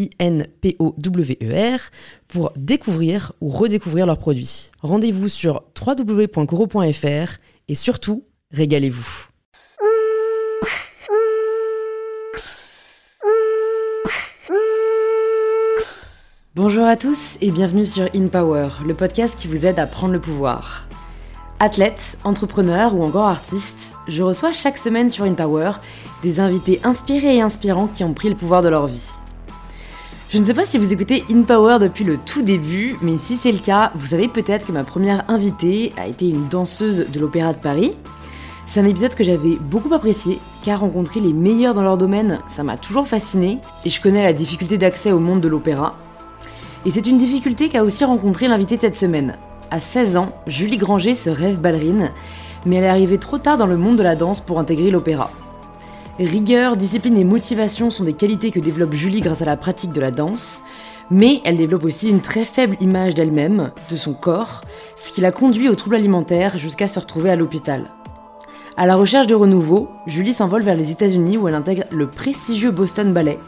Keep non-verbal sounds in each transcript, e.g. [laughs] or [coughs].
I-N-P-O-W-E-R, pour découvrir ou redécouvrir leurs produits. Rendez-vous sur www.coro.fr et surtout, régalez-vous. Bonjour à tous et bienvenue sur In Power, le podcast qui vous aide à prendre le pouvoir. Athlète, entrepreneur ou encore artiste, je reçois chaque semaine sur In Power des invités inspirés et inspirants qui ont pris le pouvoir de leur vie. Je ne sais pas si vous écoutez In Power depuis le tout début, mais si c'est le cas, vous savez peut-être que ma première invitée a été une danseuse de l'Opéra de Paris. C'est un épisode que j'avais beaucoup apprécié, car rencontrer les meilleurs dans leur domaine, ça m'a toujours fasciné, et je connais la difficulté d'accès au monde de l'opéra. Et c'est une difficulté qu'a aussi rencontré l'invité de cette semaine. À 16 ans, Julie Granger se rêve ballerine, mais elle est arrivée trop tard dans le monde de la danse pour intégrer l'opéra. Rigueur, discipline et motivation sont des qualités que développe Julie grâce à la pratique de la danse, mais elle développe aussi une très faible image d'elle-même, de son corps, ce qui la conduit aux troubles alimentaires jusqu'à se retrouver à l'hôpital. À la recherche de renouveau, Julie s'envole vers les États-Unis où elle intègre le prestigieux Boston Ballet,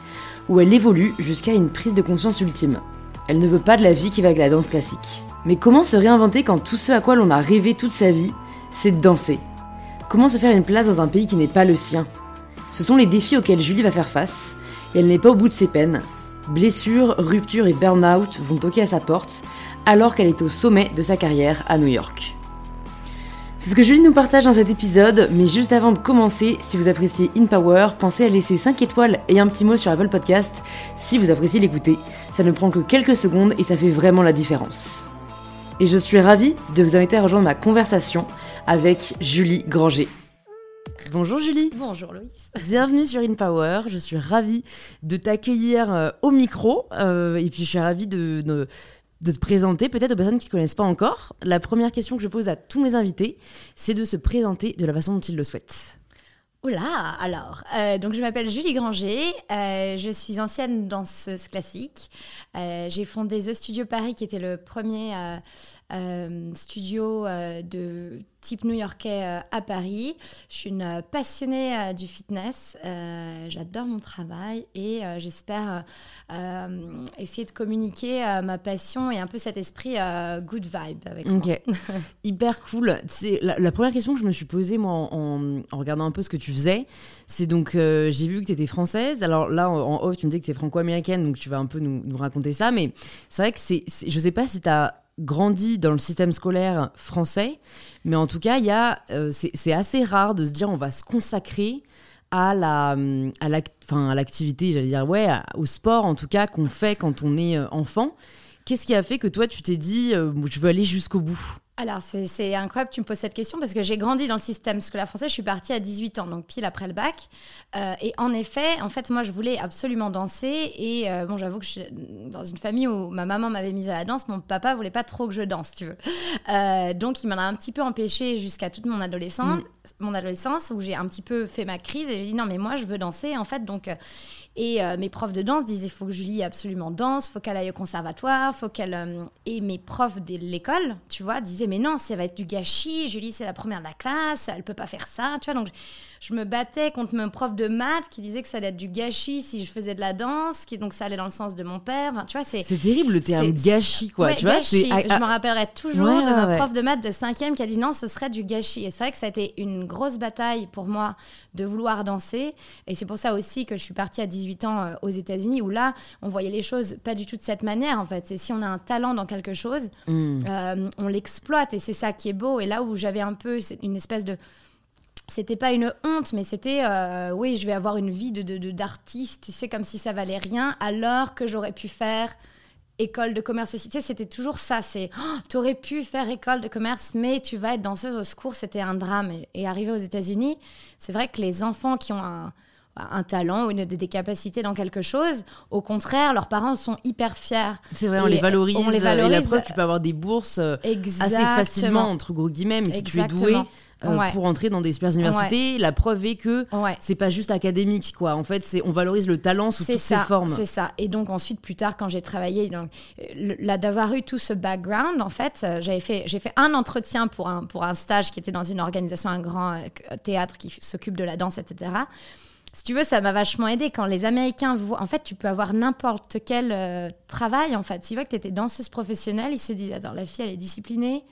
où elle évolue jusqu'à une prise de conscience ultime. Elle ne veut pas de la vie qui va avec la danse classique. Mais comment se réinventer quand tout ce à quoi l'on a rêvé toute sa vie, c'est de danser? Comment se faire une place dans un pays qui n'est pas le sien? Ce sont les défis auxquels Julie va faire face, et elle n'est pas au bout de ses peines. Blessures, ruptures et burn-out vont toquer à sa porte, alors qu'elle est au sommet de sa carrière à New York. C'est ce que Julie nous partage dans cet épisode, mais juste avant de commencer, si vous appréciez In Power, pensez à laisser 5 étoiles et un petit mot sur Apple Podcast si vous appréciez l'écouter. Ça ne prend que quelques secondes et ça fait vraiment la différence. Et je suis ravie de vous inviter à rejoindre ma conversation avec Julie Granger. Bonjour Julie. Bonjour Loïs. Bienvenue sur In Power. Je suis ravie de t'accueillir euh, au micro euh, et puis je suis ravie de, de, te présenter peut-être aux personnes qui ne connaissent pas encore. La première question que je pose à tous mes invités, c'est de se présenter de la façon dont ils le souhaitent. Oula, alors, euh, donc je m'appelle Julie Granger, je suis ancienne danseuse classique. j'ai fondé The Studio Paris, qui était le premier studio de type new-yorkais euh, à Paris. Je suis une euh, passionnée euh, du fitness. J'adore mon travail et j'espère essayer de communiquer ma passion et un peu cet esprit good vibe avec moi. [laughs] Hyper cool. C'est la, première question que je me suis posée moi en, regardant un peu ce que tu faisais. C'est donc j'ai vu que tu étais française. Alors là en, off tu me dis que c'est franco-américaine donc tu vas un peu nous, nous raconter ça. Mais c'est vrai que c'est je sais pas si tu as grandi dans le système scolaire français, mais en tout cas, euh, c'est assez rare de se dire on va se consacrer à la, à l'activité, j'allais dire ouais, au sport en tout cas qu'on fait quand on est euh, enfant. Qu'est-ce qui a fait que toi tu t'es dit euh, je veux aller jusqu'au bout? Alors, c'est incroyable que tu me poses cette question parce que j'ai grandi dans le système scolaire français. Je suis partie à 18 ans, donc pile après le bac. Euh, et en effet, en fait, moi, je voulais absolument danser. Et euh, bon, j'avoue que je suis dans une famille où ma maman m'avait mise à la danse. Mon papa voulait pas trop que je danse, tu veux. Euh, donc, il m'en a un petit peu empêché jusqu'à toute mon adolescence, mm. mon adolescence où j'ai un petit peu fait ma crise. Et j'ai dit non, mais moi, je veux danser, en fait. Donc, et euh, mes profs de danse disaient faut que Julie absolument danse, faut qu'elle aille au conservatoire, faut qu'elle. Euh, et mes profs de l'école, tu vois, disaient mais non, ça va être du gâchis. Julie, c'est la première de la classe, elle peut pas faire ça, tu vois. Donc je me battais contre mon prof de maths qui disait que ça allait être du gâchis si je faisais de la danse, qui donc ça allait dans le sens de mon père. tu vois, c'est. C'est terrible le terme gâchis, quoi. tu gâchis. vois, je me rappellerai toujours de ma prof de maths de 5 qui a dit non, ce serait du gâchis. Et c'est vrai que ça a été une grosse bataille pour moi de vouloir danser. Et c'est pour ça aussi que je suis partie à 18 18 ans euh, aux États-Unis, où là, on voyait les choses pas du tout de cette manière, en fait. C'est si on a un talent dans quelque chose, Mm. euh, on l'exploite, et c'est ça qui est beau. Et là où j'avais un peu c'est une espèce de c'était pas une honte, mais c'était euh, oui, je vais avoir une vie de, d'artiste, tu sais, comme si ça valait rien, alors que j'aurais pu faire école de commerce. Tu sais, c'était toujours ça. C'est oh, tu aurais pu faire école de commerce, mais tu vas être danseuse au secours. C'était un drame. Et, arrivé aux États-Unis, c'est vrai que les enfants qui ont un, un talent ou une, des capacités dans quelque chose, au contraire, leurs parents sont hyper fiers. C'est vrai, on les valorise. on les Et la valorise. preuve, tu peux avoir des bourses euh, Exactement. assez facilement, entre gros guillemets, mais si tu es doué Exactement. Euh, Ouais. pour entrer dans des super universités, la preuve est que Ouais. c'est pas juste académique, quoi. En fait, c'est on valorise le talent sous toutes ça, ses formes. c'est ça. Et donc ensuite, plus tard, quand j'ai travaillé, donc euh, là d'avoir eu tout ce background, en fait, euh, j'avais fait, j'ai fait un entretien pour un pour un stage qui était dans une organisation, un grand euh, théâtre qui s'occupe de la danse, etc. Si tu veux, ça m'a vachement aidé quand les Américains voient. En fait, tu peux avoir n'importe quel euh, travail. En fait, s'ils voient que tu étais danseuse professionnelle, ils se disent attends, la fille, elle est disciplinée,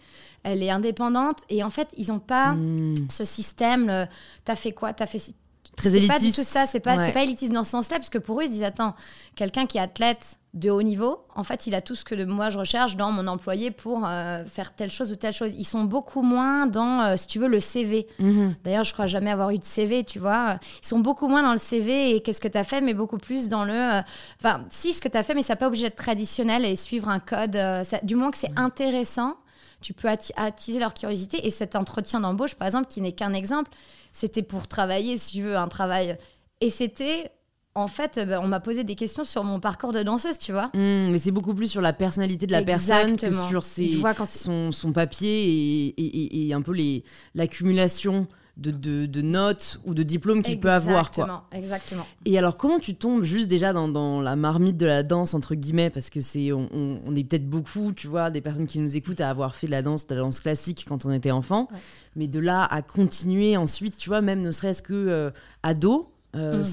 elle est indépendante, et en fait, ils n'ont pas Hmm. ce système. le, T'as fait quoi T'as fait ci- Très c'est pas du élitiste. tout ça, c'est pas, Ouais. c'est pas élitiste dans ce sens-là, parce que pour eux, ils se disent Attends, quelqu'un qui est athlète de haut niveau, en fait, il a tout ce que moi je recherche dans mon employé pour euh, faire telle chose ou telle chose. Ils sont beaucoup moins dans, euh, si tu veux, le CV. Mhm. D'ailleurs, je crois jamais avoir eu de CV, tu vois. Ils sont beaucoup moins dans le CV et qu'est-ce que tu as fait, mais beaucoup plus dans le. euh, Enfin, si, ce que tu as fait, mais ça pas obligé d'être traditionnel et suivre un code. euh, ça- du moins que c'est intéressant, tu peux atti- attiser leur curiosité. Et cet entretien d'embauche, par exemple, qui n'est qu'un exemple, c'était pour travailler, si tu veux, un travail. Et c'était. En fait, euh, ben, on m'a posé des questions sur mon parcours de danseuse, tu vois. Hmm, mais c'est beaucoup plus sur la personnalité de la personne que sur ses, vois, quand c'est- son, son papier et, et- et- et un peu les- l'accumulation de, de- de notes ou de diplômes qu'il peut avoir. Quoi. Exactement. Et alors, comment tu tombes juste déjà dans, dans la marmite de la danse, entre guillemets, parce que c'est, on, on- on est peut-être beaucoup, tu vois, des personnes qui nous écoutent à avoir fait de la danse, de la danse classique quand on était enfant, Ouais. mais de là à continuer ensuite, tu vois, même ne serait-ce que euh, ado, euh, Mm.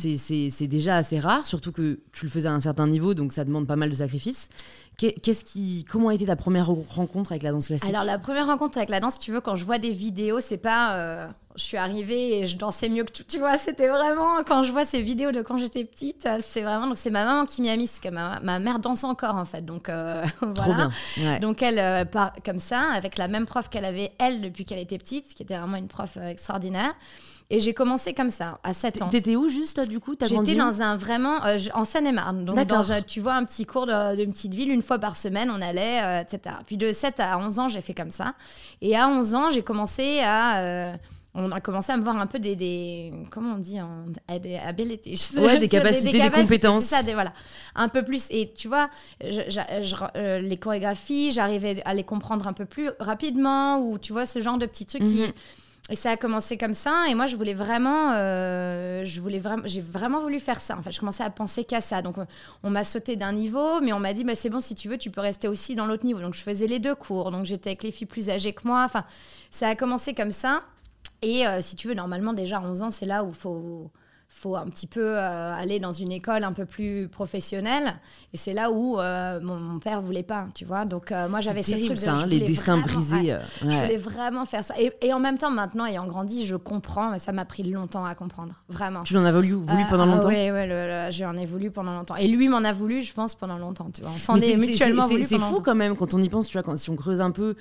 c'est- déjà assez rare, surtout que tu le faisais à un certain niveau, donc ça demande pas mal de sacrifices. Qu'est- Qu'est-ce qui, comment a été ta première rencontre avec la danse classique? Alors la première rencontre avec la danse, si tu veux, quand je vois des vidéos, c'est pas euh, je suis arrivée et je dansais mieux que tout, tu vois, c'était vraiment quand je vois ces vidéos de quand j'étais petite, c'est vraiment donc c'est ma maman qui m'y a mis, que ma, ma mère danse encore en fait, donc euh, [laughs] Trop voilà. bien. Ouais. Donc elle part comme ça, avec la même prof qu'elle avait elle depuis qu'elle était petite, ce qui était vraiment une prof extraordinaire. Et j'ai commencé comme ça, à 7 ans. T'étais où juste du coup? J'étais dans un vraiment euh, en Seine-et-Marne, donc dans un, tu vois un petit cours d'une petite ville une fois par semaine, on allait, euh, etc. Puis de 7 à 11 ans, j'ai fait comme ça. Et à 11 ans, j'ai commencé à euh, on a commencé à me voir un peu des, des comment on dit en- des abilities je sais- Ouais, [laughs] des capacités, des compétences. ça voilà un peu plus et tu vois je- je- je- euh, les chorégraphies j'arrivais à les comprendre un peu plus rapidement ou tu vois ce genre de petits trucs qui Mhm. Et ça a commencé comme ça. Et moi, je voulais vraiment, euh, je voulais vraiment, j'ai vraiment voulu faire ça. En fait, je commençais à penser qu'à ça. Donc, on m'a sauté d'un niveau, mais on m'a dit, bah, c'est bon, si tu veux, tu peux rester aussi dans l'autre niveau. Donc, je faisais les deux cours. Donc, j'étais avec les filles plus âgées que moi. Enfin, ça a commencé comme ça. Et euh, si tu veux, normalement, déjà à 11 ans, c'est là où il faut faut un petit peu euh, aller dans une école un peu plus professionnelle et c'est là où euh, mon, mon père voulait pas tu vois donc euh, moi j'avais ce terrible truc de, ça, hein, les destins brisés. ouais. Je voulais vraiment faire ça. Et, et en même temps, maintenant, ayant grandi, je comprends, mais ça m'a pris longtemps à comprendre. Vraiment. Tu en as voulu, voulu pendant ah longtemps? Oui, ouais, j'en ai voulu pendant longtemps. Et lui m'en a voulu, je pense, pendant longtemps. Tu vois. On s'en est, mutuellement voulu C'est fou longtemps. quand même quand on y pense, tu vois, quand, si on creuse un peu.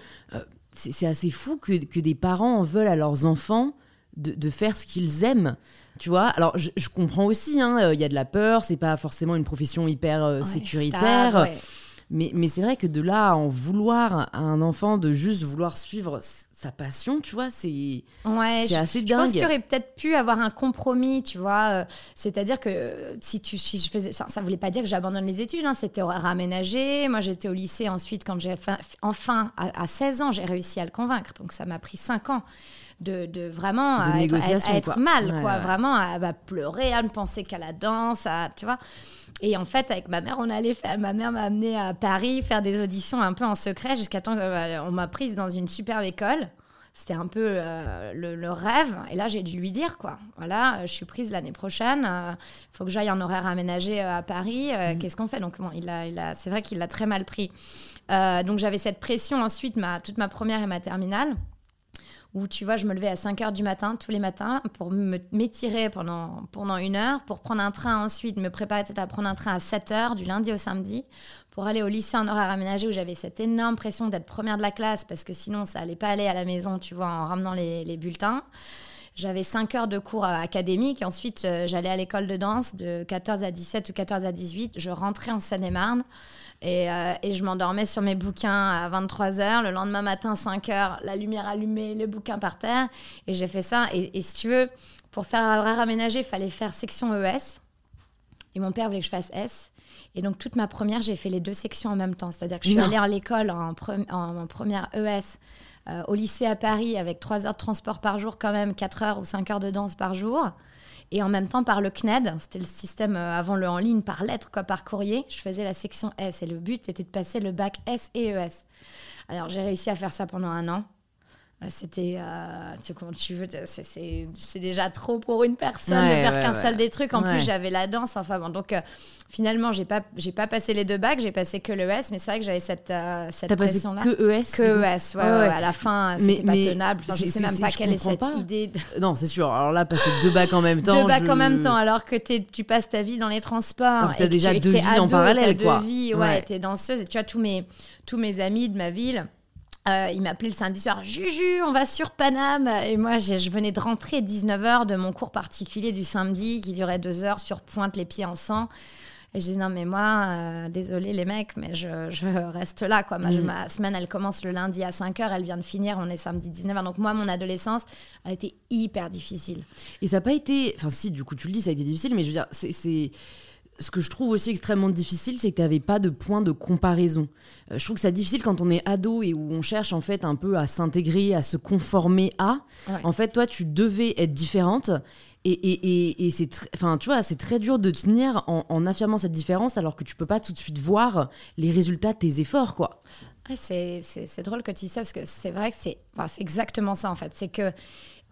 c'est c'est assez fou que, que des parents en veulent à leurs enfants de, de faire ce qu'ils aiment. Tu vois, alors je, je comprends aussi, hein, euh, il y a de la peur, c'est pas forcément une profession hyper euh, Ouais, sécuritaire, ouais. mais, mais c'est vrai que de là à en vouloir à un enfant de juste vouloir suivre sa passion, tu vois, c'est Ouais, assez Je pense dingue. qu'il aurait peut-être pu avoir un compromis, tu vois. euh, C'est-à-dire que si tu, si je faisais, ça voulait pas dire que j'abandonne les études. hein, C'était aménagé. Moi, j'étais au lycée ensuite quand j'ai enfin à, à 16 ans, j'ai réussi à le convaincre. Donc ça m'a pris 5 ans. De, de vraiment De à être, à- négociation, à être quoi. mal, Ouais, quoi. ouais. Vraiment à bah, pleurer, à ne penser qu'à la danse, à, tu vois. Et en fait, avec ma mère, on allait faire. Ma mère m'a amené à Paris faire des auditions un peu en secret jusqu'à temps qu'on m'a prise dans une superbe école. C'était un peu euh, le, le rêve. Et là, j'ai dû lui dire, quoi. Voilà, euh, je suis prise l'année prochaine. Il faut que j'aille en horaire aménagé euh, à Paris. euh, Mm. Qu'est-ce qu'on fait? Donc, bon, il a, il a, c'est vrai qu'il l'a très mal pris. Euh, donc, j'avais cette pression ensuite, ma, toute ma première et ma terminale où tu vois, je me levais à 5 heures du matin, tous les matins, pour m'étirer pendant, pendant une heure, pour prendre un train ensuite, me préparer à prendre un train à 7 heures, du lundi au samedi, pour aller au lycée en horaire aménagé où j'avais cette énorme pression d'être première de la classe, parce que sinon, ça allait pas aller à la maison, tu vois, en ramenant les, bulletins. J'avais 5 heures de cours académiques. Ensuite, euh, j'allais à l'école de danse de 14 à 17 ou 14 à 18. Je rentrais en Seine-et-Marne. Et, euh, et, je m'endormais sur mes bouquins à 23h. Le lendemain matin, 5h, la lumière allumée, le bouquin par terre. Et j'ai fait ça. Et, si tu veux, pour faire horaire aménagé, il fallait faire section ES. Et mon père voulait que je fasse S. Et donc, toute ma première, j'ai fait les deux sections en même temps. C'est-à-dire que je suis allée à l'école en, en, première ES euh, au lycée à Paris avec 3 heures de transport par jour quand même, 4 heures ou 5 heures de danse par jour. Et en même temps, par le CNED, c'était le système euh, avant le en ligne, par lettre, quoi, par courrier, je faisais la section S. Et le but était de passer le bac S et ES. Alors j'ai réussi à faire ça pendant un an. Bah, c'était, euh, tu sais comment tu veux, c'est déjà trop pour une personne de faire qu'un seul des trucs. En plus, j'avais la danse. Enfin bon, donc euh, finalement, j'ai pas, j'ai pas passé les deux bacs, j'ai passé que l'ES, mais c'est vrai que j'avais cette, euh, cette pression-là. Que ES Que ES, ouais, À la fin, c'était pas tenable. Enfin, je sais même pas quelle est cette idée. [laughs] Non, c'est sûr. Alors là, passer deux bacs en même temps. Deux bacs en même temps, alors que tu passes ta vie dans les transports. Alors que as déjà deux vies en parallèle, quoi. Deux vies, ouais, t'es danseuse. Et tu vois, tous mes, tous mes amis de ma ville euh, il m'appelait le samedi soir, Juju, on va sur Paname. Et moi, je venais de rentrer 19h de mon cours particulier du samedi qui durait deux heures sur pointe les pieds en sang. Et j'ai dit non, mais moi, euh, désolé les mecs, mais je, je reste là. Quoi. Ma, mm. ma, semaine, elle commence le lundi à 5h, elle vient de finir, on est samedi 19h. Donc moi, mon adolescence a été hyper difficile. Et ça n'a pas été. Enfin, si, du coup, tu le dis, ça a été difficile, mais je veux dire, c'est ce que je trouve aussi extrêmement difficile, c'est que tu n'avais pas de point de comparaison. Euh, je trouve que c'est difficile quand on est ado et où on cherche en fait un peu à s'intégrer, à se conformer à. En fait, toi, tu devais être différente. Et, et, et, c'est enfin, tu vois, c'est très dur de tenir en, affirmant cette différence alors que tu peux pas tout de suite voir les résultats de tes efforts, quoi. c'est drôle que tu dis ça parce que c'est vrai que c'est exactement ça en fait. C'est que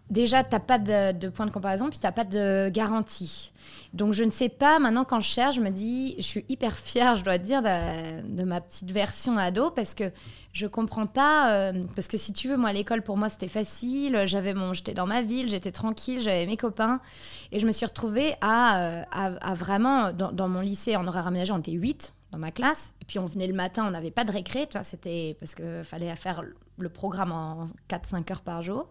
déjà, tu n'as pas de, point de comparaison, puis tu n'as pas de garantie. Donc, je ne sais pas, maintenant, quand je cherche, je me dis, je suis hyper fière, je dois dire, de, ma petite version ado, parce que je comprends pas. Euh, parce que si tu veux, moi, à l'école, pour moi, c'était facile. J'étais dans ma ville, j'étais tranquille, j'avais mes copains. Et je me suis retrouvée à, euh, à, vraiment, dans, mon lycée, en horaire aménagé, on était 8 dans ma classe. Et puis, on venait le matin, on n'avait pas de récré, c'était parce qu'il fallait faire le programme en 4-5 heures par jour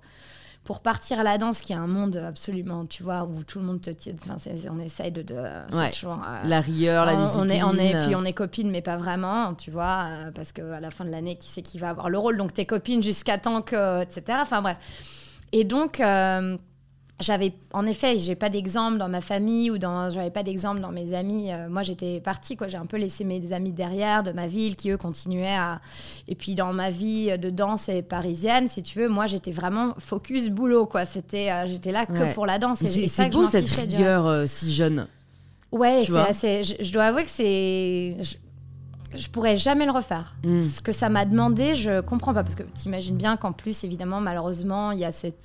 pour partir à la danse, qui est un monde absolument, tu vois, où tout le monde te tire. Enfin, on essaye de. de ouais. toujours, euh, la rigueur, la discipline. On est, on est, puis on est copines, mais pas vraiment, tu vois, euh, parce qu'à la fin de l'année, qui c'est qui va avoir le rôle? Donc, t'es copine jusqu'à temps que. etc. Enfin, bref. Et donc. Euh, j'avais en effet j'ai pas d'exemple dans ma famille ou dans j'avais pas d'exemple dans mes amis. Euh, moi j'étais partie quoi. J'ai un peu laissé mes amis derrière de ma ville qui eux continuaient à et puis dans ma vie de danse et parisienne si tu veux moi j'étais vraiment focus boulot quoi. C'était euh, j'étais là que pour la danse et c'est beau cette rigueur euh, si jeune ouais c'est assez je, dois avouer que c'est je, pourrais jamais le refaire. Hmm. Ce que ça m'a demandé, je comprends pas. Parce que tu imagines bien qu'en plus, évidemment, malheureusement, il y a cette,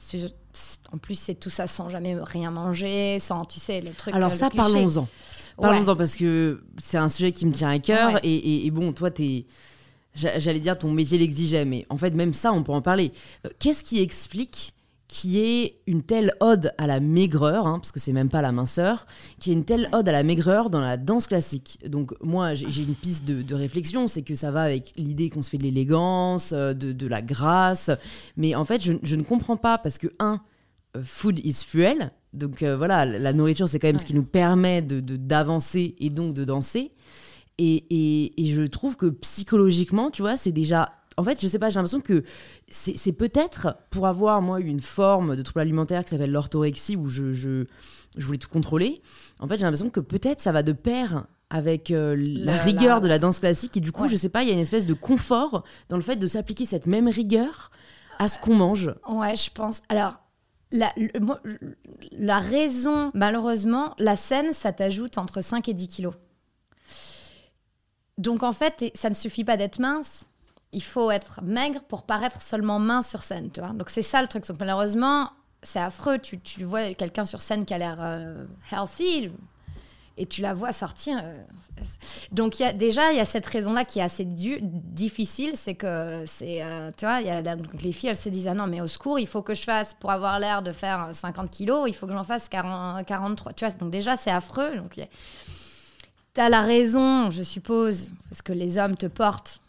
en plus, c'est tout ça sans jamais rien manger, sans, tu sais, le truc. Alors, ça, parlons-en. Parlons-en parce que c'est un sujet qui me tient à cœur. Et, bon, toi, t'es. J'allais dire ton métier l'exigeait, mais en fait, même ça, on peut en parler. Euh, qu'est-ce qui explique qu'il y ait une telle ode à la maigreur, hein, parce que c'est même pas la minceur, qu'il y ait une telle ode à la maigreur dans la danse classique. Donc moi, j'ai une piste de, réflexion, c'est que ça va avec l'idée qu'on se fait de l'élégance, euh, de, la grâce, mais en fait, je, je, ne comprends pas, parce que, un, euh, food is fuel. Donc euh, voilà, la nourriture, c'est quand même ce qui nous permet d'avancer de, d'avancer et donc de danser. Et, et, et, je trouve que psychologiquement, tu vois, c'est déjà. En fait, je sais pas, j'ai l'impression que c'est peut-être pour avoir, moi, une forme de trouble alimentaire qui s'appelle l'orthorexie, où je, je, je, voulais tout contrôler. En fait, j'ai l'impression que peut-être ça va de pair avec euh, la, rigueur de la danse classique. Et du coup, je sais pas, il y a une espèce de confort dans le fait de s'appliquer cette même rigueur à ce qu'on mange. Ouais, je pense. Alors, la, la, raison, malheureusement, la scène, ça t'ajoute entre 5 et 10 kilos. Donc en fait, ça ne suffit pas d'être mince. Il faut être maigre pour paraître seulement mince sur scène, tu vois. Donc c'est ça le truc. Donc, malheureusement, c'est affreux. Tu, tu vois quelqu'un sur scène qui a l'air euh, healthy, et tu la vois sortir. euh, Donc y a, déjà, il y a cette raison-là qui est assez difficile, c'est que c'est, euh, tu vois, les filles, elles se disent ah non mais au secours, il faut que je fasse pour avoir l'air de faire 50 kilos, il faut que j'en fasse 40, 43. Tu vois, donc déjà c'est affreux. Donc il y a- t'as la raison, je suppose, parce que les hommes te portent.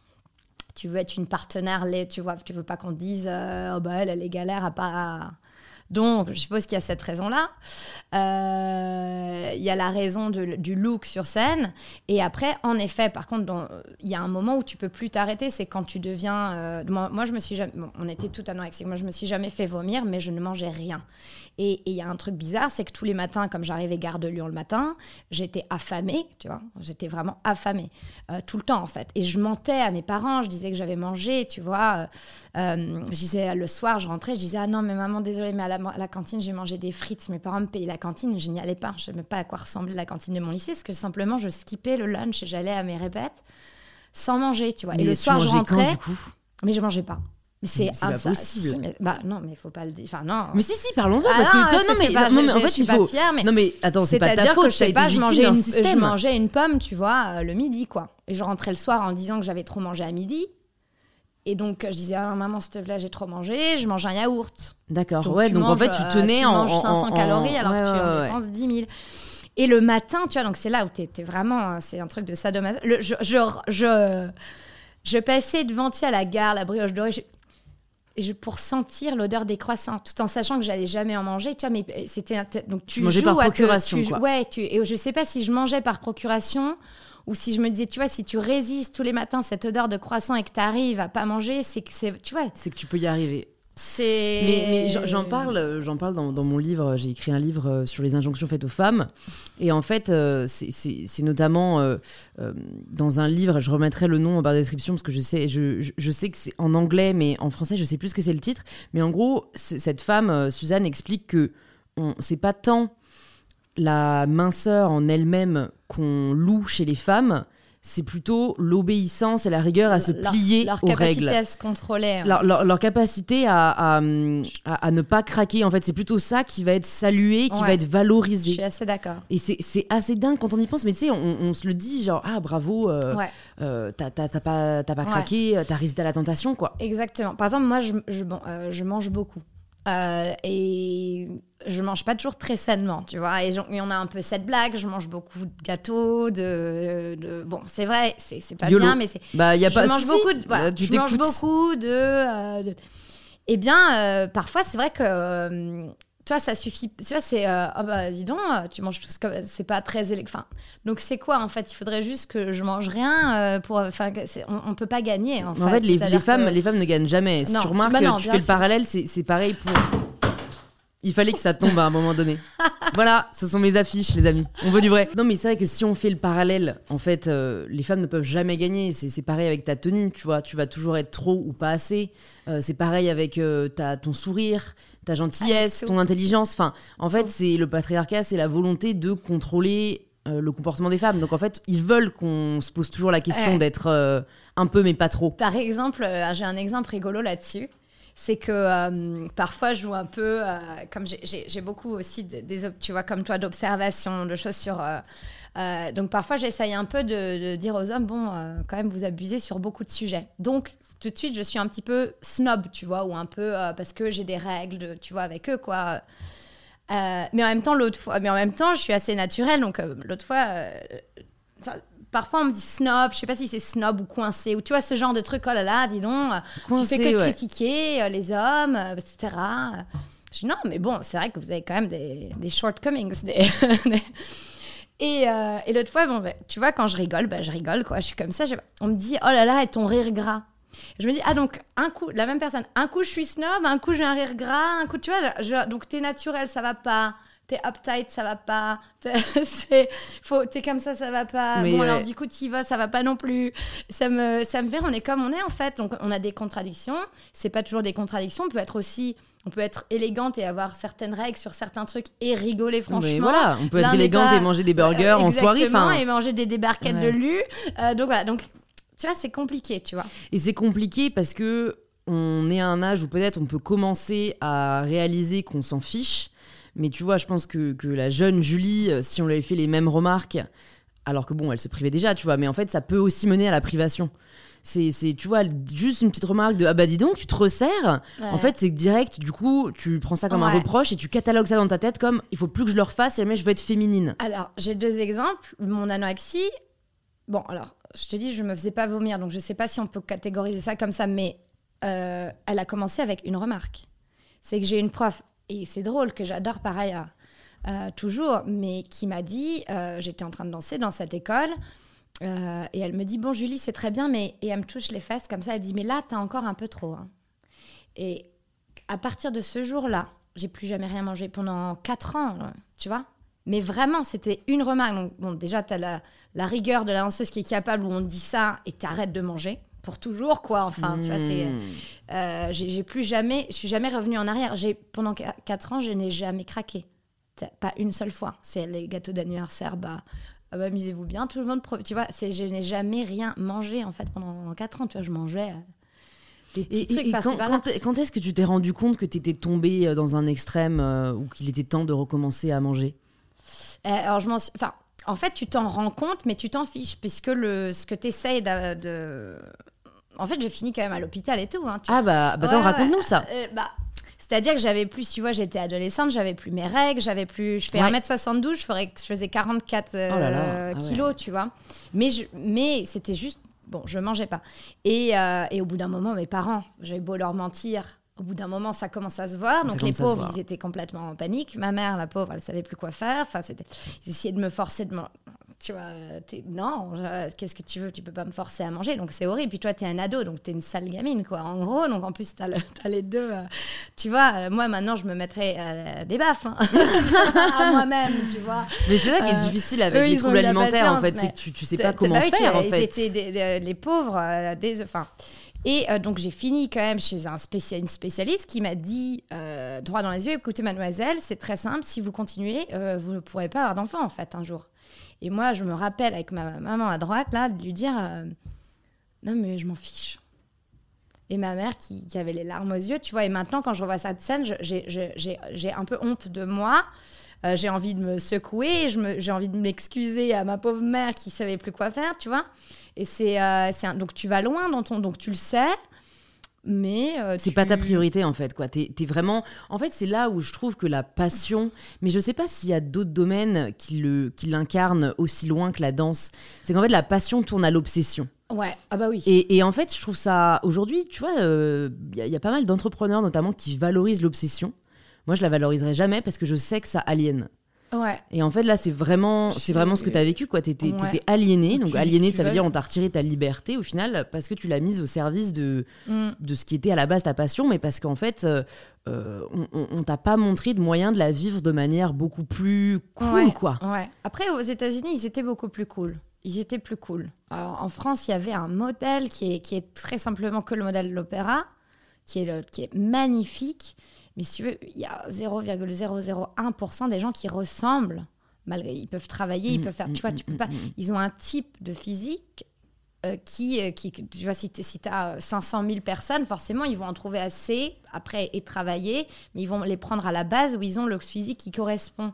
Tu veux être une partenaire, tu vois, tu veux pas qu'on te dise euh, oh bah elle, elle est galère à pas. Donc, je suppose qu'il y a cette raison-là. Euh, Il y a la raison du look sur scène. Et après, en effet, par contre, il y a un moment où tu peux plus t'arrêter. C'est quand tu deviens. euh, moi, je me suis jamais. on était tout anorexiques. Moi, je me suis jamais fait vomir, mais je ne mangeais rien. Et il y a un truc bizarre, c'est que tous les matins, comme j'arrivais gare de Lyon le matin, j'étais affamée, tu vois. J'étais vraiment affamée. euh, tout le temps, en fait. Et je mentais à mes parents. Je disais que j'avais mangé, tu vois. euh, euh, je disais, le soir, je rentrais, je disais, ah non, mais maman, désolée, mais à la, à la cantine, j'ai mangé des frites. Mes parents me payaient la cantine, je n'y allais pas. Je ne savais pas à quoi ressemblait la cantine de mon lycée, parce que simplement, je skippais le lunch et j'allais à mes répètes sans manger, tu vois. Mais et le soir, je quand, rentrais, du coup? mais je mangeais pas. Mais c'est C'est pas ça- possible. si, mais- bah non, mais il faut pas le dire. Enfin non. Mais si, si, parlons-en, Ah parce non, que toi, ça, non, mais, pas- non, mais en fait, il faut. fière, mais non, mais attends, c'est pas ta faute, que je sais pas, je mangeais, une, je mangeais une pomme, tu vois, euh, le midi, quoi. Et je rentrais le soir en disant que j'avais trop mangé à midi. Et donc, je disais, ah, maman, s'il te plaît, j'ai trop mangé. Je mange un yaourt. D'accord, ouais, donc en manges, fait, tu euh, tenais tu en. manges en- 500 en- calories alors ouais, que tu ouais, en dépenses 10 000. Et le matin, tu vois, donc c'est là où tu es, vraiment. euh, C'est un truc de sadomaso. Je, je, je, je passais devant, tu à la gare, la brioche dorée. Je- pour sentir l'odeur des croissants, tout en sachant que j'allais jamais en manger, tu vois, mais euh, c'était donc tu mangeais joues par procuration, tu- quoi. ouais, tu, et je sais pas si je mangeais par procuration ou si je me disais, tu vois, si tu résistes tous les matins cette odeur de croissant et que tu arrives à pas manger, c'est que c'est, tu vois, C'est que tu peux y arriver. C'est. Mais, j'en- parle, euh, j'en parle dans, mon livre. J'ai écrit un livre euh, sur les injonctions faites aux femmes. Et en fait, euh, c'est- notamment dans un livre. Je remettrai le nom en barre de description parce que je sais, je, sais que c'est en anglais, mais en français, je sais plus ce que c'est le titre. Mais en gros, cette femme, Suzanne, explique que c'est pas tant la minceur en elle-même qu'on loue chez les femmes. C'est plutôt l'obéissance et la rigueur à se leur- plier leur aux capacité règles à se contrôler. hein. leur, leur- leur capacité à, à, à- à ne pas craquer, en fait, c'est plutôt ça qui va être salué, qui Ouais. va être Je valorisé. suis assez d'accord. Et c'est assez dingue quand on y pense, mais tu sais, on, on se le dit, genre, ah bravo, euh, Ouais. euh, t'as pas, pas craqué, euh, t'as résisté à la tentation, quoi. Exactement. Par exemple, moi, je, je, bon, euh, je mange beaucoup. Euh, et je mange pas toujours très sainement, tu vois. Et, on a un peu cette blague, je mange beaucoup de gâteaux, de... de- bon, c'est vrai, c'est c'est pas YOLO. bien, mais c'est... Bah, y a je pas. mange si, beaucoup de... voilà, tu je mange beaucoup de... euh, de- Eh bien, euh, parfois, c'est vrai que... tu vois, ça suffit. Tu vois, c'est. euh, Ah bah, dis donc, euh, tu manges tout ce que. C'est pas très. Enfin, donc, c'est quoi, en fait? Il faudrait juste que je mange rien euh, pour. Enfin, on, on peut pas gagner, en fait. En fait, les, femmes, que- les femmes ne gagnent jamais. Si Non, tu tu- remarques, bah non, tu bien fais le parallèle, c'est pareil pour. Il fallait que ça tombe à un moment donné. [laughs] voilà, ce sont mes affiches, les amis. On veut du vrai. Non, mais c'est vrai que si on fait le parallèle, en fait, euh, les femmes ne peuvent jamais gagner. C'est pareil avec ta tenue, tu vois. Tu vas toujours être trop ou pas assez. Euh, c'est pareil avec euh, ta, ton sourire, ta gentillesse, ton intelligence. Enfin, en fait, c'est le patriarcat, c'est la volonté de contrôler le comportement des femmes. Donc, en fait, ils veulent qu'on se pose toujours la question Ouais. d'être un peu, mais pas trop. Par exemple, j'ai un exemple rigolo là-dessus. C'est que euh, parfois, je joue un peu, euh, comme j'ai- beaucoup aussi, de- des, tu vois, comme toi, d'observation, de choses sur. euh, donc parfois, j'essaye un peu de, dire aux hommes, bon, quand même, vous abusez sur beaucoup de sujets. Donc, tout de suite, je suis un petit peu snob, tu vois, ou un peu parce que j'ai des règles, tu vois, avec eux, quoi. Mais en même temps, l'autre fois, mais en même temps, je suis assez naturelle. Donc l'autre fois, parfois on me dit snob. Je sais pas si c'est snob ou coincé ou tu vois ce genre de truc. Oh là là, dis donc, euh, Coincé, tu fais que ouais. critiquer euh, les hommes, euh, etc. Je dis non, mais bon, c'est vrai que vous avez quand même des, des shortcomings. des- [laughs] Et, euh, et l'autre fois, bon, bah, tu vois, quand je rigole, bah, je rigole, quoi. Je suis comme ça. je- On me dit, oh là là, et ton rire gras. Je me dis, ah donc, un coup, la même personne, un coup je suis snob, un coup j'ai un rire gras, un coup, tu vois, je- donc t'es naturel, ça va pas. T'es uptight, ça va pas. [laughs] T'es c'est- faut- t'es comme ça, ça va pas. Mais bon, ouais. alors du coup, t'y vas, ça va pas non plus. Ça me, ça me fait, on est comme on est en fait. Donc, on a des contradictions. C'est pas toujours des contradictions. On peut être aussi, on peut être élégante et avoir certaines règles sur certains trucs et rigoler franchement. Mais voilà, on peut être élégante pas- et manger des burgers en soirée. Exactement, et manger des débarquettes Ouais. de lu. Euh, donc voilà, donc tu vois, c'est compliqué, tu vois. Et c'est compliqué parce que on est à un âge où peut-être on peut commencer à réaliser qu'on s'en fiche. Mais tu vois, je pense que, que la jeune Julie, euh, si on lui avait fait les mêmes remarques, alors que bon, elle se privait déjà, tu vois, mais en fait, ça peut aussi mener à la privation. C'est, c'est, tu vois, juste une petite remarque de Ah bah dis donc, tu te resserres. En fait, c'est direct, du coup, tu prends ça comme un reproche et tu catalogues ça dans ta tête comme Il faut plus que je le refasse, et jamais je veux être féminine. Alors, j'ai deux exemples. Mon anorexie, bon, alors, je te dis, je me faisais pas vomir, donc je sais pas si on peut catégoriser ça comme ça, mais euh, elle a commencé avec une remarque. C'est que j'ai une prof, et c'est drôle, que j'adore par ailleurs, toujours, mais qui m'a dit, euh, j'étais en train de danser dans cette école, euh, et elle me dit, bon, Julie, c'est très bien, mais. Et elle me touche les fesses comme ça, elle dit, mais là, t'as encore un peu trop. hein. Et à partir de ce jour-là, j'ai plus jamais rien mangé pendant 4 ans, tu vois. Mais vraiment, c'était une remarque. Bon, déjà, tu as la, la rigueur de la danseuse qui est capable où on te dit ça et t'arrêtes de manger pour toujours, quoi. Enfin, tu vois, c'est. Mmh. euh, j'ai plus jamais. Je suis jamais revenue en arrière. J'ai Pendant 4 ans, je n'ai jamais craqué. Pas une seule fois. C'est les gâteaux d'anniversaire, bah. ah bah, amusez-vous bien, tout le monde. Tu vois, c'est- je n'ai jamais rien mangé, en fait, pendant 4 ans. Tu vois, je mangeais euh, des petits Et, trucs et quand, par-là. quand- quand est-ce que tu t'es rendu compte que tu étais tombée euh, dans un extrême euh, ou qu'il était temps de recommencer à manger? Euh, alors, je m'en suis- Enfin, en fait, tu t'en rends compte, mais tu t'en fiches, puisque le... ce que tu essayes de, de- En fait, j'ai fini quand même à l'hôpital et tout. Hein, tu Ah bah, bah Ouais, raconte-nous ça. Euh, bah, C'est-à-dire que j'avais plus, tu vois, j'étais adolescente, j'avais plus mes règles, j'avais plus. Je fais Ouais. 1m72, je, ferais, je faisais 44 euh, Oh là là, ah ouais. kilos, tu vois. Mais, je- mais c'était juste. Bon, je mangeais pas. Et, euh, et au bout d'un moment, mes parents, j'avais beau leur mentir. Au bout d'un moment, ça commence à se voir. Donc les pauvres, ils étaient complètement en panique. Ma mère, la pauvre, elle savait plus quoi faire. Enfin, c'était, ils essayaient de me forcer de manger. Tu vois, euh, non, qu'est-ce que tu veux? Tu peux pas me forcer à manger, donc c'est horrible. Puis toi, t'es un ado, donc t'es une sale gamine, quoi. En gros, donc en plus, t'as, le- t'as les deux. euh, tu vois, euh, moi maintenant, je me mettrais euh, des baffes hein, [laughs] à moi-même, tu vois. Mais c'est ça qui est Euh, difficile avec eux, les troubles alimentaires, en fait. C'est que tu, tu sais pas comment bah tu faire, en fait. des- des- les pauvres, euh, des, enfin. Et euh, donc j'ai fini quand même chez un une spécialiste qui m'a dit euh, droit dans les yeux, écoutez mademoiselle, c'est très simple, si vous continuez, euh, vous ne pourrez pas avoir d'enfant en fait un jour. Et moi je me rappelle avec ma maman à droite là de lui dire non mais je m'en fiche. Et ma mère qui, qui avait les larmes aux yeux, tu vois, et maintenant quand je revois cette scène, j'ai un peu honte de moi. Euh, j'ai envie de me secouer, j'ai envie de m'excuser à ma pauvre mère qui savait plus quoi faire, tu vois. Et c'est euh, donc tu vas loin dans ton donc tu le sais, mais euh, C'est tu- pas ta priorité en fait quoi. T'es vraiment. En fait, c'est là où je trouve que la passion. Mais je sais pas s'il y a d'autres domaines qui le qui l'incarnent aussi loin que la danse. C'est qu'en fait la passion tourne à l'obsession. Ouais, ah bah oui. Et, et en fait, je trouve ça aujourd'hui, tu vois, il y, a- y a pas mal d'entrepreneurs notamment qui valorisent l'obsession. Moi, je la valoriserai jamais parce que je sais que ça aliène. Ouais. Et en fait, là, c'est vraiment, c'est vraiment ce que tu as vécu, quoi. T'étais, Ouais. aliéné. Donc, Tu- aliéné, tu ça veut dire on t'a retiré ta liberté au final parce que tu l'as mise au service de, Mm. de ce qui était à la base ta passion, mais parce qu'en fait, euh, euh, on, on- on t'a pas montré de moyen de la vivre de manière beaucoup plus cool, Ouais, quoi. Ouais. Après, aux États-Unis, ils étaient beaucoup plus cool. Ils étaient plus cool. Alors, en France, il y avait un modèle qui est, qui est très simplement que le modèle de l'opéra, qui est, le, qui est magnifique. Mais si tu veux, il y a 0,001% des gens qui ressemblent. Malgré, ils peuvent travailler, ils Mm, peuvent faire. mm, Tu vois, mm, tu peux pas. Ils ont un type de physique euh, qui, euh, qui, tu vois, si tu si as 500 000 personnes, forcément, ils vont en trouver assez après et travailler, mais ils vont les prendre à la base où ils ont le physique qui correspond.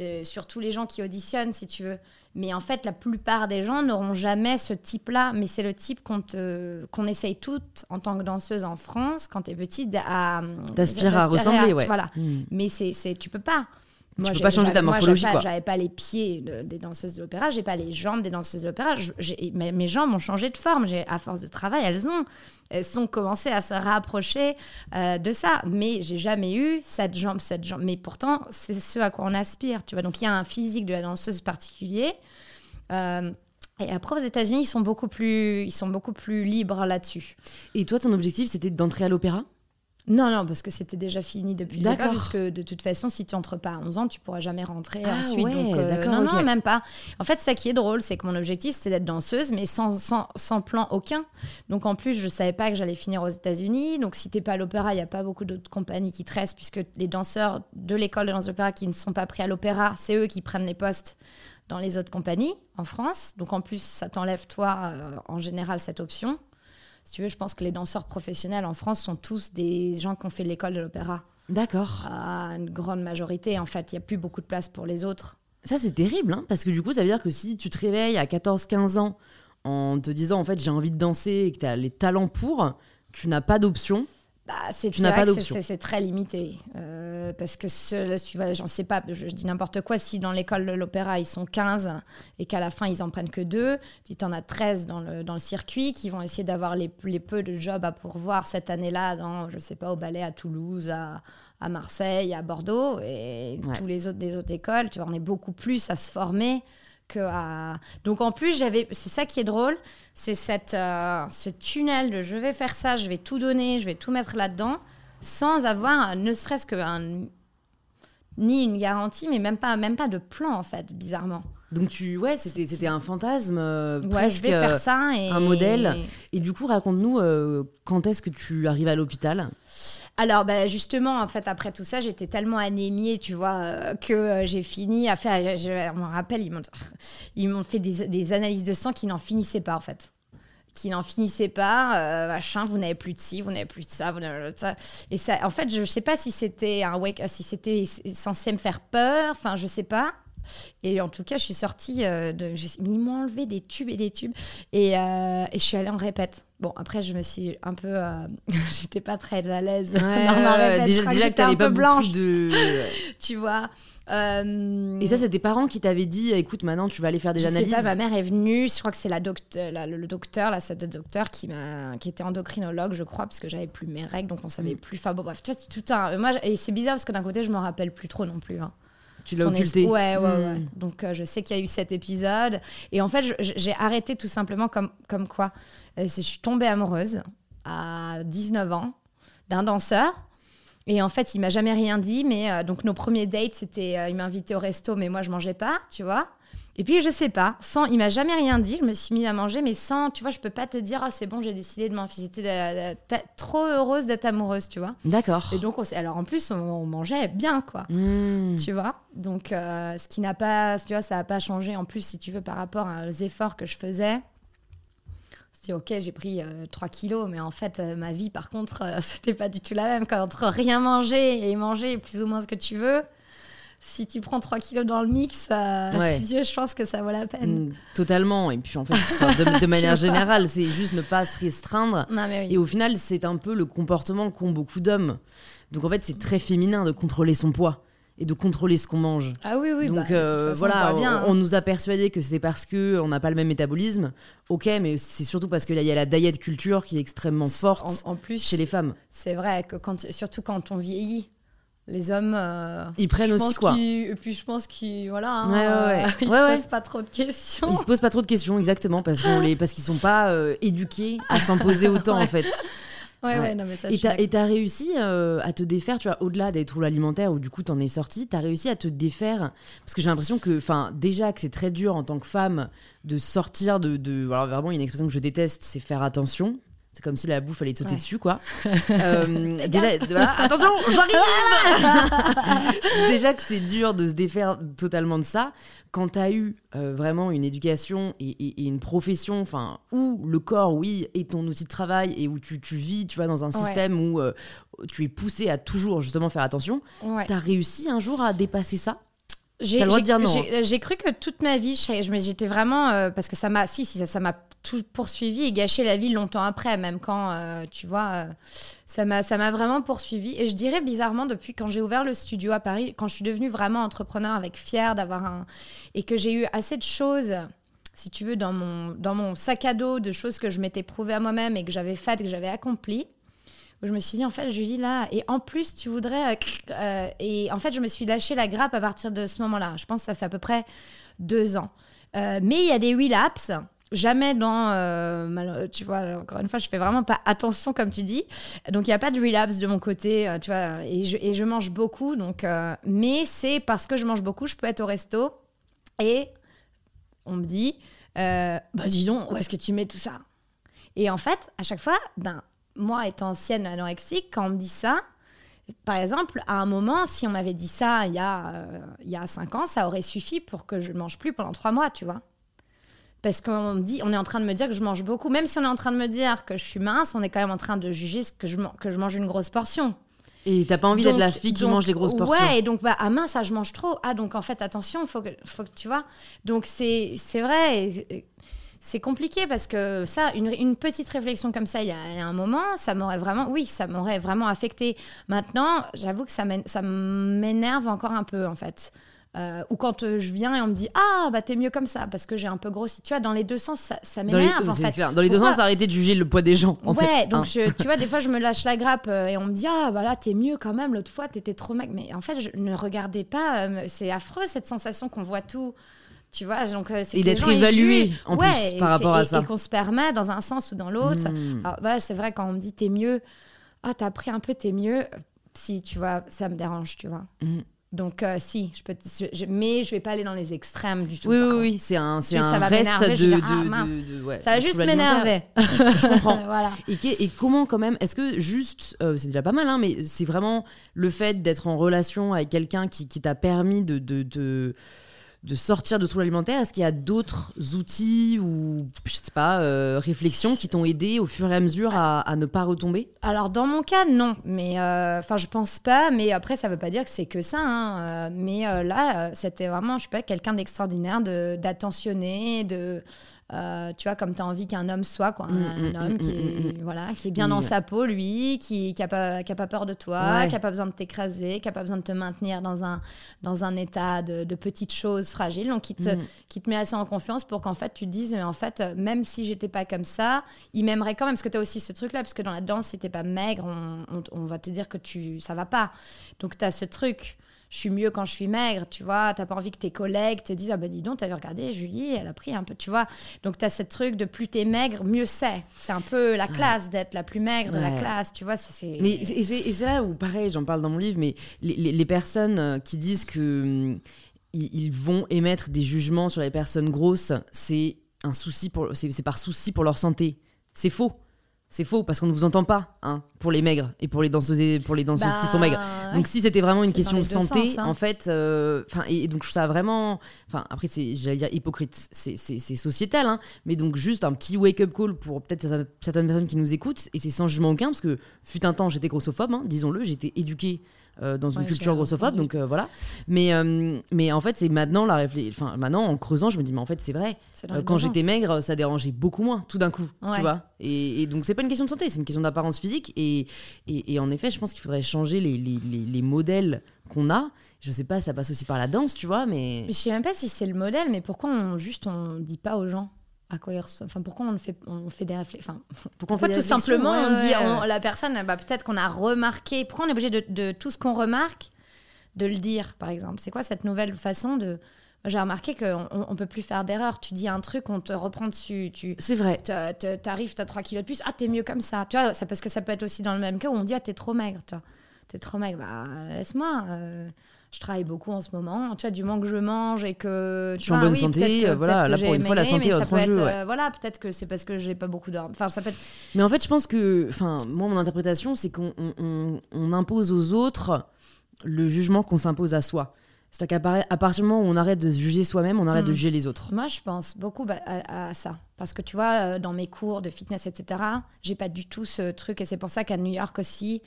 Euh, surtout les gens qui auditionnent, si tu veux. Mais en fait, la plupart des gens n'auront jamais ce type-là. Mais c'est le type qu'on qu'on essaye toutes en tant que danseuse en France, quand tu es petite, à T'aspires à ressembler, ouais. Voilà. Mm. Mais c'est, c'est, tu peux pas. Peux j'ai- pas changer ta j'avais- moi, morphologie, j'avais quoi. pas- J'avais pas les pieds de- des danseuses de l'opéra, j'ai pas les jambes des danseuses de l'opéra. Mes, mes jambes ont changé de forme. À force de travail, elles ont, elles ont commencé à se rapprocher euh, de ça. Mais j'ai jamais eu cette jambe, cette jambe. Mais pourtant, c'est ce à quoi on aspire, tu vois. Donc il y a un physique de la danseuse particulier. Euh, et après, aux États-Unis, ils sont beaucoup plus, ils sont beaucoup plus libres là-dessus. Et toi, ton objectif, c'était d'entrer à l'opéra? Non, non, parce que c'était déjà fini depuis le départ, D'accord. puisque de toute façon, si tu entres pas à 11 ans, tu pourras jamais rentrer Ah ensuite. ouais, donc, euh, non, non, même pas. En fait, ça qui est drôle, c'est que mon objectif, c'est d'être danseuse, mais sans, sans, sans plan aucun. Donc, en plus, je savais pas que j'allais finir aux États-Unis. Donc, si t'es pas à l'opéra, il y a pas beaucoup d'autres compagnies qui te restent, puisque les danseurs de l'école de danse d'opéra qui ne sont pas pris à l'opéra, c'est eux qui prennent les postes dans les autres compagnies en France. Donc, en plus, ça t'enlève, toi, euh, en général, cette option. Si tu veux, je pense que les danseurs professionnels en France sont tous des gens qui ont fait l'école de l'opéra. D'accord. À une grande majorité, en fait, il n'y a plus beaucoup de place pour les autres. Ça, c'est terrible, hein, parce que du coup, ça veut dire que si tu te réveilles à 14-15 ans en te disant, en fait, j'ai envie de danser et que tu as les talents pour, tu n'as pas d'option. Bah, c'est Tu n'as c'est très limité. Euh, parce que ce, tu j'en sais pas, je, je dis n'importe quoi. Si dans l'école de l'opéra, ils sont 15 et qu'à la fin, ils en prennent que deux, tu en as 13 dans le, dans le circuit qui vont essayer d'avoir les, les peu de jobs à pourvoir cette année-là, dans, je sais pas, au ballet à Toulouse, à, à Marseille, à Bordeaux. Et Ouais. tous les autres des autres écoles, tu vois, on est beaucoup plus à se former. Donc en plus, j'avais, c'est ça qui est drôle, c'est cette, euh, ce tunnel de je vais faire ça, je vais tout donner, je vais tout mettre là-dedans, sans avoir ne serait-ce que un- ni une garantie, mais même pas, même pas de plan en fait, bizarrement. Donc, tu, ouais, c'était c'était un fantasme. euh, Ouais, presque, je vais euh, faire ça et un modèle. Et du coup, raconte-nous euh, quand est-ce que tu arrives à l'hôpital? Alors, bah, justement, en fait, après tout ça, j'étais tellement anémiée, tu vois, euh, que euh, j'ai fini à faire. Je, me rappelle, ils m'ont, ils m'ont fait des, des analyses de sang qui n'en finissaient pas, en fait. Qui n'en finissaient pas, euh, machin, vous n'avez plus de ci, vous n'avez plus de ça, vous n'avez plus de ça. Et ça, en fait, je ne sais pas si c'était un wake, si c'était censé me faire peur, enfin, je sais pas. Et en tout cas, je suis sortie euh, de. je- ils m'ont enlevé des tubes et des tubes. Et, euh, et je suis allée en répète. Bon, après, je me suis un peu. euh, [laughs] J'étais pas très à l'aise [laughs] dans ma répète. déjà déjà que t'avais pas peu blanche, de. [laughs] tu vois. Euh, Et ça, c'est tes parents qui t'avaient dit écoute, maintenant tu vas aller faire des je sais analyses. pas, ma mère est venue. Je crois que c'est la docte- la- le, docteur, la cette docteur qui m'a, qui était endocrinologue, je crois, parce que j'avais plus mes règles, donc on savait Mm. plus. Enfin bon, bref, tu vois, c'est tout un. Moi, et c'est bizarre parce que d'un côté, je me rappelle plus trop non plus. hein. Tu l'as es- occulté. Ouais, ouais, ouais. Hmm. Donc euh, je sais qu'il y a eu cet épisode. Et en fait, j'ai arrêté tout simplement comme, comme quoi Euh, Je suis tombée amoureuse à 19 ans d'un danseur. Et en fait, il m'a jamais rien dit. Mais euh, donc nos premiers dates, c'était. il m'a invité au resto, mais moi, je mangeais pas, tu vois. Et puis, je sais pas, sans, il m'a jamais rien dit. Je me suis mis à manger, mais sans, tu vois, je peux pas te dire, ah, c'est bon, j'ai décidé de m'enfiler. J'étais trop heureuse d'être amoureuse, tu vois. D'accord. Et donc, on alors en plus, on, on mangeait bien, quoi Hmm. tu vois. Donc, euh, ce qui n'a pas, tu vois, ça n'a pas changé en plus, si tu veux, par rapport aux efforts que je faisais. C'est ok, j'ai pris euh, 3 kilos, mais en fait, euh, ma vie, par contre, euh, [laughs] c'était pas du tout la même. Quand entre rien manger et manger plus ou moins ce que tu veux, si tu prends 3 kilos dans le mix, euh, Ouais. si tu veux, je pense que ça vaut la peine. Hmm, Totalement. Et puis en fait, de, de [laughs] manière générale, c'est juste ne pas se restreindre. Non, mais oui. Et au final, c'est un peu le comportement qu'ont beaucoup d'hommes. Donc en fait, c'est très féminin de contrôler son poids et de contrôler ce qu'on mange. Ah oui, oui, Donc bah, euh, façon, voilà, on bien. on, hein. on nous a persuadé que c'est parce que on n'a pas le même métabolisme. Ok, mais c'est surtout parce que là, il y a la diet culture qui est extrêmement forte En, en plus, chez les femmes. c'est vrai que quand, surtout quand on vieillit, les hommes. euh, Ils prennent aussi quoi. Et puis je pense qu'ils voilà, hein, Ouais, ouais, ouais. [laughs] ils se posent pas trop de questions. Ils se posent pas trop de questions, exactement, parce qu'on les, parce qu'ils sont pas euh, éduqués à s'en poser [laughs] autant en fait. Ouais, Ouais. non mais ça. et t'as réussi euh, à te défaire, tu vois, au-delà des troubles alimentaires où du coup t'en es sorti, t'as réussi à te défaire? Parce que j'ai l'impression que, enfin, déjà que c'est très dur en tant que femme de sortir de, de alors vraiment une expression que je déteste, c'est faire attention. C'est comme si la bouffe allait te sauter Ouais. dessus, quoi. [laughs] Euh, déjà, [laughs] voilà, attention, j'arrive [laughs] Déjà que c'est dur de se défaire totalement de ça. Quand t'as eu euh, vraiment une éducation et, et- et une profession, enfin, où le corps, oui, est ton outil de travail et où tu, tu vis, tu vois, dans un Ouais. système où euh, tu es poussé à toujours justement faire attention, Ouais. t'as réussi un jour à dépasser ça? J'ai droit j'ai- cru que toute ma vie, je j'étais vraiment euh, parce que ça m'a, si, si, ça m'a tout poursuivi et gâché la vie longtemps après, même quand, euh, tu vois, euh, ça m'a, vraiment poursuivi. Et je dirais bizarrement depuis quand j'ai ouvert le studio à Paris, quand je suis devenue vraiment entrepreneur, avec fière d'avoir un et que j'ai eu assez de choses. Si tu veux, dans mon, dans mon sac à dos de choses que je m'étais prouvé à moi-même et que j'avais faites, que j'avais accomplies, où je me suis dit, en fait, Julie, là, et en plus, tu voudrais. euh, et en fait, je me suis lâché la grappe à partir de ce moment-là. Je pense que ça fait à peu près deux ans. Mais il y a des relapses. Jamais dans. euh, mal- tu vois, encore une fois, je fais vraiment pas attention, comme tu dis. Donc, il n'y a pas de relapse de mon côté, euh, tu vois, et je, mange beaucoup. Donc, euh, mais c'est parce que je mange beaucoup, je peux être au resto et on me dit, euh, bah dis donc, où est-ce que tu mets tout ça? Et en fait, à chaque fois, ben, moi étant ancienne anorexique, quand on me dit ça, par exemple, à un moment, si on m'avait dit ça il y, a, euh, il y a cinq ans, ça aurait suffi pour que je ne mange plus pendant trois mois, tu vois. Parce qu'on me dit, on est en train de me dire que je mange beaucoup. Même si on est en train de me dire que je suis mince, on est quand même en train de juger ce que je, man- que je mange une grosse portion. Et t'as pas envie d'être la fille qui mange des grosses portions. Ouais, et donc, bah, ah mince, ça, je mange trop. Ah, donc en fait, attention, faut que, faut que tu vois. Donc, c'est vrai. C'est compliqué parce que ça, une, une, petite réflexion comme ça, il y, a, il y a un moment, ça m'aurait vraiment, oui, ça m'aurait vraiment affecté. Maintenant, j'avoue que ça m'énerve encore un peu, en fait. Euh, ou quand euh, je viens et on me dit ah bah t'es mieux comme ça parce que j'ai un peu grossi. Tu vois dans les deux sens ça, ça m'énerve en fait. dans les deux sens arrêtez de juger le poids des gens en ouais donc hein. tu vois des fois je me lâche la grappe euh, et on me dit ah bah là t'es mieux quand même. L'autre fois t'étais trop mec mais en fait je ne regardais pas c'est affreux cette sensation qu'on voit tout. Tu vois donc et d'être évalué en plus par rapport à ça. et qu'on se permet dans un sens ou dans l'autre. Bah, c'est vrai quand on me dit t'es mieux ah t'as pris un peu t'es mieux si tu vois ça me dérange tu vois. Hmm. Donc, euh, si, je peux, mais je vais pas aller dans les extrêmes du tout. Oui, oui, oui, c'est un, c'est un reste de, ah, de, ouais, Ça va juste m'énerver. [laughs] je comprends. [laughs] voilà. et, et, comment, quand même, est-ce que juste, euh, c'est déjà pas mal, hein, mais c'est vraiment le fait d'être en relation avec quelqu'un qui, qui t'a permis de, de de sortir de troubles alimentaires Est-ce qu'il y a d'autres outils ou, je sais pas, euh, réflexions qui t'ont aidé au fur et à mesure à, ne pas retomber? Alors, dans mon cas, non. Mais, euh, enfin, je pense pas. Mais après, ça veut pas dire que c'est que ça. Hein. Euh, mais là, c'était vraiment, je sais pas, quelqu'un d'extraordinaire, d'attentionné, de euh, tu vois, comme tu as envie qu'un homme soit, quoi. Un, mm, mm, homme mm, qui, est, voilà, qui est bien dans sa peau, lui, qui n'a pas, qui a pas peur de toi, qui n'a pas besoin de t'écraser, qui n'a pas besoin de te maintenir dans un, dans un état de, de petites choses fragiles. Donc, qui te, qui te met assez en confiance pour qu'en fait, tu te dises, mais en fait, même si j'étais pas comme ça, il m'aimerait quand même. Parce que tu as aussi ce truc-là, parce que dans la danse, si t'es pas maigre, on, on, on, va te dire que tu, ça va pas. Donc, tu as ce truc je suis mieux quand je suis maigre, tu vois. T'as pas envie que tes collègues te disent Ah bah dis donc, t'avais regardé, Julie, elle a pris un peu, tu vois. Donc t'as ce truc de plus t'es maigre, mieux c'est. C'est un peu la classe d'être la plus maigre de la classe, tu vois. C'est, mais et c'est, là où, pareil, j'en parle dans mon livre, mais les, les, personnes euh, qui disent que. Hum, ils vont émettre des jugements sur les personnes grosses, c'est un souci pour, c'est par souci pour leur santé. C'est faux. C'est faux parce qu'on ne vous entend pas hein, pour les maigres et pour les danseuses pour les danseuses qui sont maigres. Bah, donc si c'était vraiment une question de santé, hein. en fait, euh, enfin et, donc ça vraiment, enfin après c'est j'allais dire hypocrite, c'est sociétal, hein, mais donc juste un petit wake up call pour peut-être certaines personnes qui nous écoutent et c'est sans jugement aucun parce que fut un temps j'étais grossophobe, disons-le, j'étais éduquée euh, dans une culture grossophobe, donc euh, voilà. Mais, euh, mais en fait, c'est maintenant, la enfin, maintenant, en creusant, je me dis, mais en fait, c'est vrai. quand j'étais maigre, ça dérangeait beaucoup moins, tout d'un coup, tu vois. Et, donc, c'est pas une question de santé, c'est une question d'apparence physique. Et, et, en effet, je pense qu'il faudrait changer les, les, les, modèles qu'on a. Je sais pas, ça passe aussi par la danse, tu vois, mais. Je sais même pas si c'est le modèle, mais pourquoi on, juste on dit pas aux gens? À quoi enfin pourquoi on fait on fait des [laughs] réflexions enfin pourquoi fait tout simplement on dit la personne bah, peut-être qu'on a remarqué pourquoi on est obligé de, de tout ce qu'on remarque de le dire par exemple? C'est quoi cette nouvelle façon de j'ai remarqué qu'on on peut plus faire d'erreur. Tu dis un truc, on te reprend dessus. Tu, c'est vrai. T'arrives, t'as 3 kilos de plus. Ah, t'es mieux comme ça. Tu vois, c'est parce que ça peut être aussi dans le même cas où on dit Ah, t'es trop maigre. Toi. T'es trop maigre. Bah, laisse-moi. Euh, je travaille beaucoup en ce moment. Tu vois, du moment que je mange et que. Je suis en bonne santé, voilà, là pour une fois, la santé est autre jeu. Euh, voilà, peut-être que c'est parce que j'ai pas beaucoup d'or. Enfin, ça peut être... Mais en fait, je pense que. Enfin, moi, mon interprétation, c'est qu'on on, impose aux autres le jugement qu'on s'impose à soi. C'est-à-dire qu'à partir du moment où on arrête de se juger soi-même, on arrête de hmm. juger les autres. Moi, je pense beaucoup à, à, ça. Parce que tu vois, euh, dans mes cours de fitness, etc., j'ai pas du tout ce truc. Et c'est pour ça qu'à New York aussi,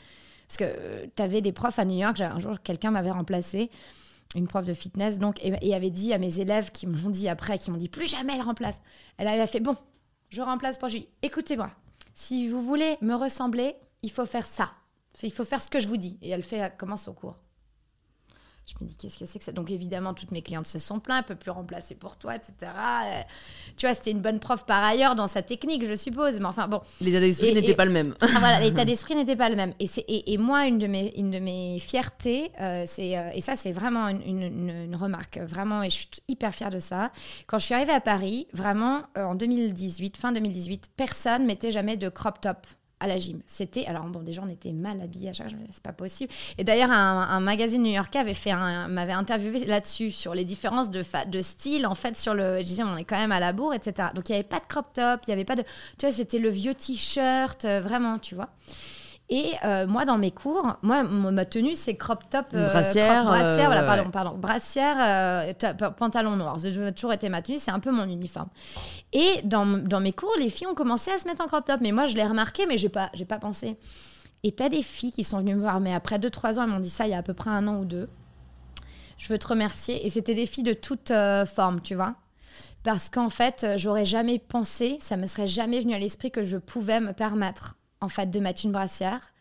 parce que euh, tu avais des profs à New York, un jour quelqu'un m'avait remplacé, une prof de fitness, donc, et, avait dit à mes élèves qui m'ont dit après, qui m'ont dit plus jamais elle remplace. Elle avait fait bon, je remplace pour Julie. Écoutez-moi, si vous voulez me ressembler, il faut faire ça. Il faut faire ce que je vous dis. Et elle fait, elle commence au cours. Je me dis, qu'est-ce que c'est que ça? Donc, évidemment, toutes mes clientes se sont plaintes, elle peut plus remplacer pour toi, etc. Euh, tu vois, c'était une bonne prof par ailleurs dans sa technique, je suppose. Mais enfin, bon. L'état d'esprit n'était pas le même. [laughs] Ah, voilà, l'état [laughs] d'esprit n'était pas le même. Et, et, et, moi, une de mes, une de mes fiertés, euh, c'est, euh, et ça, c'est vraiment une, une, une, remarque, vraiment, et je suis hyper fière de ça. Quand je suis arrivée à Paris, vraiment, en 2018, fin 2018, personne mettait jamais de crop top à la gym. C'était, alors bon, déjà on était mal habillés à chaque c'est pas possible. Et d'ailleurs, un, magazine new-yorkais avait fait m'avait interviewé là-dessus, sur les différences de, style, en fait, sur le, je disais, on est quand même à la bourre, etc. Donc il n'y avait pas de crop top, il n'y avait pas de, tu vois, c'était le vieux t-shirt, euh, vraiment, tu vois. Et euh, moi, dans mes cours, moi, ma tenue, c'est crop top, euh, brassière, brassière voilà, pardon, pardon, brassière, pantalon noir. Ça a toujours été ma tenue, c'est un peu mon uniforme. Et dans, dans, mes cours, les filles ont commencé à se mettre en crop top, mais moi, je l'ai remarqué, mais j'ai pas, j'ai pas pensé. Et t'as des filles qui sont venues me voir, mais après 2-3 ans, elles m'ont dit ça il y a à peu près un an ou deux. Je veux te remercier. Et c'était des filles de toute euh, forme, tu vois. Parce qu'en fait, j'aurais jamais pensé, ça me serait jamais venu à l'esprit que je pouvais me permettre, en fait, de mettre une brassière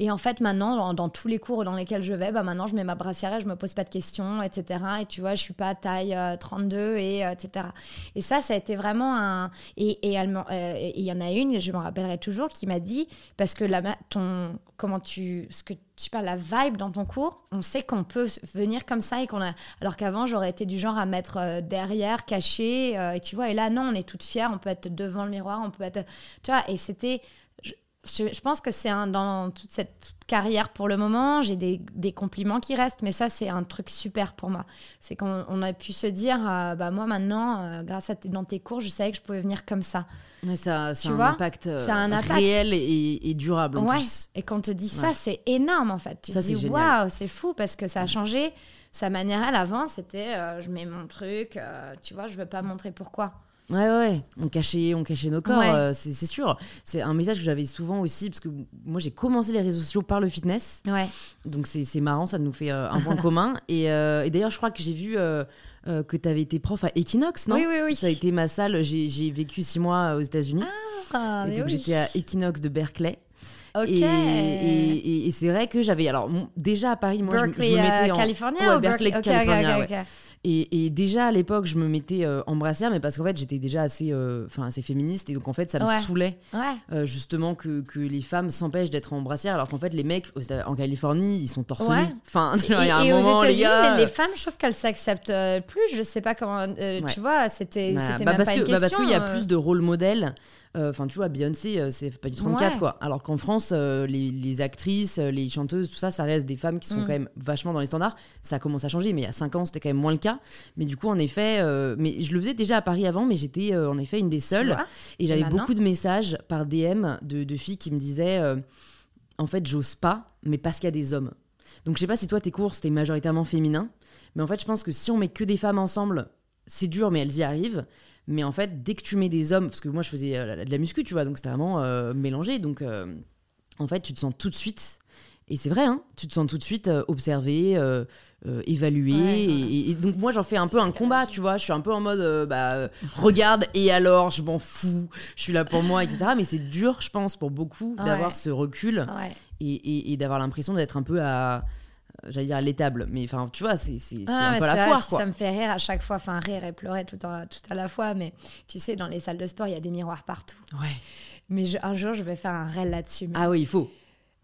et en fait, maintenant, dans, tous les cours dans lesquels je vais, bah, maintenant, je mets ma brassière et je me pose pas de questions, etc. Et tu vois, je suis pas taille 32 euh, et euh, etc. Et ça, ça a été vraiment un. Et euh, il y en a une, je me rappellerai toujours, qui m'a dit parce que la, ton comment tu ce que tu pas la vibe dans ton cours on sait qu'on peut venir comme ça et qu'on a alors qu'avant j'aurais été du genre à mettre derrière caché et tu vois et là non on est toutes fières on peut être devant le miroir on peut être tu vois et c'était je, pense que c'est dans toute cette carrière pour le moment, j'ai des, des, compliments qui restent, mais ça, c'est un truc super pour moi. C'est qu'on a pu se dire, euh, bah, moi maintenant, euh, grâce à dans tes cours, je savais que je pouvais venir comme ça. Mais ça, ça, a un impact, euh, un impact, réel et, durable en plus. Et quand on te dit ça, c'est énorme en fait. Tu te dis, waouh, c'est fou parce que ça a changé. Sa manière, elle, avant, c'était, je mets mon truc, tu vois, je veux pas montrer pourquoi. Ouais, ouais, on cachait, on cachait nos corps, euh, c'est sûr. C'est un message que j'avais souvent aussi, parce que moi j'ai commencé les réseaux sociaux par le fitness. Ouais. Donc c'est marrant, ça nous fait euh, un point [laughs] commun. Et, euh, et d'ailleurs, je crois que j'ai vu que tu avais été prof à Equinox, non? Oui, oui, oui. Ça a été ma salle, j'ai vécu six mois aux États-Unis. Ah, et donc j'étais à Equinox de Berkeley. Ok. Et, et, c'est vrai que j'avais. Alors, déjà à Paris, moi, je, me mettais en. California ou Berkeley, California. Et, déjà à l'époque, je me mettais euh, en brassière, mais parce qu'en fait, j'étais déjà assez, euh, assez féministe, et donc en fait, ça me saoulait euh, justement que, que, les femmes s'empêchent d'être en brassière, alors qu'en fait, les mecs en Californie, ils sont torse Enfin, [laughs] il y a un moment, les gars. Les femmes, je trouve qu'elles s'acceptent plus. Je sais pas comment. Tu vois, c'était bah, bah, parce pas que, une question, bah, parce qu'il y a plus de rôles modèles. Enfin, tu vois, Beyoncé, c'est pas du 34, quoi. Alors qu'en France, les, les, actrices, les chanteuses, tout ça, ça reste des femmes qui sont mm. quand même vachement dans les standards. Ça commence à changer, mais il y a 5 ans, c'était quand même moins le cas. Mais du coup, en effet, euh, mais je le faisais déjà à Paris avant, mais j'étais euh, en effet une des seules. Et j'avais beaucoup de messages par DM de, filles qui me disaient euh, En fait, j'ose pas, mais parce qu'il y a des hommes. Donc, je sais pas si toi, tes cours, c'était majoritairement féminin. Mais en fait, je pense que si on met que des femmes ensemble, c'est dur, mais elles y arrivent. Mais en fait, dès que tu mets des hommes, parce que moi, je faisais de la muscu, tu vois, donc c'était vraiment mélangé. Donc, en fait, tu te sens tout de suite. Et c'est vrai, hein, tu te sens tout de suite observé euh, évaluer. Et, donc moi j'en fais un peu un combat, tu vois. Je suis un peu en mode, euh, bah, regarde et alors, je m'en fous, je suis là pour moi, etc. Mais c'est dur, je pense, pour beaucoup d'avoir ce recul et, d'avoir l'impression d'être un peu à j'allais dire à l'étable, mais enfin, tu vois, c'est un peu la foire. Ça me fait rire à chaque fois, enfin, rire et pleurer tout, à, tout à la fois, mais tu sais, dans les salles de sport, il y a des miroirs partout. Ouais. Mais un jour, je vais faire un réel là-dessus. Ah oui, il faut.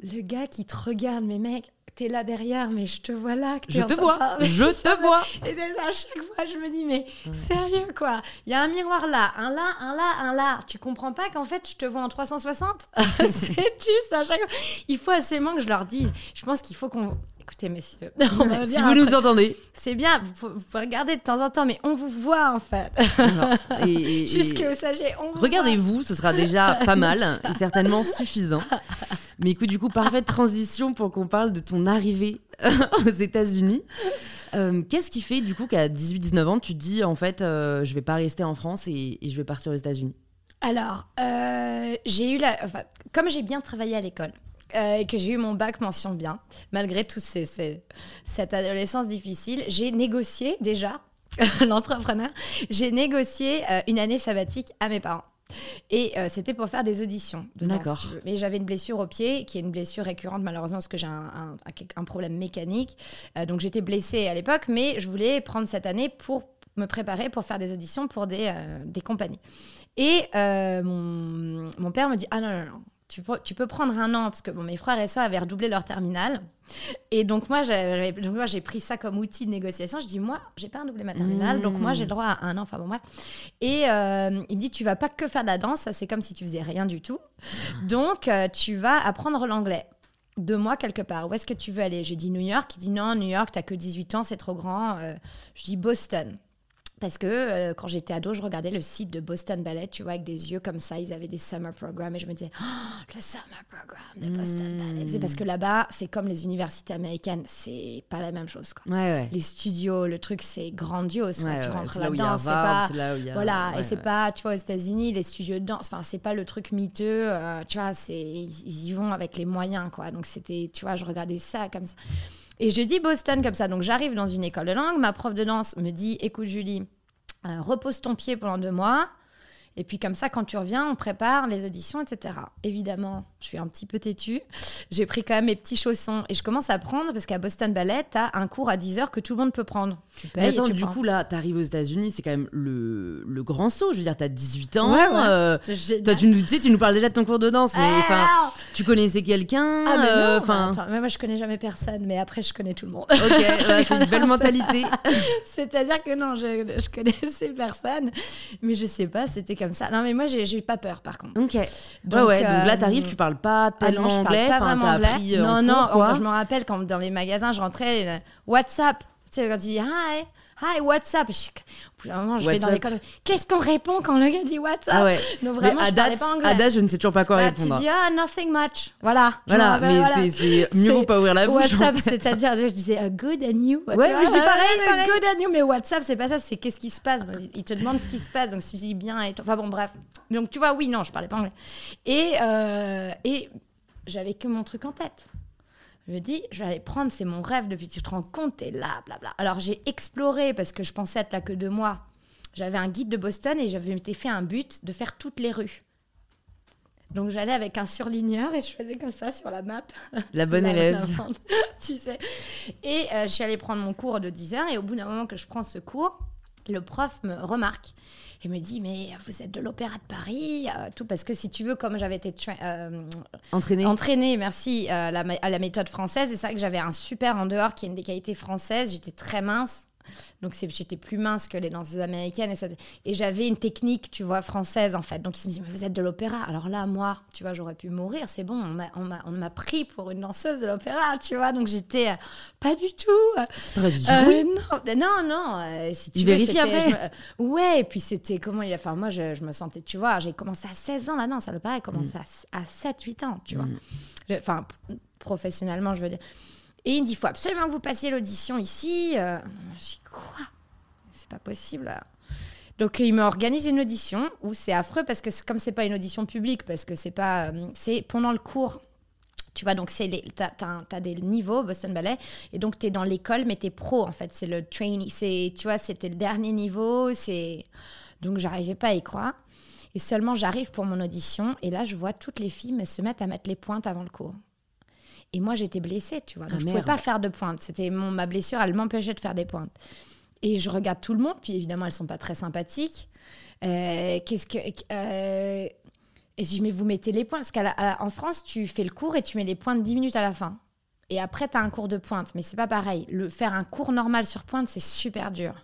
Le gars qui te regarde, mais mec, t'es là derrière, mais je te vois là. je te vois, je te vois. Et à chaque fois, je me dis, mais sérieux quoi Il y a un miroir là, un là, un là, un là. Tu comprends pas qu'en fait, je te vois en 360 [laughs] [laughs] C'est juste à chaque fois. Il faut absolument que je leur dise. Je pense qu'il faut qu'on Écoutez, messieurs, si vous nous entendez, c'est bien, vous, pouvez regarder de temps en temps, mais on vous voit en fait. Et, [laughs] Juste que vous sachiez, on Regardez-vous, ce sera déjà pas mal [laughs] et certainement suffisant. Mais écoute, du coup, parfaite transition pour qu'on parle de ton arrivée aux États-Unis. Euh, qu'est-ce qui fait du coup qu'à 18-19 ans, tu te dis en fait, euh, je vais pas rester en France et, je vais partir aux États-Unis? Alors, euh, j'ai eu la. Enfin, comme j'ai bien travaillé à l'école, euh, et que j'ai eu mon bac mention bien, malgré toute ces, cette adolescence difficile. J'ai négocié déjà, [laughs] l'entrepreneur, j'ai négocié euh, une année sabbatique à mes parents. Et euh, c'était pour faire des auditions. D'accord. Mais j'avais une blessure au pied, qui est une blessure récurrente malheureusement parce que j'ai un, un, problème mécanique. donc j'étais blessée à l'époque, mais je voulais prendre cette année pour me préparer pour faire des auditions pour des, des compagnies. Et mon, mon, père me dit, ah non, non, non, tu peux, tu peux prendre un an, parce que bon, mes frères et soeurs avaient redoublé leur terminale. Et donc, moi, j'ai pris ça comme outil de négociation. Je dis, moi, j'ai pas redoublé ma terminale, donc moi, j'ai le droit à un an. Enfin, bon, bref. Et euh, il me dit, tu vas pas que faire de la danse, ça, c'est comme si tu faisais rien du tout. Donc, euh, tu vas apprendre l'anglais. Deux mois quelque part. Où est-ce que tu veux aller? J'ai dit New York. Il dit, non, New York, t'as que 18 ans, c'est trop grand. Euh, je dis Boston. Parce que euh, quand j'étais ado, je regardais le site de Boston Ballet, tu vois, avec des yeux comme ça. Ils avaient des summer programs et je me disais, oh, [gasps] le summer program de Boston Ballet. C'est parce que là-bas, c'est comme les universités américaines, c'est pas la même chose. Quoi. Ouais, ouais. Les studios, le truc, c'est grandiose. Ouais, tu rentres là-dedans, c'est pas. là où a- Voilà, et c'est pas, tu vois, aux États-Unis, les studios de danse, enfin, c'est pas le truc miteux, euh, tu vois, ils y vont avec les moyens, quoi. Donc, c'était, tu vois, je regardais ça comme ça. Et je dis Boston comme ça. Donc, j'arrive dans une école de langue, ma prof de danse me dit écoute, Julie, euh, repose ton pied pendant deux mois. Et puis comme ça, quand tu reviens, on prépare les auditions, etc. Évidemment, je suis un petit peu têtue. J'ai pris quand même mes petits chaussons et je commence à prendre parce qu'à Boston Ballet, tu as un cours à 10 heures que tout le monde peut prendre. Tu Mais et attends, tu du prends. coup, là, t'arrives aux États-Unis, c'est quand même le, le grand saut. Je veux dire, t'as 18 ans. Ouais, ouais. euh, toi, tu, nous- tu sais, tu nous parles déjà de ton cours de danse, mais enfin, tu connaissais quelqu'un. Ah, mais euh, non, enfin, moi je connais jamais personne, mais après je connais tout le monde. ok, ouais, [laughs] c'est une belle mentalité. [laughs] C'est-à-dire que non, je, je connaissais personne, mais je sais pas, c'était comme ça. Non, mais moi j'ai eu pas peur par contre. Ok. Donc, ouais, ouais. Donc là, euh, t'arrives, tu parles pas Ah tellement non, je parle anglais. pas enfin, vraiment t'as anglais. appris, euh, non, non, cours, quoi. je me rappelle quand dans les magasins, je rentrais, euh, WhatsApp. Tu sais, quand tu dis hi, hi, d'un moment, je vais dans l'école. Qu'est-ce qu'on répond quand le gars dit WhatsApp Ah ouais. Donc Mais vraiment, à je date, pas anglais. à date, je ne sais toujours pas quoi Bah, tu répondre. dis ah nothing much. Voilà. Voilà, mais voilà. c'est- mieux vaut pas ouvrir la bouche. WhatsApp, fait. c'est-à-dire, je disais uh, good and you. Ouais, mais je dis pareil, pareil. Good and you, mais WhatsApp, c'est pas ça, c'est qu'est-ce qui se passe. Donc, Il te demande ce qui se passe, donc si je dis bien et. Enfin bon, bref. Donc tu vois, oui, non, je parlais pas anglais. Et, euh, et j'avais que mon truc en tête. Je me dis, je vais aller prendre, c'est mon rêve depuis que tu te rends compte, t'es là, blabla. Alors j'ai exploré parce que je pensais être là que deux mois. J'avais un guide de Boston et j'avais fait un but de faire toutes les rues. Donc j'allais avec un surligneur et je faisais comme ça sur la map. La bonne [laughs] La- élève. [laughs] tu sais. Et euh, je suis allée prendre mon cours de 10 heures et au bout d'un moment que je prends ce cours, le prof me remarque et me dit mais vous êtes de l'Opéra de Paris, euh, tout parce que si tu veux comme j'avais été euh, Entraîné. entraînée, merci euh, la à la méthode française, et c'est vrai que j'avais un super en dehors qui est une des qualités françaises. J'étais très mince. Donc j'étais plus mince que les danseuses américaines et, ça- et j'avais une technique, tu vois, française en fait. Donc ils se disent mais vous êtes de l'opéra. Alors là moi, tu vois, j'aurais pu mourir. C'est bon, on m'a- pris pour une danseuse de l'opéra, tu vois. Donc j'étais euh, pas du tout. euh, euh, non, non, non. euh, si tu Il veux, vérifie c'était- après. je ouais, et puis c'était comment il a. Enfin, moi, je, je me sentais, tu vois, j'ai commencé à 16 ans là, non, ça le paraît, commencé à, à 7, 8 ans, tu vois. Mm. Enfin, professionnellement, je veux dire. Et il me dit, il faut absolument que vous passiez l'audition ici. Euh, je dis, quoi? C'est pas possible. Donc il m'organise une audition où c'est affreux parce que comme c'est pas une audition publique, parce que c'est pas, euh, c'est pendant le cours. Tu vois, donc c'est t'as, t'as des niveaux Boston Ballet et donc t'es dans l'école mais t'es pro en fait. C'est le trainee, c'est, tu vois, c'était le dernier niveau. C'est donc j'arrivais pas à y croire. Et seulement j'arrive pour mon audition et là je vois toutes les filles se mettre à mettre les pointes avant le cours. Et moi j'étais blessée, tu vois, donc Ah, je merde. pouvais pas faire de pointes. C'était mon ma blessure, elle m'empêchait de faire des pointes. Et je regarde tout le monde, puis évidemment elles sont pas très sympathiques. Euh, Qu'est-ce que euh, et je dis, mais vous mettez les points. Parce qu'en France, tu fais le cours et tu mets les pointes 10 minutes à la fin. Et après, tu as un cours de pointe. Mais c'est pas pareil. Le, faire un cours normal sur pointe, c'est super dur.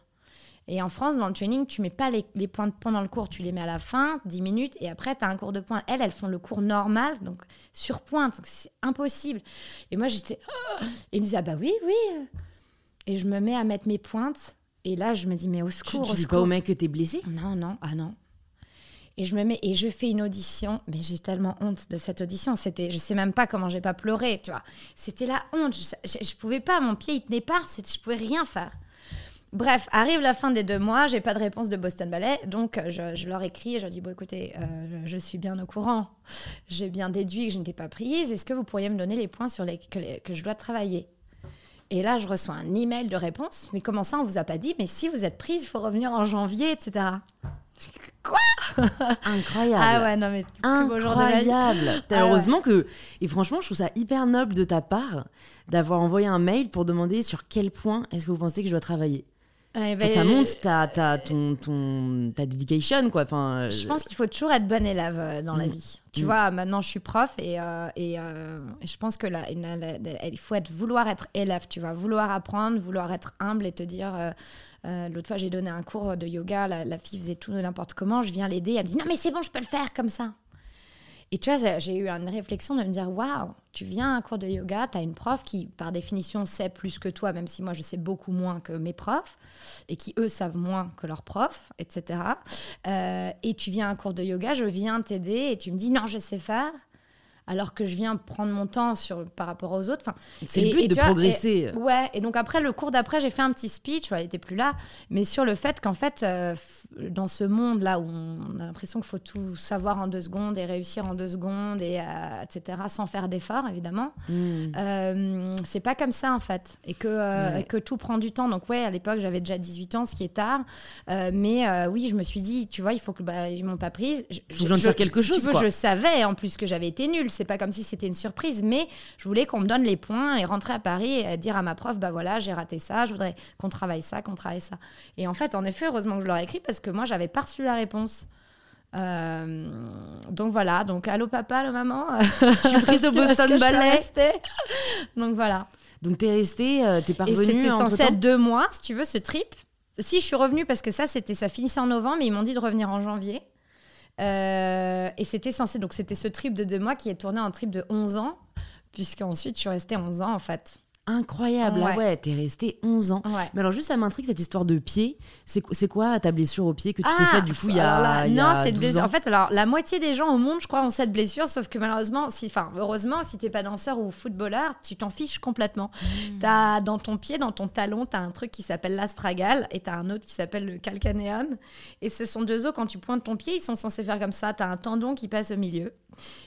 Et en France, dans le training, tu mets pas les, les pointes pendant le cours, tu les mets à la fin, 10 minutes, et après, tu as un cours de pointe. Elles, elles font le cours normal, donc sur pointe. Donc c'est impossible. Et moi, j'étais. Oh et ils me disaient, ah bah oui, oui. Et je me mets à mettre mes pointes. Et là, je me dis, mais au Tu, secours, tu au dis pas au mec que t'es blessé? Non, non, ah non. Et je me mets et je fais une audition, mais j'ai tellement honte de cette audition. C'était, je sais même pas comment j'ai pas pleuré, tu vois. C'était la honte. Je, je, je pouvais pas, mon pied il tenait pas. Je pouvais rien faire. Bref, arrive la fin des deux mois, j'ai pas de réponse de Boston Ballet, donc euh, je, je leur écris et je leur dis bon écoutez, euh, je suis bien au courant, j'ai bien déduit que je n'étais pas prise. Est-ce que vous pourriez me donner les points sur les que, les- que je dois travailler? Et là, je reçois un email de réponse. Mais comment ça, on vous a pas dit? Mais si vous êtes prise, il faut revenir en janvier, etc. Incroyable. Ah ouais, non, mais plus beau jour de ma vie. Incroyable. Ah ouais. Heureusement que. Et franchement, je trouve ça hyper noble de ta part d'avoir envoyé un mail pour demander sur quel point est-ce que vous pensez que je dois travailler. Ouais, Enfin, ben, ça montre ta, ta, ton, ton, ta dedication, quoi. Enfin, Je pense qu'il faut toujours être bon élève euh, dans la Mm. vie. Tu Mm. vois, maintenant je suis prof et, euh, et, euh, je pense que là, il faut être, vouloir être élève, tu vois, vouloir apprendre, vouloir être humble et te dire. euh, euh, L'autre fois, j'ai donné un cours de yoga, la, la fille faisait tout n'importe comment, je viens l'aider, elle me dit non mais c'est bon, je peux le faire comme ça. Et tu vois, j'ai eu une réflexion de me dire waouh, tu viens à un cours de yoga, tu as une prof qui, par définition, sait plus que toi, même si moi je sais beaucoup moins que mes profs, et qui eux savent moins que leurs profs, etc. Euh, et tu viens à un cours de yoga, je viens t'aider et tu me dis non, je sais faire alors que je viens prendre mon temps sur, par rapport aux autres. Enfin, c'est le but de progresser. ouais, et donc après, le cours d'après, j'ai fait un petit speech, elle n'était plus là, mais sur le fait qu'en fait, euh, dans ce monde-là où on a l'impression qu'il faut tout savoir en deux secondes et réussir en deux secondes, et, euh, etc., sans faire d'efforts, évidemment, hmm. euh, c'est pas comme ça, en fait, et que, que tout prend du temps. Donc ouais, à l'époque, j'avais déjà 18 ans, ce qui est tard, mais oui, je me suis dit, tu vois, il faut que... Bah, ils m'ont pas prise. Je, faut que j'en tire quelque chose, Je savais, en plus, que j'avais été nulle c'est pas comme si c'était une surprise, mais je voulais qu'on me donne les points et rentrer à Paris et dire à ma prof, bah voilà, j'ai raté ça, je voudrais qu'on travaille ça, qu'on travaille ça. Et en fait, en effet, heureusement que je leur ai écrit parce que moi, j'avais pas reçu la réponse. Euh, donc voilà, donc allô papa, allô maman. Je suis prise au [laughs] Boston Ballet. donc voilà. Donc t'es restée, euh, t'es pas revenue. C'était censé être deux mois, si tu veux, ce trip. Si je suis revenue parce que ça, c'était, ça finissait en novembre, mais ils m'ont dit de revenir en janvier. Euh, et c'était censé, donc c'était ce trip de deux mois qui est tourné en trip de 11 ans, puisqu'ensuite je suis restée 11 ans en fait. Incroyable, ouais, ah ouais t'es resté 11 ans. Mais alors juste ça m'intrigue cette histoire de pied. C'est quoi ta blessure au pied que tu t'es ah, faite du coup il y a, Non, c'est blessure. En fait, alors la moitié des gens au monde, je crois, ont cette blessure, sauf que malheureusement, si, enfin heureusement, si t'es pas danseur ou footballeur, tu t'en fiches complètement. As, dans ton pied, dans ton talon, t'as un truc qui s'appelle l'astragale et t'as un autre qui s'appelle le calcaneum. Et ce sont deux os quand tu pointes ton pied, ils sont censés faire comme ça. T'as un tendon qui passe au milieu.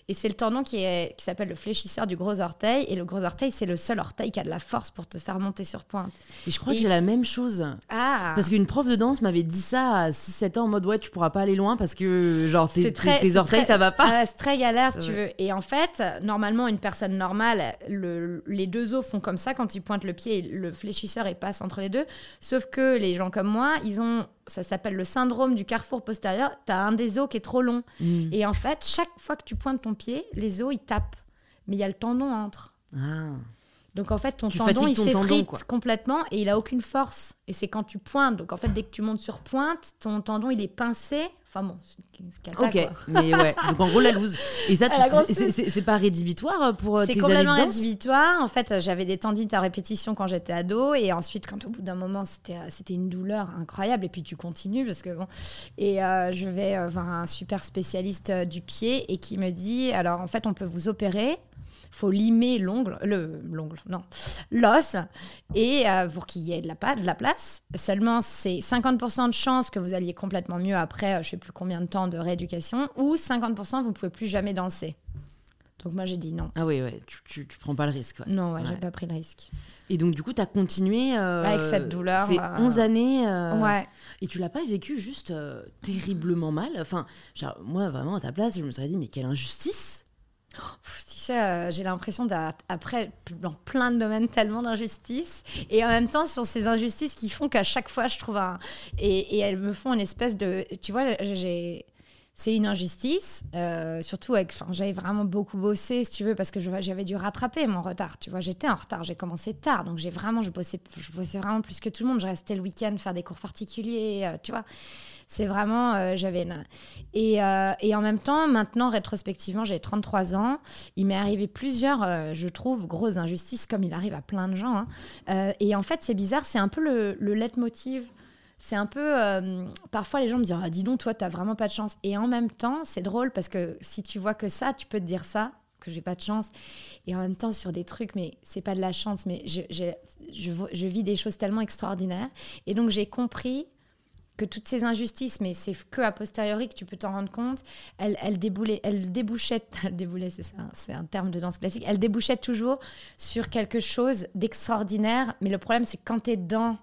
Et c'est le tendon qui s'appelle le fléchisseur du gros orteil. Et le gros orteil, c'est le seul orteil qui a de la force pour te faire monter sur pointe. Et je crois que j'ai la même chose. Ah. Parce qu'une prof de danse m'avait dit ça à 6-7 ans en mode ouais, tu pourras pas aller loin parce que genre tes, tes, orteils, ça va pas. Ah, c'est très galère si tu veux. Et en fait, normalement, une personne normale, le, les deux os font comme ça quand ils pointent le pied, le fléchisseur il passe entre les deux. Sauf que les gens comme moi, ils ont ça s'appelle le syndrome du carrefour postérieur. Tu as un des os qui est trop long. Mm. Et en fait, chaque fois que tu pointes ton pied, les os, ils tapent. Mais il y a le tendon entre. Ah. Donc en fait, ton tendon, il s'effrite complètement et il a aucune force. Et c'est quand tu pointes. Donc en fait, dès que tu montes sur pointe, ton tendon, il est pincé. Enfin bon, c'est Ok, mais ouais. [laughs] Donc en gros, la loose. Et ça, c'est pas rédhibitoire pour euh, tes années C'est complètement rédhibitoire. En fait, j'avais des tendinites à répétition quand j'étais ado. Et ensuite, quand au bout d'un moment, c'était euh, c'était une douleur incroyable. Et puis tu continues parce que bon. Et euh, je vais voir un super spécialiste du pied et qui me dit alors en fait, on peut vous opérer faut limer l'ongle, le l'ongle, non, l'os, et euh, pour qu'il y ait de la, de la place. Seulement, c'est 50% de chance que vous alliez complètement mieux après, euh, je sais plus combien de temps de rééducation, ou 50% vous pouvez plus jamais danser. Donc moi j'ai dit non. Ah oui, ouais, tu, tu, prends pas le risque. Non, ouais, j'ai pas pris le risque. Et donc du coup, tu as continué... Euh, Avec cette douleur. C'est 11 années. Ouais. Et tu l'as pas vécu juste terriblement mal? Enfin, genre, moi vraiment à ta place, je me serais dit, mais quelle injustice tu sais, euh, j'ai l'impression d'après dans plein de domaines tellement d'injustices et en même temps ce sont ces injustices qui font qu'à chaque fois je trouve un et, elles me font une espèce de tu vois j'ai c'est une injustice, euh, surtout avec, j'avais vraiment beaucoup bossé, si tu veux, parce que j'avais dû rattraper mon retard. Tu vois, j'étais en retard, j'ai commencé tard, donc j'ai vraiment, je bossais, je bossais vraiment plus que tout le monde. Je restais le week-end faire des cours particuliers, euh, tu vois. C'est vraiment, euh, j'avais. Et, et, en même temps, maintenant, rétrospectivement, j'ai 33 ans. Il m'est arrivé plusieurs, je trouve, grosses injustices, comme il arrive à plein de gens. Hein. et en fait, c'est bizarre, c'est un peu le, le leitmotiv c'est un peu. Euh, parfois, les gens me disent ah, Dis donc, toi, t'as vraiment pas de chance. Et en même temps, c'est drôle parce que si tu vois que ça, tu peux te dire ça, que j'ai pas de chance. Et en même temps, sur des trucs, mais c'est pas de la chance, mais je, je, vis des choses tellement extraordinaires. Et donc, j'ai compris que toutes ces injustices, mais c'est que a posteriori que tu peux t'en rendre compte, elles, elles, déboulaient, elles débouchaient, [laughs] c'est ça, c'est un terme de danse classique, elles débouchaient toujours sur quelque chose d'extraordinaire. Mais le problème, c'est quand tu es dedans,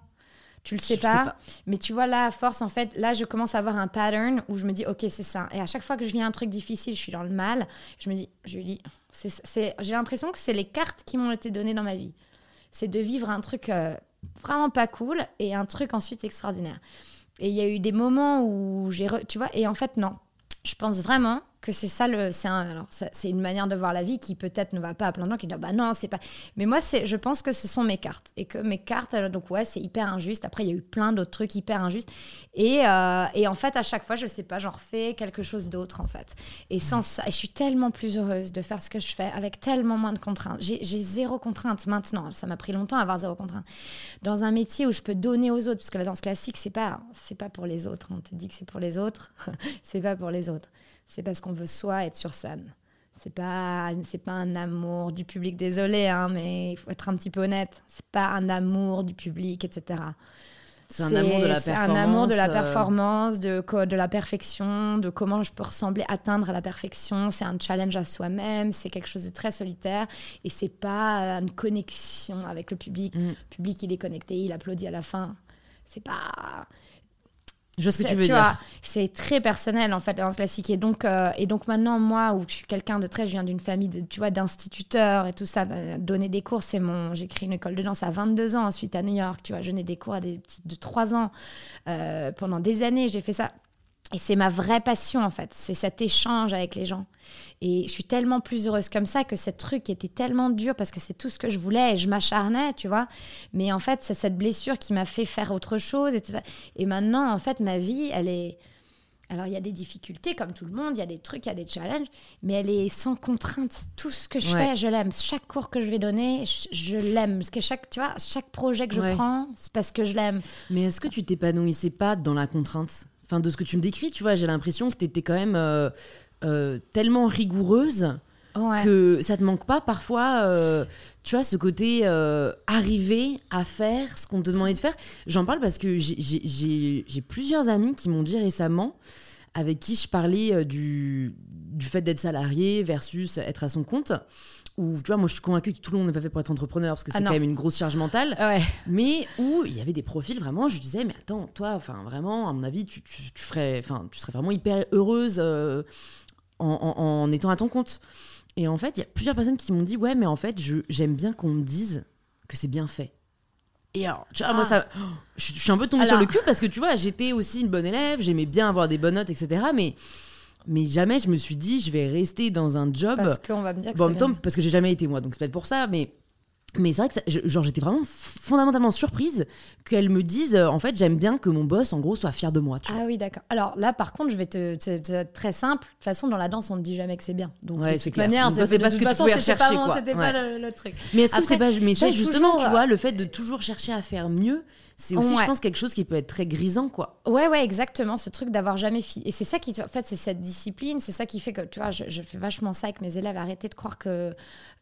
tu le sais pas, Mais tu vois, là, à force, en fait, là, je commence à avoir un pattern où je me dis, OK, c'est ça. Et à chaque fois que je vis un truc difficile, je suis dans le mal, je me dis, c'est, j'ai l'impression que c'est les cartes qui m'ont été données dans ma vie. C'est de vivre un truc euh, vraiment pas cool et un truc ensuite extraordinaire. Et il y a eu des moments où j'ai. Tu vois, et en fait, non. Je pense vraiment que c'est ça le c'est un, alors c'est une manière de voir la vie qui peut-être ne va pas à plein de gens qui disent bah non c'est pas mais moi c'est je pense que ce sont mes cartes et que mes cartes alors, donc ouais c'est hyper injuste. Après il y a eu plein d'autres trucs hyper injustes et, euh, et en fait à chaque fois je sais pas j'en refais quelque chose d'autre en fait. Et sans ça je suis tellement plus heureuse de faire ce que je fais avec tellement moins de contraintes. J'ai j'ai zéro contrainte maintenant. Ça m'a pris longtemps à avoir zéro contrainte. Dans un métier où je peux donner aux autres parce que la danse classique c'est pas c'est pas pour les autres. On te dit que c'est pour les autres. [laughs] C'est pas pour les autres c'est parce qu'on veut soi être sur scène. C'est pas, c'est pas un amour du public, désolé, hein, mais il faut être un petit peu honnête. C'est pas un amour du public, etc. C'est un amour de la c'est un amour de la performance, euh. performance, de, la perfection, de comment je peux ressembler, atteindre à la perfection. C'est un challenge à soi-même, c'est quelque chose de très solitaire et c'est pas une connexion avec le public. Mm. Le public, il est connecté, il applaudit à la fin. C'est pas. Je vois ce que C'est- tu veux dire. c'est très personnel en fait la danse classique. Et donc euh, et donc maintenant moi où je suis quelqu'un de très je viens d'une famille de tu vois d'instituteurs et tout ça donner des cours c'est mon j'ai créé une école de danse à 22 ans ensuite à New York tu vois. Je donnais des cours à des petites de 3 ans Euh, pendant des années j'ai fait ça et c'est ma vraie passion en fait c'est cet échange avec les gens et je suis tellement plus heureuse comme ça que ce truc était tellement dur parce que c'est tout ce que je voulais et je m'acharnais, tu vois. Mais en fait, c'est cette blessure qui m'a fait faire autre chose. etc. Et maintenant, en fait, ma vie, elle est. Alors, il y a des difficultés comme tout le monde, il y a des trucs, il y a des challenges, mais elle est sans contrainte. Tout ce que je Ouais. fais, je l'aime. Chaque cours que je vais donner, je, je l'aime. Parce que chaque, tu vois, chaque projet que je Ouais. prends, c'est parce que je l'aime. Mais est-ce que tu t'épanouissais pas dans la contrainte? Enfin, de ce que tu me décris, tu vois, j'ai l'impression que tu étais quand même euh, euh, tellement rigoureuse Ouais. que ça te manque pas parfois, euh, tu vois, ce côté arriver à faire ce qu'on te demandait de faire. J'en parle parce que j'ai- plusieurs amis qui m'ont dit récemment, avec qui je parlais du, du fait d'être salarié versus être à son compte. Où, tu vois, moi je suis convaincue que tout le monde n'est pas fait pour être entrepreneur parce que Ah c'est quand même une grosse charge mentale. Ouais. mais où il y avait des profils vraiment je disais mais attends toi enfin vraiment à mon avis tu, tu, tu ferais enfin tu serais vraiment hyper heureuse euh, en, en- en étant à ton compte. Et en fait il y a plusieurs personnes qui m'ont dit ouais mais en fait j'aime bien qu'on me dise que c'est bien fait. Et alors tu vois moi Ah. ça je, je suis un peu tombée Alors- sur le cul parce que tu vois j'étais aussi une bonne élève j'aimais bien avoir des bonnes notes etc mais mais jamais je me suis dit je vais rester dans un job Parce qu'on va me dire que Bon, en c'est même temps, bien. parce que j'ai jamais été moi, donc c'est peut-être pour ça, mais. Mais c'est vrai que ça- genre j'étais vraiment fondamentalement surprise qu'elle me dise euh, en fait j'aime bien que mon boss en gros soit fier de moi. Tu vois. Ah oui, d'accord. Alors là, par contre, je vais te. C'est c'est très simple. De toute façon, dans la danse, on ne dit jamais que c'est bien. Donc, Ouais, c'est clair. manière, c'est pas ce que tu façon, pouvais c'était pas rechercher. C'était Ouais. pas le, le truc. Mais est-ce que c'est pas mais ça justement toujours, tu vois le fait de toujours chercher à faire mieux c'est aussi Ouais. je pense quelque chose qui peut être très grisant quoi. Ouais, ouais, exactement. Ce truc d'avoir jamais fini. Et c'est ça qui, en fait, c'est cette discipline, c'est ça qui fait que, tu vois, je, je fais vachement ça avec mes élèves. Arrêtez de croire que,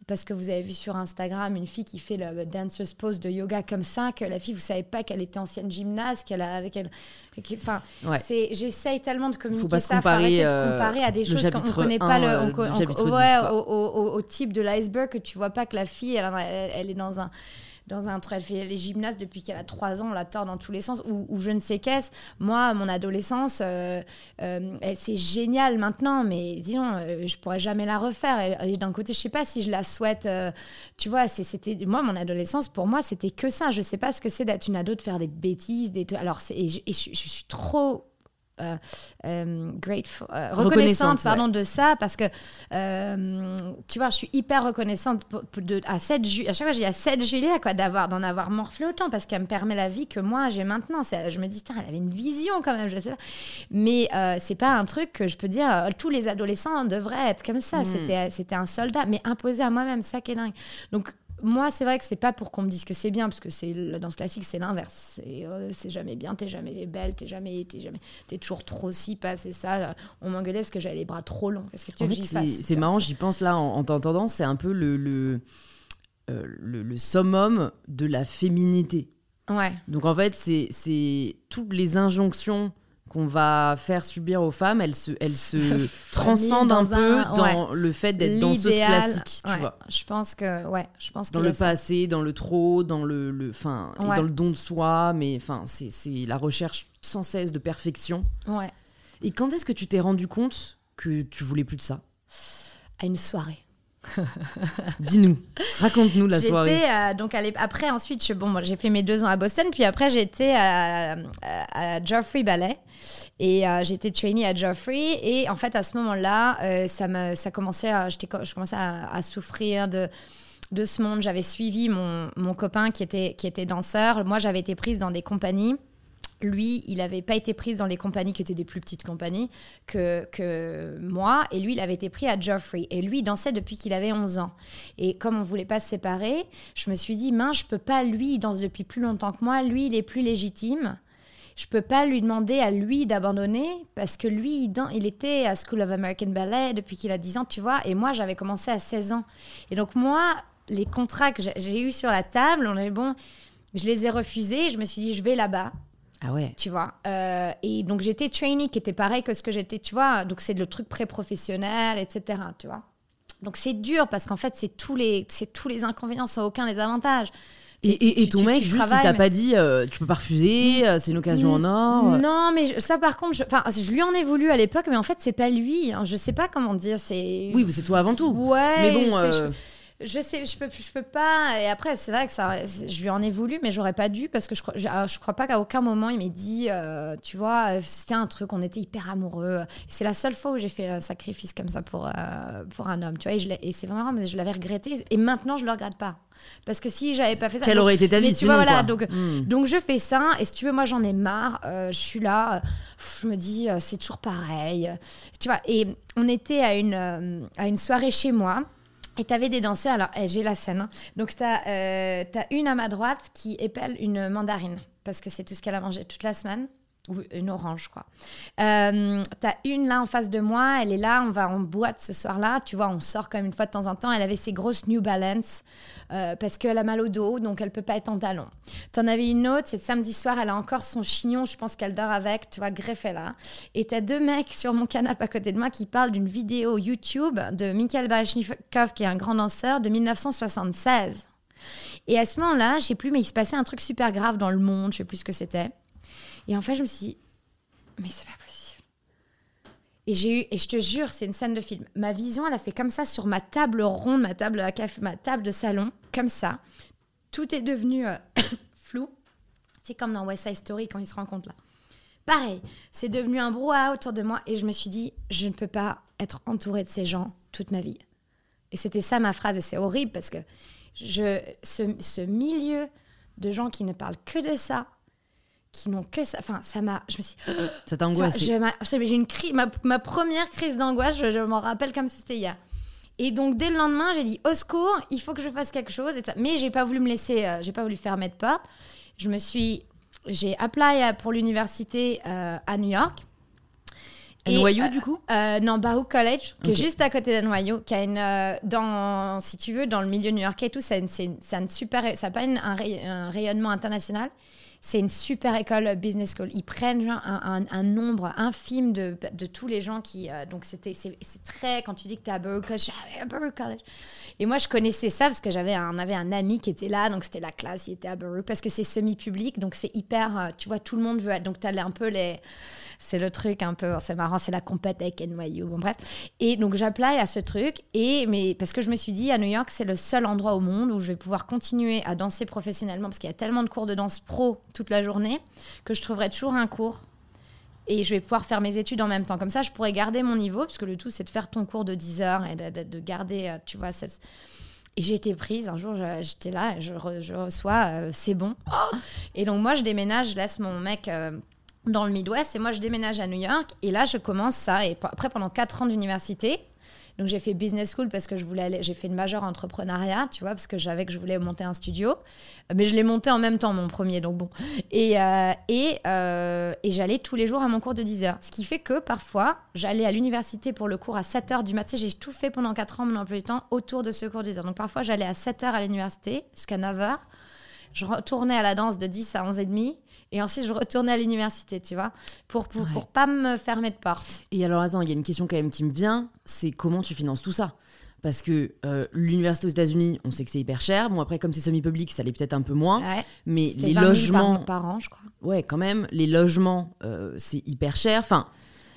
parce que vous avez vu sur Instagram une fille qui fait le dancer's pose de yoga comme ça, que la fille, vous savez pas qu'elle était ancienne gymnaste, qu'elle a, qu'elle, qu'elle- enfin, Ouais. c'est, j'essaye tellement de communiquer Faut pas ça, comparer, arrêter euh, de comparer à des choses qu'on chapitre connaît pas 1, le, euh, on on- chapitre 10, ouais, quoi. au, au- au- au type de l'iceberg que tu vois pas que la fille, elle, elle, elle est dans un dans un truc, elle fait les gymnastes depuis qu'elle a 3 ans, on la tord dans tous les sens, ou, je ne sais qu'est-ce. Moi, mon adolescence, euh, euh, eh, c'est génial maintenant, mais disons, euh, je pourrais jamais la refaire. Et, d'un côté, je sais pas si je la souhaite. tu vois, c'était moi, mon adolescence, pour moi, c'était que ça. Je sais pas ce que c'est d'être une ado, de faire des bêtises, des alors, et, je, suis trop grateful, euh, reconnaissante, Reconnaissante, pardon, de ça parce que euh, tu vois, je suis hyper reconnaissante de, à, 7 ju- à chaque fois, j'ai à 7 Julia quoi, d'avoir, d'en avoir morflé autant parce qu'elle me permet la vie que moi j'ai maintenant. Je me dis, elle avait une vision quand même, je sais pas. Mais euh, c'est pas un truc que je peux dire, euh, tous les adolescents devraient être comme ça. C'était, c'était un soldat, mais imposé à moi-même, ça qui est dingue. Donc, moi, c'est vrai que c'est pas pour qu'on me dise que c'est bien, parce que c'est la danse classique, c'est l'inverse. C'est euh, c'est jamais bien, t'es jamais belle, t'es jamais, t'es jamais, t'es toujours trop si pas, c'est ça. On m'engueulait parce que j'avais les bras trop longs. Qu'est-ce que tu En veux fait, que j'y c'est fasse c'est marrant, j'y pense là en, en t'entendant, c'est un peu le, le, euh, le, le summum de la féminité. Ouais. Donc en fait, c'est- c'est toutes les injonctions qu'on va faire subir aux femmes, elles se, elles se [laughs] transcendent un peu un- dans le fait d'être danseuse classique, tu ouais, vois. Je pense que, ouais, je pense Dans le ça. passé, dans le trop, dans le, le, fin, et dans le don de soi, mais enfin, c'est c'est la recherche sans cesse de perfection. Ouais. Et quand est-ce que tu t'es rendu compte que tu voulais plus de ça? À une soirée. [laughs] Dis-nous, raconte-nous la soirée. Euh, donc à après, ensuite, je- bon, moi, j'ai fait mes deux ans à Boston, puis après, j'étais à, à, à Geoffrey Ballet. Et euh, j'étais trainee à Geoffrey. Et en fait, à ce moment-là, euh, ça, me, ça commençait à, je commençais à, à souffrir de, de ce monde. J'avais suivi mon, mon copain qui était, qui était danseur. Moi, j'avais été prise dans des compagnies. Lui, il n'avait pas été pris dans les compagnies qui étaient des plus petites compagnies que, que moi. Et lui, il avait été pris à Geoffrey. Et lui, il dansait depuis qu'il avait 11 ans. Et comme on voulait pas se séparer, je me suis dit, mince, je peux pas, lui, il danse depuis plus longtemps que moi. Lui, il est plus légitime. Je peux pas lui demander à lui d'abandonner parce que lui, il, dan- il était à School of American Ballet depuis qu'il a 10 ans, tu vois. Et moi, j'avais commencé à 16 ans. Et donc, moi, les contrats que j'ai- j'ai eus sur la table, on est bon, je les ai refusés. Je me suis dit, je vais là-bas Ah ouais. tu vois. Euh, et donc j'étais trainee, qui était pareil que ce que j'étais, tu vois. Donc c'est le truc pré-professionnel, etc. Tu vois. Donc c'est dur parce qu'en fait c'est tous les, c'est tous les inconvénients sans aucun des avantages. Tu- Et, et- et tu- ton tu- mec, tu juste, il t'a mais- pas dit, euh, tu peux pas refuser, euh, c'est une occasion en or. Non, mais je- ça par contre, je, je lui en ai voulu à l'époque, mais en fait c'est pas lui. hein. Je sais pas comment dire. C'est Oui, mais c'est toi avant tout. Ouais. mais bon, je, sais, je peux, je peux pas. Et après, c'est vrai que ça, je lui en ai voulu, mais j'aurais pas dû parce que je crois, je, je crois pas qu'à aucun moment il m'ait dit, euh, tu vois, c'était un truc, on était hyper amoureux. C'est la seule fois où j'ai fait un sacrifice comme ça pour euh, pour un homme, tu vois. Et, je l'ai- et c'est vraiment, mais je l'avais regretté. Et maintenant, je le regrette pas parce que si j'avais pas fait ça, quelle aurait été ta vie mais tu sinon, vois, voilà, quoi. donc, Hmm. donc je fais ça, et si tu veux, moi j'en ai marre, euh, je suis là, je me dis, c'est toujours pareil. Tu vois, et on était à une, à une soirée chez moi. Et t'avais des danseurs, alors eh, j'ai la scène. hein. Donc euh, t'as une à ma droite qui épelle une mandarine, parce que c'est tout ce qu'elle a mangé toute la semaine. Ou une orange, quoi. Euh, t'as une là en face de moi, elle est là, on va en boîte ce soir-là. Tu vois, on sort comme une fois de temps en temps. Elle avait ses grosses New Balance euh, parce qu'elle a mal au dos, donc elle peut pas être en talons. T'en avais une autre, c'est samedi soir, elle a encore son chignon, je pense qu'elle dort avec, tu vois, greffé là. Et t'as deux mecs sur mon canapé à côté de moi qui parlent d'une vidéo YouTube de Mikhail Baryshnikov, qui est un grand danseur, de 1976. Et à ce moment-là, je sais plus, mais il se passait un truc super grave dans le monde, je sais plus ce que c'était. Et en fait, je me suis dit, mais c'est pas possible. Et j'ai eu, et je te jure, c'est une scène de film. Ma vision, elle a fait comme ça sur ma table ronde, ma table à café, ma table de salon, comme ça. Tout est devenu euh, [coughs] flou. C'est comme dans West Side Story quand ils se rencontrent là. Pareil, c'est devenu un brouhaha autour de moi et je me suis dit, je ne peux pas être entourée de ces gens toute ma vie. Et c'était ça ma phrase et c'est horrible parce que je, ce, ce milieu de gens qui ne parlent que de ça, qui n'ont que ça, enfin ça m'a, je me suis [gasps] Ça t'angoisse. j'ai une crise, ma, ma première crise d'angoisse, je, je m'en rappelle comme si c'était hier. Et donc dès le lendemain, j'ai dit au secours, il faut que je fasse quelque chose. Et ça- mais j'ai pas voulu me laisser, euh, j'ai pas voulu fermer de porte. Je me suis, j'ai appelé à- pour l'université euh, à New York. Un Et, euh, du coup euh, non, Baruch College, qui est juste à côté d'Anoyau, qui a une, euh, dans, si tu veux, dans le milieu new-yorkais et tout, c'est une super, ça n'a pas une- un, un rayonnement international. C'est une super école euh, business school. Ils prennent un, nombre infime de, de tous les gens qui. euh, donc, c'était, c'est, très. Quand tu dis que tu es à Baruch College, ah à Baruch College. Et moi, je connaissais ça parce que j'avais un, avait un ami qui était là, donc c'était la classe, il était à Baruch, parce que c'est semi-public, donc c'est hyper. euh, tu vois, tout le monde veut. Donc, tu as un peu les. C'est le truc un peu, c'est marrant, c'est la compète avec NYU, bon bref. Et donc j'appelais à ce truc, et, mais, parce que je me suis dit, à New York, c'est le seul endroit au monde où je vais pouvoir continuer à danser professionnellement, parce qu'il y a tellement de cours de danse pro toute la journée, que je trouverai toujours un cours. Et je vais pouvoir faire mes études en même temps. Comme ça, je pourrais garder mon niveau, parce que le tout, c'est de faire ton cours de 10 heures et de, de- de garder, euh, tu vois, cette- et j'ai été prise. Un jour, j'étais là, je, re- je reçois, euh, c'est bon. Et donc, moi, je déménage, je laisse mon mec euh, dans le Midwest et moi, je déménage à New York. Et là, je commence ça. Et après, pendant quatre ans d'université, donc j'ai fait business school parce que je voulais j'ai fait une majeure entrepreneuriat, tu vois, parce que j'avais que je voulais monter un studio. Mais je l'ai monté en même temps, mon premier, donc bon. Et, euh, et, euh, et j'allais tous les jours à mon cours de 10 heures. Ce qui fait que parfois, j'allais à l'université pour le cours à 7 heures du matin. J'ai tout fait pendant 4 ans, mon emploi du temps, autour de ce cours de 10 heures. Donc parfois, j'allais à 7 heures à l'université jusqu'à 9 heures. Je retournais à la danse de 10 à 11 et demi. Et ensuite, je retournais à l'université, tu vois, pour, pour, pour pas me fermer de porte. Et alors, attends, il y a une question quand même qui me vient c'est comment tu finances tout ça? Parce que euh, l'université aux États-Unis, on sait que c'est hyper cher. Bon, après, comme c'est semi-public, ça l'est peut-être un peu moins. Ouais, Mais les 20 000 logements, par, par an, je crois. ouais, quand même, les logements, euh, c'est hyper cher. Enfin,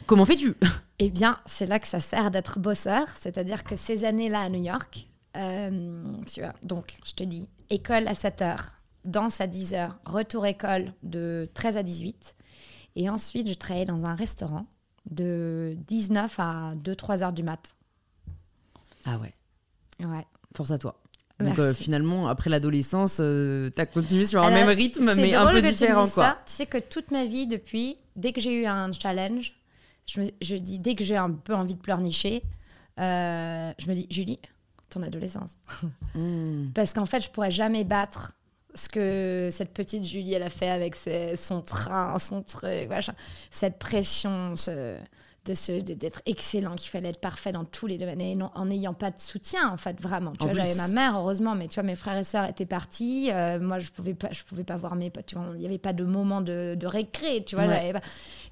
Comment fais-tu? [laughs] Eh bien, c'est là que ça sert d'être bosseur. C'est-à-dire que ces années-là à New York, euh, tu vois, donc je te dis, école à 7 h danse à 10 h retour école de 13 à 18. Et ensuite, je travaillais dans un restaurant de 19 à 2-3 heures du mat. Ah ouais. Ouais. Force à toi. Donc euh, finalement, après l'adolescence, euh, tu as continué sur un même rythme, mais un peu différent. quoi. Ça. Tu sais que toute ma vie, depuis, dès que j'ai eu un challenge, je, me, je dis, dès que j'ai un peu envie de pleurnicher, euh, je me dis, Julie, ton adolescence. [laughs] Hmm. Parce qu'en fait, je pourrais jamais battre ce que cette petite Julie, elle a fait avec son train, son truc, cette pression, ce, de d'être excellent, qu'il fallait être parfait dans tous les domaines, et non, en n'ayant pas de soutien, en fait, vraiment. Tu vois, j'avais ma mère, heureusement, mais tu vois, mes frères et sœurs étaient partis. Euh, moi, je pouvais pas, je pouvais pas voir mes potes. Tu vois, il n'y avait pas de moment de, de récré. Tu vois,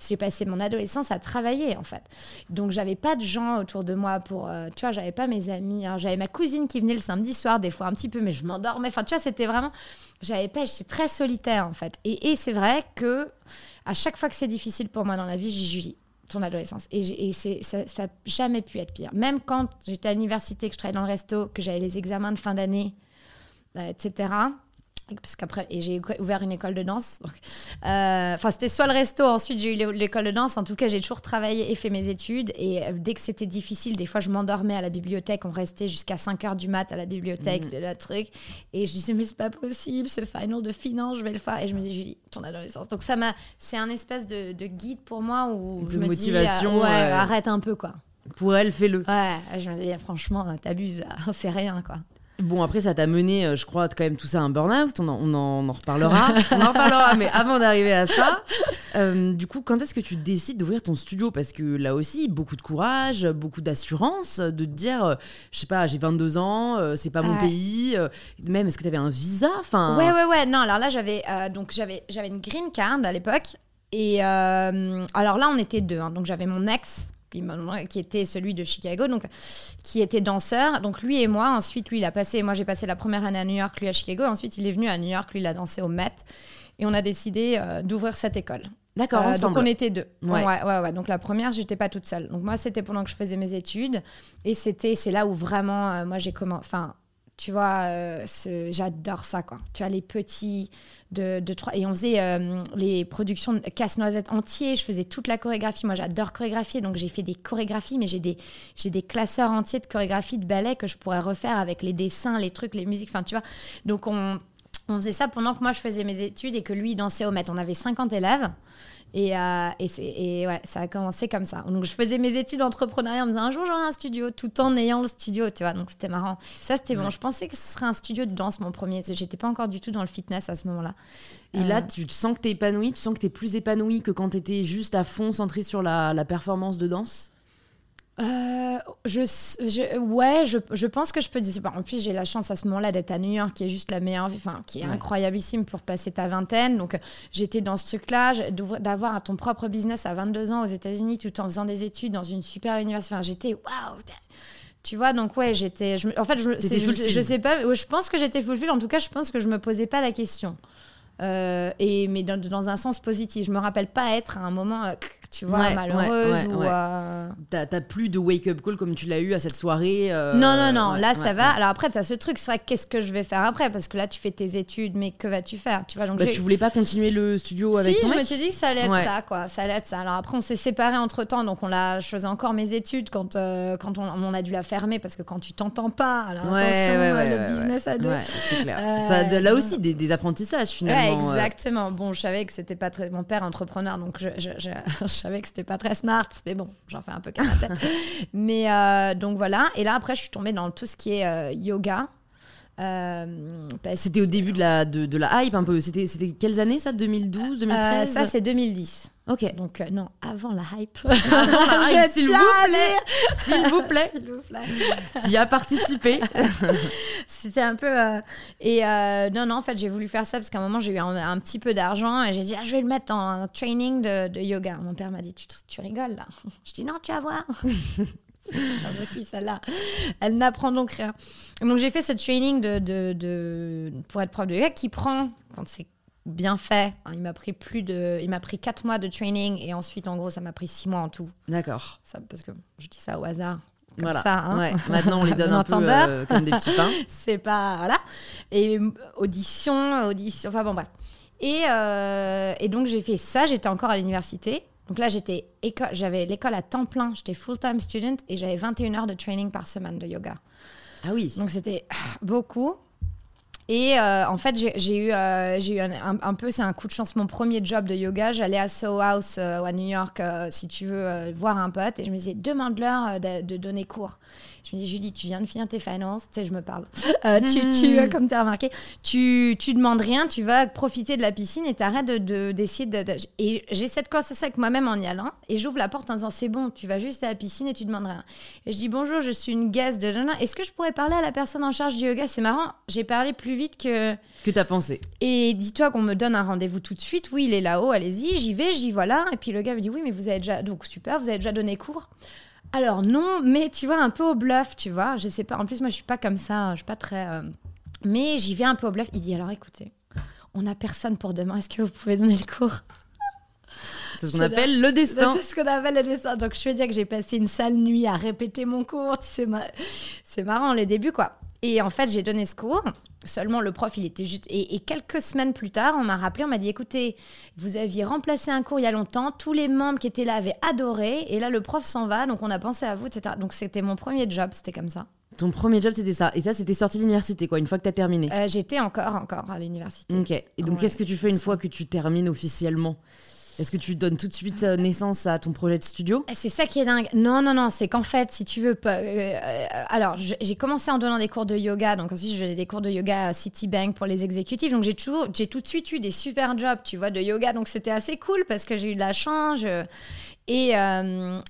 j'ai passé mon adolescence à travailler, en fait. Donc, j'avais pas de gens autour de moi pour, euh, tu vois, j'avais pas mes amis. J'avais ma cousine qui venait le samedi soir, des fois un petit peu, mais je m'endormais. Enfin, tu vois, c'était vraiment, j'avais pas, j'étais très solitaire, en fait. Et, et c'est vrai que à chaque fois que c'est difficile pour moi dans la vie, j'y ton adolescence. Et, ça n'a jamais pu être pire. Même quand j'étais à l'université, que je travaillais dans le resto, que j'avais les examens de fin d'année, euh, etc parce qu'après et j'ai ouvert une école de danse euh, enfin c'était soit le resto ensuite j'ai eu l'école de danse. En tout cas j'ai toujours travaillé et fait mes études. Et euh, dès que c'était difficile des fois je m'endormais à la bibliothèque. On restait jusqu'à 5 heures du mat à la bibliothèque mmh. le truc. Et je disais mais c'est pas possible ce final de finance je vais le faire. Et je me dis Julie ton adolescence. Donc ça m'a c'est un espèce de, guide pour moi où de motivation dis, ouais, arrête un peu quoi. Pour elle fais-le. Ouais je me dis franchement t'abuses [laughs] c'est rien quoi Bon, après, ça t'a mené, euh, je crois, quand même tout ça à un burn-out. On, on, en reparlera. [laughs] on en reparlera, mais avant d'arriver à ça, euh, du coup, quand est-ce que tu décides d'ouvrir ton studio? Parce que là aussi, beaucoup de courage, beaucoup d'assurance, de te dire, euh, je sais pas, j'ai 22 ans, c'est pas mon pays. même, est-ce que tu avais un visa? Enfin... Ouais, ouais, ouais. Non, alors là, j'avais donc j'avais j'avais une green card à l'époque. Et alors là, on était deux. Hein. donc j'avais mon ex qui était celui de Chicago, donc qui était danseur. Donc lui et moi, ensuite lui il a passé, moi j'ai passé la première année à New York, lui à Chicago. Ensuite il est venu à New York, lui il a dansé au Met, et on a décidé euh, d'ouvrir cette école. D'accord, euh, Donc on était deux. Ouais. ouais, ouais, Donc la première, j'étais pas toute seule. Donc moi, c'était pendant que je faisais mes études. Et c'était, c'est là où vraiment, euh, moi, j'ai commencé. Enfin, tu vois, euh, j'adore ça, quoi. Tu as les petits de, trois. Et on faisait euh, les productions casse-noisette entier. Je faisais toute la chorégraphie. Moi, j'adore chorégraphier. Donc, j'ai fait des chorégraphies, mais j'ai des, des classeurs entiers de chorégraphie de ballet que je pourrais refaire avec les dessins, les trucs, les musiques. Enfin, tu vois. Donc, on, on faisait ça pendant que moi, je faisais mes études et que lui, dansait au maître. On avait 50 élèves. Et, euh, et, et, ouais, ça a commencé comme ça. Donc, je faisais mes études d'entrepreneuriat en me disant un jour j'aurai un studio tout en ayant le studio, tu vois. Donc, c'était marrant. Ça, c'était bon. Je pensais que ce serait un studio de danse, mon premier. J'étais pas encore du tout dans le fitness à ce moment-là. Et là, euh. tu sens que tu es épanouie, tu sens que tu es plus épanouie que quand tu étais juste à fond centrée sur la, la performance de danse? Euh, je, ouais, je, je, pense que je peux dire. En plus, j'ai la chance à ce moment-là d'être à New York, qui est juste la meilleure, enfin, qui est incroyablissime pour passer ta vingtaine. Donc, j'étais dans ce truc-là, d'avoir ton propre business à 22 ans aux États-Unis, tout en faisant des études dans une super université. Enfin, j'étais waouh! Tu vois, donc ouais, j'étais. En fait, je, je, sais pas, je pense que j'étais full En tout cas, je pense que je me posais pas la question. Euh, et, mais dans, dans, un sens positif. Je me rappelle pas être à un moment. Euh, tu vois, malheureuse. ou, euh, T'as plus de wake-up call comme tu l'as eu à cette soirée. Euh, non, non, non. là, ça va. Alors après, t'as ce truc, c'est vrai, qu'est-ce que je vais faire après? Parce que là, tu fais tes études, mais que vas-tu faire? Tu vois, donc bah, tu voulais pas continuer le studio avec si, je me suis dit que ça allait être ça, quoi. Ça allait être ça. Alors après, on s'est séparés entre temps, donc on l'a. Je faisais encore mes études quand, quand on, on, a dû la fermer parce que quand tu t'entends pas, alors attention, le business à deux. clair. ça, là aussi, des, des apprentissages finalement. Exactement. Bon, je savais que c'était pas très. Mon père entrepreneur, donc je, je, [laughs] je savais que c'était pas très smart, mais bon, j'en fais un peu qu'à ma tête. [laughs] mais euh, donc voilà. Et là, après, je suis tombée dans tout ce qui est euh, yoga. Euh, c'était au début de la, de, de, la hype un peu. C'était, c'était quelles années ça? 2012, 2013 Ça, c'est 2010. Ok. Donc, non, avant la hype. Avant la hype, s'il vous plaît. S'il vous plaît. [laughs] s'il vous plaît. [laughs] tu y as participé. [laughs] C'était un peu. Et non, non, en fait, j'ai voulu faire ça parce qu'à un moment, j'ai eu un, petit peu d'argent et j'ai dit, ah, je vais le mettre dans un training de, de yoga. Mon père m'a dit, tu, tu rigoles là? Je dis, non, tu vas voir. aussi, celle-là. Elle n'apprend donc rien. Donc, j'ai fait ce training de, de, de, pour être prof de yoga qui prend, quand c'est bien fait. Il m'a pris plus de, il m'a pris quatre mois de training et ensuite en gros ça m'a pris six mois en tout. D'accord. Ça, parce que je dis ça au hasard. Comme Voilà. ça, hein. Ouais. Maintenant, on les [laughs] donne un peu entendeur. euh, comme des petits pains. [laughs] c'est pas voilà et audition audition enfin bon bref et, euh, et donc j'ai fait ça j'étais encore à l'université donc là j'étais j'avais l'école à temps plein j'étais full time student et j'avais 21 heures de training par semaine de yoga Ah oui. donc c'était ah, beaucoup et euh, en fait j'ai eu euh, un, peu c'est un coup de chance mon premier job de yoga. J'allais à Soho House euh, à New York si tu veux voir un pote. Et je me disais demande-leur de, de donner cours je me dis Julie tu viens de finir tes finances tu sais je me parle [laughs] Euh, tu, tu euh, comme tu as remarqué tu, tu demandes rien tu vas profiter de la piscine et t'arrêtes de de- d'essayer de, de- et j'ai cette conversation avec moi-même en y allant et j'ouvre la porte en disant c'est bon tu vas juste à la piscine et tu demandes rien et je dis bonjour je suis une guest de est-ce que je pourrais parler à la personne en charge du yoga? C'est marrant j'ai parlé plus vite que Que t'as pensé et dis-toi qu'on me donne un rendez-vous tout de suite. Oui, il est là-haut, allez-y, j'y vais, j'y voilà. Et puis le gars me dit oui, mais vous avez déjà donc super, vous avez déjà donné cours. Alors non, mais tu vois un peu au bluff, tu vois. Je sais pas. En plus, moi, je suis pas comme ça. Je suis pas très. euh, Mais j'y vais un peu au bluff. Il dit alors écoutez, on n'a personne pour demain. Est-ce que vous pouvez donner le cours? C'est ce qu'on appelle le destin. c'est ce qu'on appelle le dessin. Donc, je veux dire que j'ai passé une sale nuit à répéter mon cours. Tu sais, ma- c'est marrant, le début, quoi. Et en fait, j'ai donné ce cours. Seulement, le prof, il était juste. Et, et quelques semaines plus tard, on m'a rappelé, on m'a dit écoutez, vous aviez remplacé un cours il y a longtemps, tous les membres qui étaient là avaient adoré, et là, le prof s'en va, donc on a pensé à vous, etc. Donc, c'était mon premier job, c'était comme ça. Ton premier job, c'était ça. Et ça, c'était sorti de l'université, quoi, une fois que t'as terminé. Euh, J'étais encore, encore à l'université. Ok. Et donc, Ouais. qu'est-ce que tu fais une fois que tu termines officiellement? Est-ce que tu donnes tout de suite euh, naissance à ton projet de studio? C'est ça qui est dingue. Non, non, non, c'est qu'en fait, si tu veux euh, euh, alors, j'ai commencé en donnant des cours de yoga, donc ensuite j'ai des cours de yoga à Citibank pour les exécutifs. Donc j'ai tout de suite eu des super jobs, tu vois, de yoga. Donc c'était assez cool parce que j'ai eu de la chance. Et,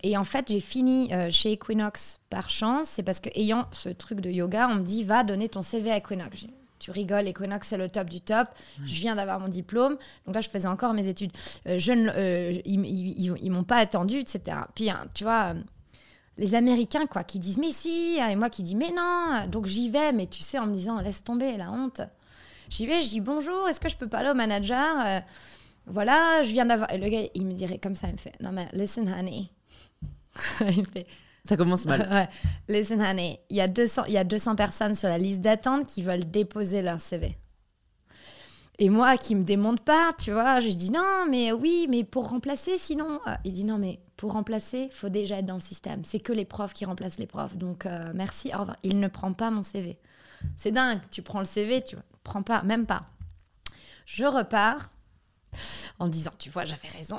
et en fait, j'ai fini chez Equinox par chance. C'est parce que ayant ce truc de yoga, on me dit va donner ton CV à Equinox. Tu rigoles, Equinox c'est le top du top. Je viens d'avoir mon diplôme, donc là je faisais encore mes études. Euh, je ne- euh, ils, ils, ils- ils m'ont pas attendu, etc. Puis hein, tu vois, euh, les Américains quoi, qui disent mais si, et moi qui dis mais non, donc j'y vais, mais tu sais en me disant laisse tomber la honte. J'y vais, je dis bonjour, est-ce que je peux parler au manager Euh, Voilà, je viens d'avoir. Et le gars il me dirait comme ça, il me fait non mais listen honey. [laughs] il me fait Ça commence mal. [laughs] Ouais. Listen, honey, il y, a 200, il y a 200 personnes sur la liste d'attente qui veulent déposer leur CV. Et moi, qui me démonte pas, tu vois, je dis non, mais oui, mais pour remplacer, sinon. Euh, Il dit non, mais pour remplacer, faut déjà être dans le système. C'est que les profs qui remplacent les profs. Donc, euh, merci, au. Il ne prend pas mon CV. C'est dingue, tu prends le CV, tu prends pas, même pas. Je repars en me disant, tu vois, j'avais raison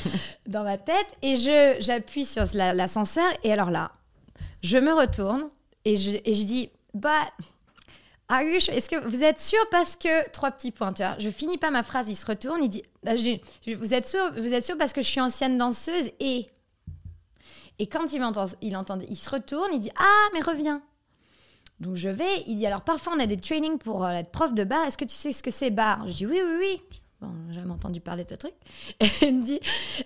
[laughs] dans ma tête, et je j'appuie sur la- l'ascenseur, et alors là, je me retourne et je, et je dis, bah, are you sure- est-ce que vous êtes sûr? Parce que trois petits points, tu vois, je finis pas ma phrase, il se retourne, il dit, ah, je- vous êtes sûr, vous êtes sûr parce que je suis ancienne danseuse et et quand il m'entend, il entend, il se retourne, il dit, ah mais reviens. Donc je vais, il dit alors parfois on a des trainings pour euh, être prof de bar, est-ce que tu sais ce que c'est bar? Je dis oui, oui, oui. Bon, j'ai jamais entendu parler de ce truc. [laughs] Et il me dit,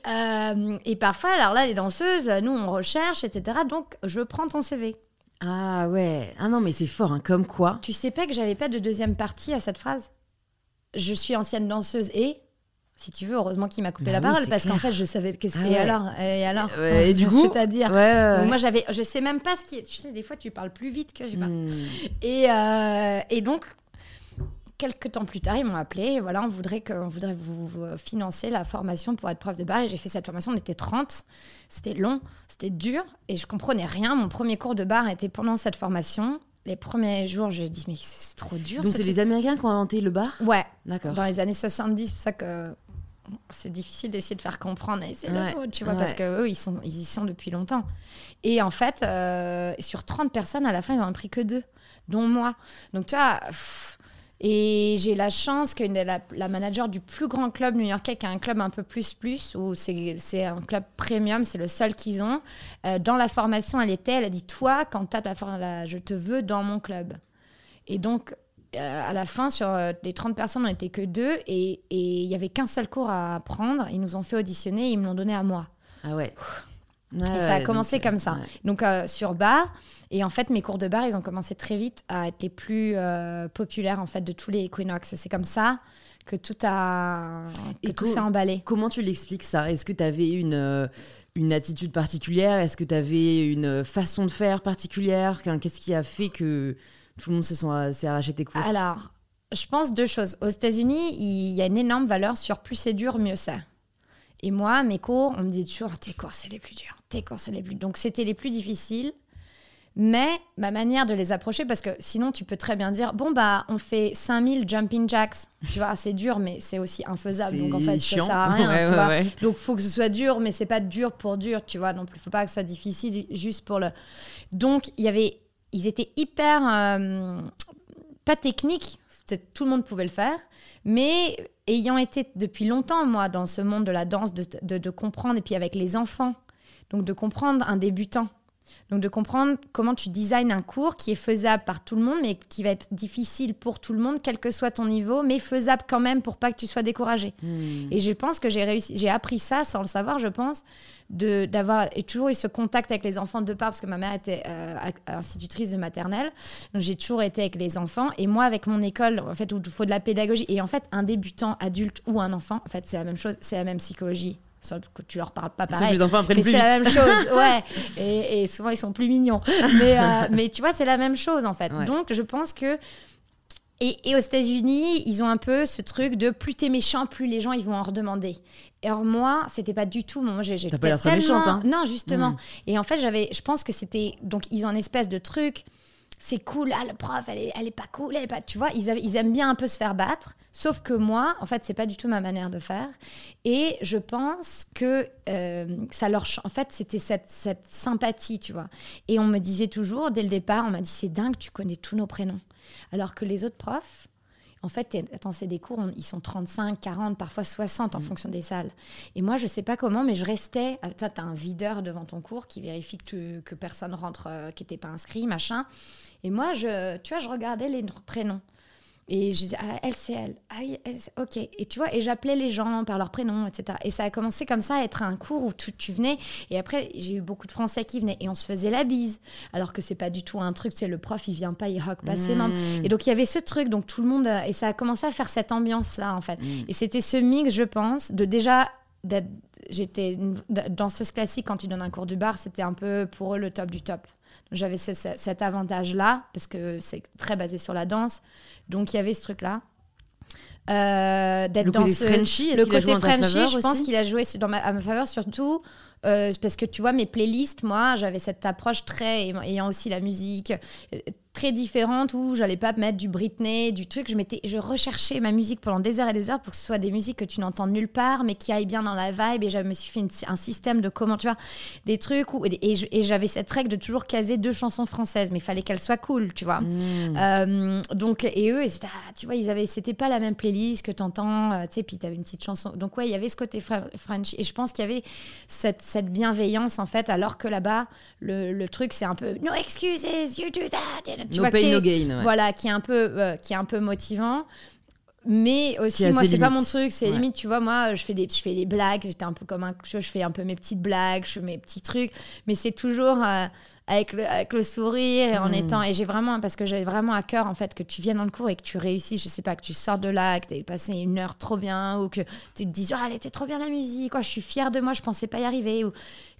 euh, et parfois, alors là, les danseuses, nous on recherche, etc. Donc je prends ton CV. Ah ouais. Ah non, mais c'est fort, hein. comme quoi. Tu sais pas que j'avais pas de deuxième partie à cette phrase? Je suis ancienne danseuse et. Si tu veux, heureusement qu'il m'a coupé Bah la oui, parole parce qu'en fait, je savais. qu'est-ce- Ah et, ouais. alors, et alors Ouais, et du coup C'est-à-dire. Ouais, ouais. Moi, j'avais, je sais même pas ce qui est. Tu sais, des fois, tu parles plus vite que je sais pas. Hmm. Et, euh, et donc, quelques temps plus tard, ils m'ont appelé. Voilà, on voudrait, que, on voudrait vous, vous financer la formation pour être prof de bar. Et j'ai fait cette formation. On était 30. C'était long, c'était dur. Et je comprenais rien. Mon premier cours de bar était pendant cette formation. Les premiers jours, je dis, mais c'est trop dur. Donc ce c'est les Américains qui ont inventé le bar Ouais, D'accord. dans les années 70, c'est pour ça que c'est difficile d'essayer de faire comprendre. Et c'est le mot, tu vois, ouais. parce qu'eux, ils, sont, ils y sont depuis longtemps. Et en fait, euh, sur 30 personnes, à la fin, ils n'en ont pris que deux, dont moi. Donc, tu vois, pff, et j'ai la chance que la, la manager du plus grand club new-yorkais, qui est un club un peu plus plus, où c'est un club premium, c'est le seul qu'ils ont, euh, dans la formation, elle était, elle a dit, toi, quand tu as la, la- je te veux dans mon club. Et donc, euh, à la fin, sur euh, les 30 personnes, on n'était que deux et et il n'y avait qu'un seul cours à prendre. Ils nous ont fait auditionner et ils me l'ont donné à moi. Ah ouais. Et ça a commencé comme ça. Donc, euh, sur bar. Et en fait, mes cours de bar, ils ont commencé très vite à être les plus euh, populaires en fait, de tous les Equinox. Et c'est comme ça que tout a que Et tout s'est emballé. Comment tu l'expliques ça? Est-ce que tu avais une, euh, une attitude particulière? Est-ce que tu avais une façon de faire particulière? Qu'est-ce qui a fait que tout le monde se s'est arraché tes cours? Alors, je pense deux choses. Aux États-Unis, il y a une énorme valeur sur plus c'est dur, mieux c'est. Et moi, mes cours, on me dit toujours tes cours, c'est les plus durs. Tes cours, c'est les plus. Donc, c'était les plus difficiles. Mais ma manière de les approcher, parce que sinon, tu peux très bien dire bon, bah, on fait 5000 jumping jacks. Tu vois, c'est dur, mais c'est aussi infaisable. Donc, en fait, chiant. ça sert à [laughs] rien. Ouais, tu ouais, vois. ouais. Donc, faut que ce soit dur, mais c'est pas dur pour dur, tu vois. Non plus, faut pas que ce soit difficile juste pour le. Donc, il y avait. Ils étaient hyper. euh, pas techniques, tout le monde pouvait le faire, mais ayant été depuis longtemps, moi, dans ce monde de la danse, de, de- de comprendre, et puis avec les enfants, donc de comprendre un débutant. Donc de comprendre comment tu designes un cours qui est faisable par tout le monde, mais qui va être difficile pour tout le monde, quel que soit ton niveau, mais faisable quand même pour pas que tu sois découragé. Hmm. Et je pense que j'ai réussi, j'ai appris ça sans le savoir, je pense, de d'avoir et toujours eu ce contact avec les enfants de part parce que ma mère était euh, institutrice de maternelle, donc j'ai toujours été avec les enfants et moi avec mon école en fait où il faut de la pédagogie et en fait un débutant adulte ou un enfant, en fait c'est la même chose, c'est la même psychologie. Que tu leur parles pas pareil. les enfants Mais c'est la même chose, [laughs] ouais. Et, et souvent, ils sont plus mignons. Mais, euh, [laughs] mais tu vois, c'est la même chose, en fait. Ouais. Donc, je pense que. Et, et aux États-Unis, ils ont un peu ce truc de plus t'es méchant, plus les gens ils vont en redemander. Or moi, c'était pas du tout. Moi, j'ai, j'étais pas l'air très méchante, hein. Non, justement. Mm. Et en fait, j'avais, je pense que c'était donc ils ont une espèce de truc. C'est cool, ah le prof, elle est, elle est pas cool, elle est pas, tu vois, ils, ils aiment bien un peu se faire battre. Sauf que moi, en fait, c'est pas du tout ma manière de faire. Et je pense que euh, ça leur, en fait, c'était cette, cette sympathie, tu vois. Et on me disait toujours, dès le départ, on m'a dit c'est dingue, tu connais tous nos prénoms. Alors que les autres profs, en fait, attends, c'est des cours, on- ils sont 35, 40, parfois 60 en fonction des salles. Et moi, je sais pas comment, mais je restais. ah, Tu as un videur devant ton cours qui vérifie que, tu- que personne rentre euh, qui n'était pas inscrit, machin. Et moi, je, tu vois, je regardais les prénoms. Et je disais, ah, elle, c'est elle. Ah, oui, elle, ok. Et tu vois, et j'appelais les gens par leur prénom, etc. Et ça a commencé comme ça à être un cours où tu, tu venais. Et après, j'ai eu beaucoup de Français qui venaient. Et on se faisait la bise. Alors que c'est pas du tout un truc, c'est le prof, il vient pas, il rock pas ses membres. Et donc, il y avait ce truc. Donc, tout le monde. euh, Et ça a commencé à faire cette ambiance-là, en fait. Et c'était ce mix, je pense, de déjà. J'étais danseuse classique quand tu donnes un cours du bar, c'était un peu pour eux le top du top. J'avais ce- ce- cet avantage-là, parce que c'est très basé sur la danse. Donc il y avait ce truc-là. Euh, d'être Le côté danseuse. Frenchy, est-ce le côté Frenchy, je pense qu'il a joué dans ma, à ma faveur surtout euh, parce que tu vois mes playlists, moi j'avais cette approche très ayant aussi la musique euh, très différente où j'allais pas mettre du Britney, du truc. Je je recherchais ma musique pendant des heures et des heures pour que ce soit des musiques que tu n'entends nulle part, mais qui aillent bien dans la vibe. Et je me suis fait une- un système de comment, tu vois, des trucs où et, et j'avais cette règle de toujours caser deux chansons françaises, mais il fallait qu'elles soient cool, tu vois. Hmm. Euh, donc et eux, étaient, ah, tu vois, ils avaient, c'était pas la même playlist que t'entends, euh, tu sais, puis t'avais une petite chanson. Donc ouais, il y avait ce côté fr- French, et je pense qu'il y avait cette, cette bienveillance en fait, alors que là-bas, le, le truc c'est un peu no excuses, you do that, tu No vois, pain, qui est- no gain, ouais. Voilà, qui est un peu, euh, qui est un peu motivant. Mais aussi, moi, c'est pas mon truc. C'est Ouais. limite, tu vois, moi, je fais des, je fais des blagues. J'étais un peu comme un, je fais un peu mes petites blagues, je fais mes petits trucs. Mais c'est toujours euh, avec, le, avec le sourire et en Mm. étant. Et j'ai vraiment, parce que j'avais vraiment à cœur, en fait, que tu viennes dans le cours et que tu réussisses. Je sais pas, que tu sors de là, que tu aies passé une heure trop bien ou que tu te dises, oh, elle était trop bien la musique, quoi, je suis fière de moi, je pensais pas y arriver. Ou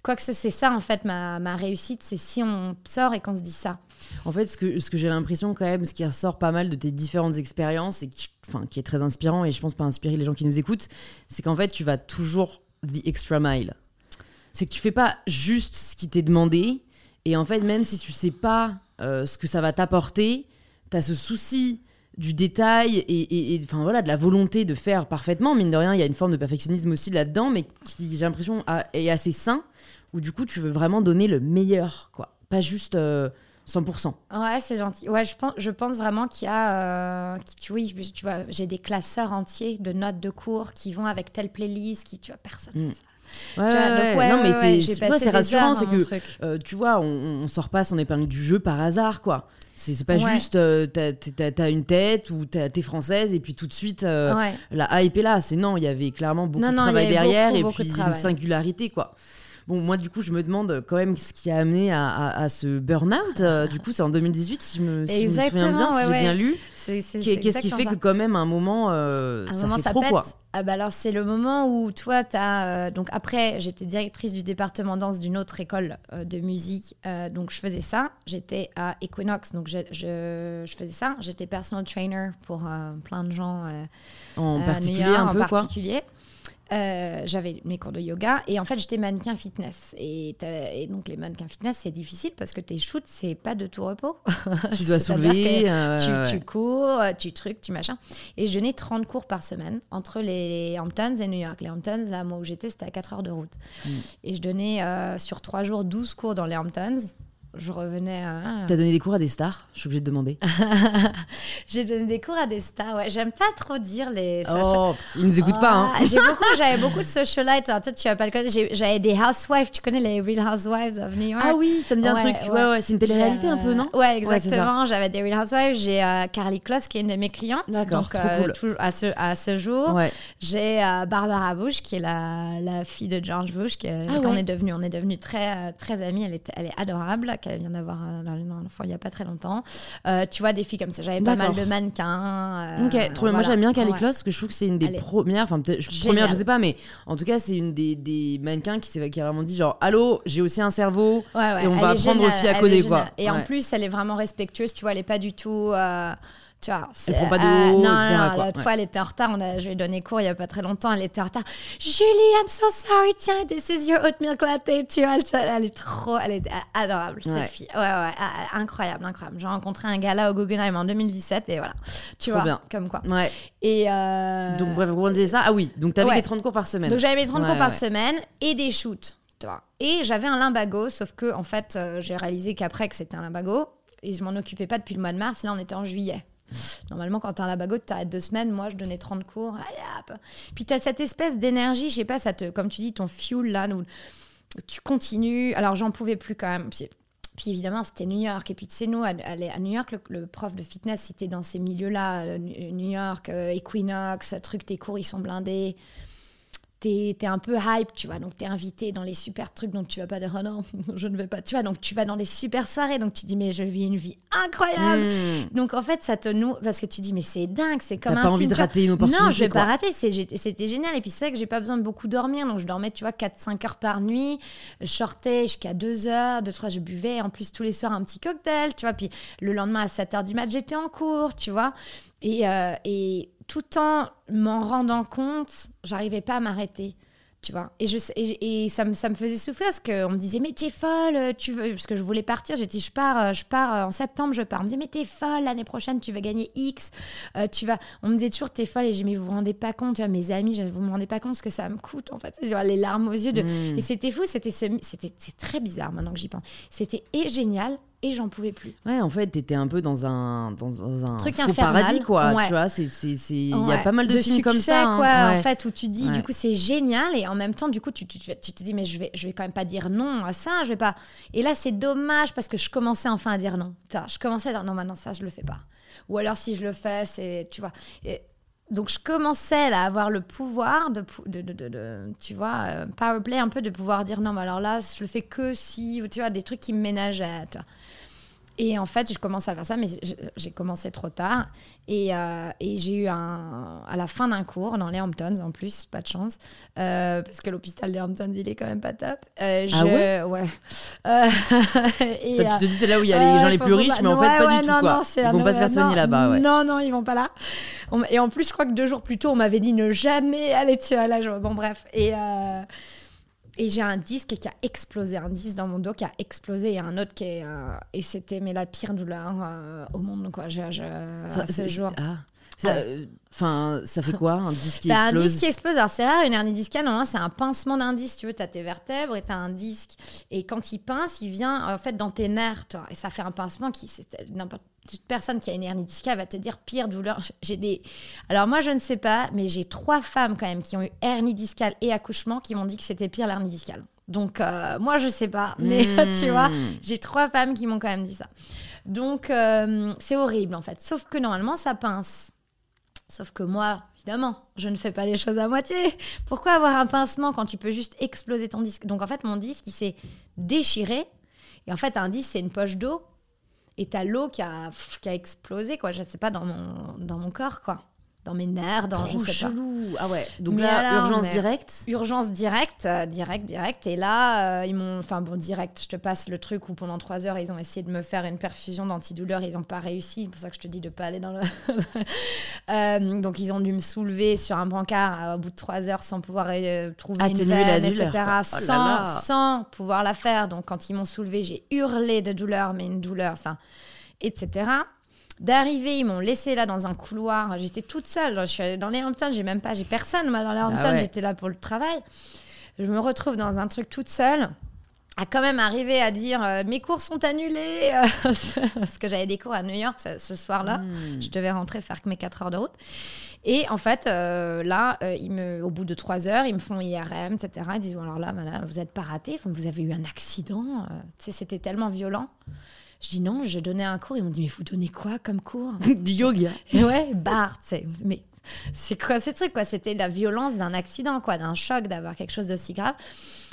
quoi que ce c'est ça, en fait, ma, ma réussite, c'est si on sort et qu'on se dit ça. En fait, ce que, j'ai l'impression quand même, ce qui ressort pas mal de tes différentes expériences et qui, enfin, qui est très inspirant et je pense pas inspirer les gens qui nous écoutent, c'est qu'en fait, tu vas toujours the extra mile. C'est que tu fais pas juste ce qui t'est demandé et en fait, même si tu sais pas euh, ce que ça va t'apporter, tu as ce souci du détail et, enfin voilà de la volonté de faire parfaitement mine de rien il y a une forme de perfectionnisme aussi là-dedans mais qui j'ai l'impression est assez sain où du coup tu veux vraiment donner le meilleur quoi pas juste euh, 100%. Ouais, c'est gentil. Ouais, je pense, je pense vraiment qu'il y a. euh, qui, oui, tu vois, j'ai des classeurs entiers de notes de cours qui vont avec telle playlist, qui, tu vois, personne Mm. fait ça. Ouais, vois, donc, ouais, ouais, non, mais c'est- rassurant, c'est que euh, tu vois, on, on sort pas son épingle du jeu par hasard, quoi. C'est pas juste euh, t'as- une tête ou t'es française et puis tout de suite euh, la hype est là. C'est non, il y avait clairement beaucoup Non, de non, travail derrière beaucoup, et beaucoup puis de une singularité, quoi. Bon, moi, du coup, je me demande quand même ce qui a amené à, à, ce burn-out. Euh, du coup, c'est en 2018, si je me, si je me souviens bien, si j'ai bien lu. Qu'est-ce qui fait que, quand même, à un moment, euh, ça fait trop, quoi. Ah bah alors c'est le moment où toi tu as donc après j'étais directrice du département danse d'une autre école de musique. Donc je faisais ça. J'étais à Equinox. Donc je, je, je faisais ça. J'étais personal trainer pour plein de gens en particulier un peu en particulier euh, j'avais mes cours de yoga et en fait j'étais mannequin fitness. Et, et, donc les mannequins fitness c'est difficile parce que tes shoots c'est pas de tout repos. Tu [laughs] dois soulever euh, tu, cours tu trucs tu machin et je donnais 30 cours par semaine entre les Hamptons et New York. Les Hamptons là moi où j'étais c'était à 4 heures de route. Mm. et je donnais euh, sur 3 jours 12 cours dans les Hamptons je revenais à... T'as donné des cours à des stars Je suis obligée de demander. [laughs] j'ai donné des cours à des stars, ouais. J'aime pas trop dire les... Oh, ils nous écoutent pas, hein. J'ai [laughs] beaucoup, j'avais beaucoup de socialites. toi, tu vas pas le connaître. J'avais des housewives. Tu connais les Real Housewives of New York? Ah oui, ça me dit un truc. Ouais, ouais, c'est une télé-réalité un peu, non? Ouais, exactement. j'avais des Real Housewives. J'ai euh, Carly Kloss, qui est une de mes clientes. D'accord, trop euh, cool. à, ce, à ce jour. J'ai euh, Barbara Bush, qui est la, la fille de George Bush. Qui, ah on, est devenu, on est devenu très, très amis. Elle est, elle est adorable, qu'elle vient d'avoir il n'y a pas très longtemps. Euh, tu vois, des filles comme ça. J'avais pas mal de mannequins. Euh, ok, trop. Moi, j'aime bien Carly Kloss, parce que je trouve que c'est une des premières, enfin, peut-être, première, je sais pas, mais en tout cas, c'est une des, des mannequins qui, qui a vraiment dit genre, allô, j'ai aussi un cerveau, et on va apprendre aussi à coder, quoi. Et en plus, elle est vraiment respectueuse, tu vois, elle est pas du tout. Euh, tu vois, elle prend pas de euh, haut, non, etc. Non, l'autre fois, elle était en retard. On a, je lui ai donné cours il y a pas très longtemps. Elle était en retard. Julie, I'm so sorry. Tiens, this is your oat milk latte. Tu vois, elle, est trop, elle est adorable, cette fille. Ouais, ouais, ah, incroyable, incroyable. J'ai rencontré un gars là au Guggenheim en 2017 et voilà. Tu vois, bien. comme quoi. Ouais. Et euh... Donc, bref, vous disait ça? Ah oui, donc tu avais ouais. 30 cours par semaine. Donc, j'avais mes 30 cours par semaine et des shoots. Tu vois. Et j'avais un limbago, sauf que, en fait, euh, j'ai réalisé qu'après que c'était un limbago et je m'en occupais pas depuis le mois de mars. Là, on était en juillet. Normalement, quand t'as un labago, t'arrêtes deux semaines. Moi, je donnais 30 cours. Allez. Puis t'as cette espèce d'énergie, je sais pas, ça te, comme tu dis, ton fuel là, où tu continues. Alors, j'en pouvais plus quand même. Puis, évidemment, c'était New York. Et puis, tu sais, nous, à, New York, le, prof de fitness, c'était dans ces milieux-là. Euh, New York, euh, Equinox, truc, tes cours, ils sont blindés t'es es un peu hype, tu vois, donc t'es invité dans les super trucs, donc tu vas pas dire, oh non, [laughs] je ne vais pas, tu vois, donc tu vas dans les super soirées, donc tu dis, mais je vis une vie incroyable. Hmm. Donc en fait, ça te noue, parce que tu dis, mais c'est dingue, c'est comme un. pas envie de rater une opportunité. Non, je vais pas rater, c'était génial. Et puis c'est vrai que j'ai pas besoin de beaucoup dormir, donc je dormais, tu vois, 4-5 heures par nuit, je sortais jusqu'à 2 heures, 2-3, je buvais, en plus tous les soirs un petit cocktail, tu vois, puis le lendemain à 7 heures du mat, j'étais en cours, tu vois. Et, euh, et tout en m'en rendant compte, j'arrivais pas à m'arrêter. Tu vois. Et, je, et, ça, me, ça me faisait souffrir parce qu'on me disait mais t'es folle tu veux parce que je voulais partir j'ai dit je pars euh, je pars euh, en septembre je pars. On me disait mais t'es folle l'année prochaine tu vas gagner X euh, tu vas. On me disait toujours t'es folle et j'ai mais vous vous rendez pas compte vois, mes amis vous me rendez pas compte ce que ça me coûte en fait. Genre, les larmes aux yeux de. Mmh. et c'était fou c'était c'était c'est très bizarre maintenant que j'y pense. C'était et génial et j'en pouvais plus. Ouais, en fait, t'étais un peu dans un dans, un truc faux paradis quoi, tu vois, il y a pas mal de, films comme ça hein. quoi, en fait où tu dis du coup c'est génial et en même temps du coup tu, tu, tu, te dis mais je vais je vais quand même pas dire non à ça, je vais pas. Et là c'est dommage parce que je commençais enfin à dire non. Je commençais à dire non maintenant ça je le fais pas. Ou alors si je le fais c'est tu vois donc je commençais à avoir le pouvoir de, de, tu vois, euh, powerplay un peu, de pouvoir dire non, mais alors là, je le fais que si, tu vois, des trucs qui me ménageaient. Et en fait, je commence à faire ça, mais j'ai commencé trop tard. Et, euh, et j'ai eu un, à la fin d'un cours, dans les Hamptons en plus, pas de chance, euh, parce que l'hôpital des Hamptons, il est quand même pas top. Euh, ah ouais? Ouais. [laughs] et, tu te dis, c'est là où il y a les gens les plus riches, mais en fait, pas du tout. quoi. ils vont pas se faire soigner là-bas. Ouais. Non, non, ils vont pas là. Et en plus, je crois que deux jours plus tôt, on m'avait dit ne jamais aller à la Bon, bref. Et. Et j'ai un disque qui a explosé, un disque dans mon dos qui a explosé et un autre qui est. Euh, et c'était mais la pire douleur euh, au monde, quoi. Je, je, ça, ce jour. Ah. Ça, euh, Enfin, ça fait quoi un disque qui [laughs] bah, explose Un disque qui explose, alors c'est rare, une hernie discale, normalement c'est un pincement d'un disque, tu veux, tu as tes vertèbres et tu as un disque. Et quand il pince, il vient en fait dans tes nerfs, toi, et ça fait un pincement qui, n'importe toute personne qui a une hernie discale va te dire pire douleur. J'ai des. Alors moi je ne sais pas, mais j'ai trois femmes quand même qui ont eu hernie discale et accouchement qui m'ont dit que c'était pire l'hernie discale. Donc euh, moi je sais pas, [laughs] mais tu vois, hmm. j'ai trois femmes qui m'ont quand même dit ça. Donc euh, c'est horrible en fait. Sauf que normalement ça pince. Sauf que moi, Évidemment, je ne fais pas les choses à moitié. Pourquoi avoir un pincement quand tu peux juste exploser ton disque? Donc en fait, mon disque, il s'est déchiré. Et en fait, un disque, c'est une poche d'eau. Et t'as l'eau qui a, qui a explosé, quoi. Je sais pas, dans mon, dans mon corps, quoi dans mes nerfs, dans Trop je sais chelou. Ah ouais. Donc Mais là, alors, urgence directe. pas. Urgence directe, euh, direct, direct. Et là, euh, ils m'ont. Enfin bon, direct, je te passe le truc où pendant trois heures, ils ont essayé de me faire une perfusion d'antidouleur. Ils n'ont pas réussi. C'est pour ça que je te dis de pas aller dans le. [laughs] Euh, donc ils ont dû me soulever sur un brancard au bout de trois heures sans pouvoir trouver une Atténuer la veine, douleur, etc. là sans, là. sans pouvoir la faire. Donc quand ils m'ont soulevé, j'ai hurlé de douleur, mais une douleur, enfin, etc. D'arriver, ils m'ont laissé là dans un couloir. J'étais toute seule. Je suis allée dans les Hamptons. J'ai même pas, j'ai personne moi dans les Hamptons. Ah ouais. J'étais là pour le travail. Je me retrouve dans un truc toute seule. À quand même arriver à dire euh, mes cours sont annulés euh, [laughs] parce que j'avais des cours à New York ce, ce soir-là. Hmm. Je devais rentrer faire que mes 4 heures de route. Et en fait, euh, là, euh, ils me, au bout de 3 heures, ils me font IRM, etc. Ils disent bon, alors là, madame, vous n'êtes pas raté, vous avez eu un accident. C'était tellement violent. Je dis non, je donnais un cours. Ils m'ont dit mais vous donnez quoi comme cours? [laughs] Du yoga. ouais, barre, tu sais. Mais c'est quoi ces trucs, quoi? C'était la violence d'un accident, quoi, d'un choc, d'avoir quelque chose d'aussi grave.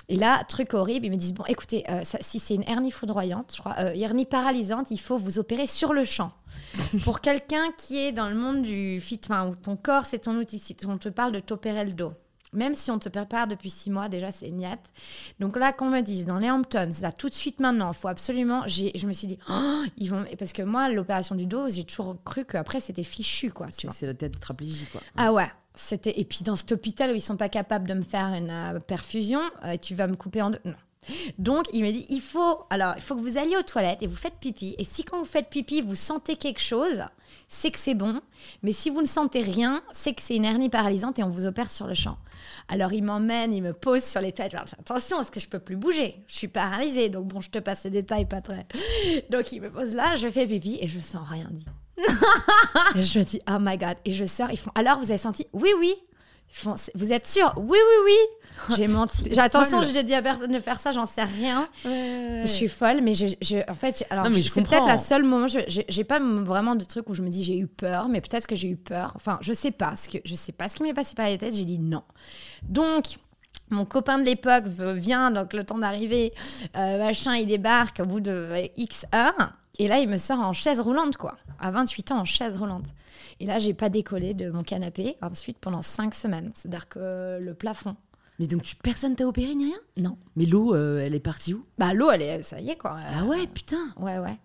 Et là, truc horrible, ils me disent bon, écoutez, euh, ça- si c'est une hernie foudroyante, je crois, euh, hernie paralysante, il faut vous opérer sur le champ. [laughs] Pour quelqu'un qui est dans le monde du fit, enfin, où ton corps c'est ton outil, si on te parle de t'opérer le dos. Même si on te prépare depuis six mois, déjà c'est niette. Donc là, qu'on me dise dans les Hamptons, là tout de suite maintenant, il faut absolument. Je me suis dit, Oh, ils vont. Parce que moi, l'opération du dos, j'ai toujours cru qu'après c'était fichu, quoi. C'est la tête tétraplégique, quoi. Ah ouais. C'était et puis dans cet hôpital où ils sont pas capables de me faire une euh, perfusion, euh, tu vas me couper en deux. Non. Donc il m'a dit il faut alors il faut que vous alliez aux toilettes et vous faites pipi et si quand vous faites pipi vous sentez quelque chose, c'est que c'est bon, mais si vous ne sentez rien, c'est que c'est une hernie paralysante et on vous opère sur le champ. Alors il m'emmène, il me pose sur les toilettes. Alors, attention, parce que je peux plus bouger, je suis paralysée. Donc bon, je te passe les détails pas très. Donc il me pose là, je fais pipi et je sens rien dit. [laughs] Et je me dis, oh my god. Et je sors, ils font, alors vous avez senti? Oui, oui. Ils font, C'est- vous êtes sûr? Oui, oui, oui. [laughs] J'ai menti. J'ai attention, je dis à personne de faire ça, j'en sais rien. Je suis folle, mais je, je- en fait, j'ai- alors Non, mais je c'est peut-être la seule moment. je- J'ai j'ai pas vraiment de truc où je me dis j'ai eu peur, mais peut-être que j'ai eu peur. Enfin, je sais pas ce que je sais pas ce qui m'est passé par la tête. J'ai dit non. Donc. Mon copain de l'époque vient, donc le temps d'arriver, euh, machin, il débarque au bout de euh, X heures. Et là, il me sort en chaise roulante, quoi. À 28 ans, en chaise roulante. Et là, j'ai pas décollé de mon canapé ensuite pendant 5 semaines. C'est-à-dire que le plafond, Mais donc, tu, personne t'a opéré ni rien? Non. Mais l'eau, euh, elle est partie où? Bah, l'eau, elle est, ça y est, quoi. Ah ouais, putain. Ouais, ouais.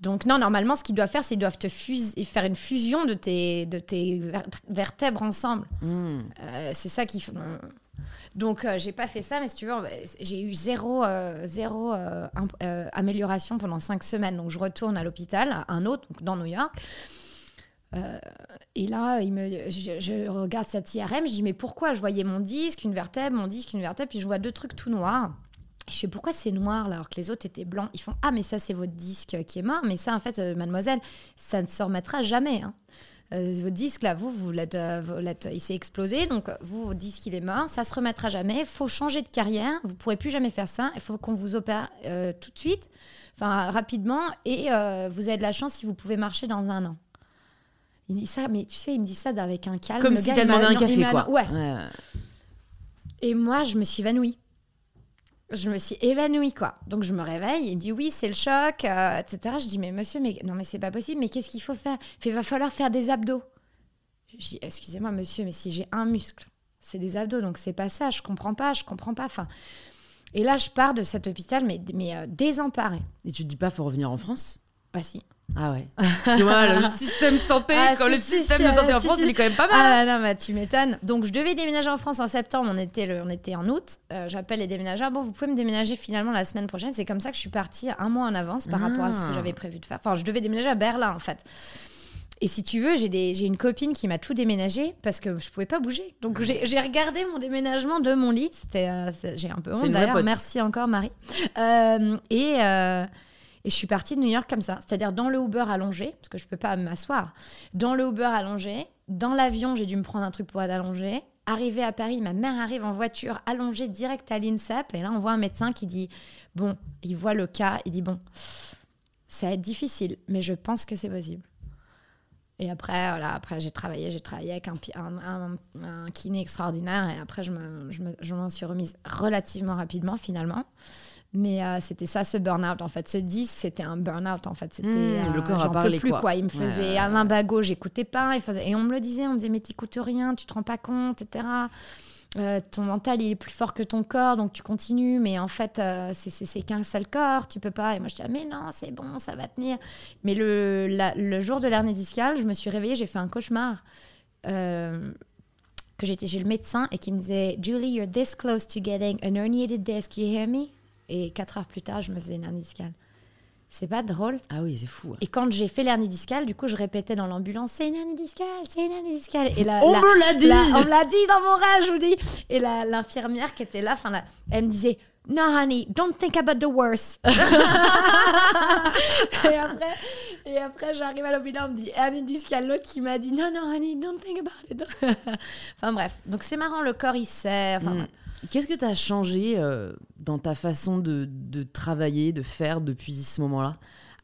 Donc non, normalement, ce qu'ils doivent faire, c'est qu'ils doivent te fus- faire une fusion de tes, de tes ver- vertèbres ensemble. Hmm. Euh, c'est ça qu'ils font. Donc euh, j'ai pas fait ça, mais si tu veux, j'ai eu zéro, euh, zéro euh, imp- euh, amélioration pendant cinq semaines. Donc je retourne à l'hôpital, un autre, donc dans New York. Euh, et là, je, regarde cette IRM, je dis mais pourquoi je voyais mon disque, une vertèbre, mon disque, une vertèbre, puis je vois deux trucs tout noirs. Je fais pourquoi c'est noir alors que les autres étaient blancs? Ils font ah mais ça c'est votre disque qui est mort, mais ça en fait euh, mademoiselle ça ne se remettra jamais. hein. Euh, votre disque là vous vous il s'est explosé donc vous votre disque il est mort, ça se remettra jamais. Il faut changer de carrière, vous pourrez plus jamais faire ça. Il faut qu'on vous opère tout de suite, enfin rapidement et vous avez de la chance si vous pouvez marcher dans un an. Il dit ça, mais tu sais, il me dit ça avec un calme. Comme Le si t'as demandé un café, quoi. Ouais, Ouais. et moi, je me suis évanouie. Je me suis évanouie, quoi. Donc, je me réveille, il me dit oui, c'est le choc, euh, etc. Je dis, mais monsieur, mais non, mais c'est pas possible, mais qu'est-ce qu'il faut faire? Il va falloir faire des abdos. Je dis, excusez-moi, monsieur, mais si j'ai un muscle, c'est des abdos, donc c'est pas ça, je comprends pas, je comprends pas. Enfin, et là, je pars de cet hôpital, mais, mais euh, désemparée. Et tu te dis pas, faut revenir en France? Bah, si. Ah ouais. [laughs] Parce que voilà, le système santé, Ah, quand si, le système si, de santé en France, il est quand même pas mal. Ah non, bah, tu m'étonnes. Donc, je devais déménager en France en septembre. On était, le, on était en août. Euh, J'appelle les déménageurs. Bon, vous pouvez me déménager finalement la semaine prochaine. C'est comme ça que je suis partie un mois en avance par rapport à ce que Ah. j'avais prévu de faire. Enfin, je devais déménager à Berlin, en fait. Et si tu veux, j'ai une copine qui m'a tout déménagé parce que je pouvais pas bouger. Donc, j'ai regardé mon déménagement de mon lit. C'était, euh, j'ai un peu honte d'ailleurs. Merci encore, Marie. Euh, et. Et je suis partie de New York comme ça, c'est-à-dire dans le Uber allongé, parce que je peux pas m'asseoir. Dans le Uber allongé, dans l'avion, j'ai dû me prendre un truc pour être allongé. Arrivé à Paris, ma mère arrive en voiture allongée direct à l'INSEP. Et là, on voit un médecin qui dit Bon, il voit le cas, il dit Bon, ça va être difficile, mais je pense que c'est possible. Et après, voilà, après j'ai travaillé, j'ai travaillé avec un, kiné extraordinaire et après je m'en me, je suis remise relativement rapidement finalement. Mais euh, c'était ça ce burn-out en fait. Ce 10, c'était un burn-out en fait. C'était mmh, le euh, corps a parlé plus quoi. Il me faisait un limbago, j'écoutais pas. Il faisait... Et on me le disait, on me disait mais t'écoutes rien, tu te rends pas compte, etc. Euh, ton mental il est plus fort que ton corps donc tu continues mais en fait euh, c'est qu'un seul corps tu peux pas et moi je dis ah, mais non c'est bon ça va tenir mais le, le jour de l'hernie discale je me suis réveillée j'ai fait un cauchemar euh, que j'étais chez le médecin et qui me disait Julie you're this close to getting an herniated disc you hear me? Et quatre heures plus tard je me faisais une hernie discale c'est pas drôle. Ah oui, c'est fou. Et quand j'ai fait l'hernie discale, du coup, je répétais dans l'ambulance c'est une hernie discale, c'est une hernie discale. Et la, on me l'a dit On me l'a dit dans mon rêve, je vous dis. Et l'infirmière qui était là, elle me disait No, honey, don't think about the worst. [laughs] et après, et après j'arrive à l'hôpital, on me dit hernie discale. L'autre qui m'a dit Non, non, honey, don't think about it. [laughs] enfin bref, donc c'est marrant, le corps il sait. Enfin, mm. Qu'est-ce que tu as changé euh, dans ta façon de, travailler, de faire depuis ce moment-là?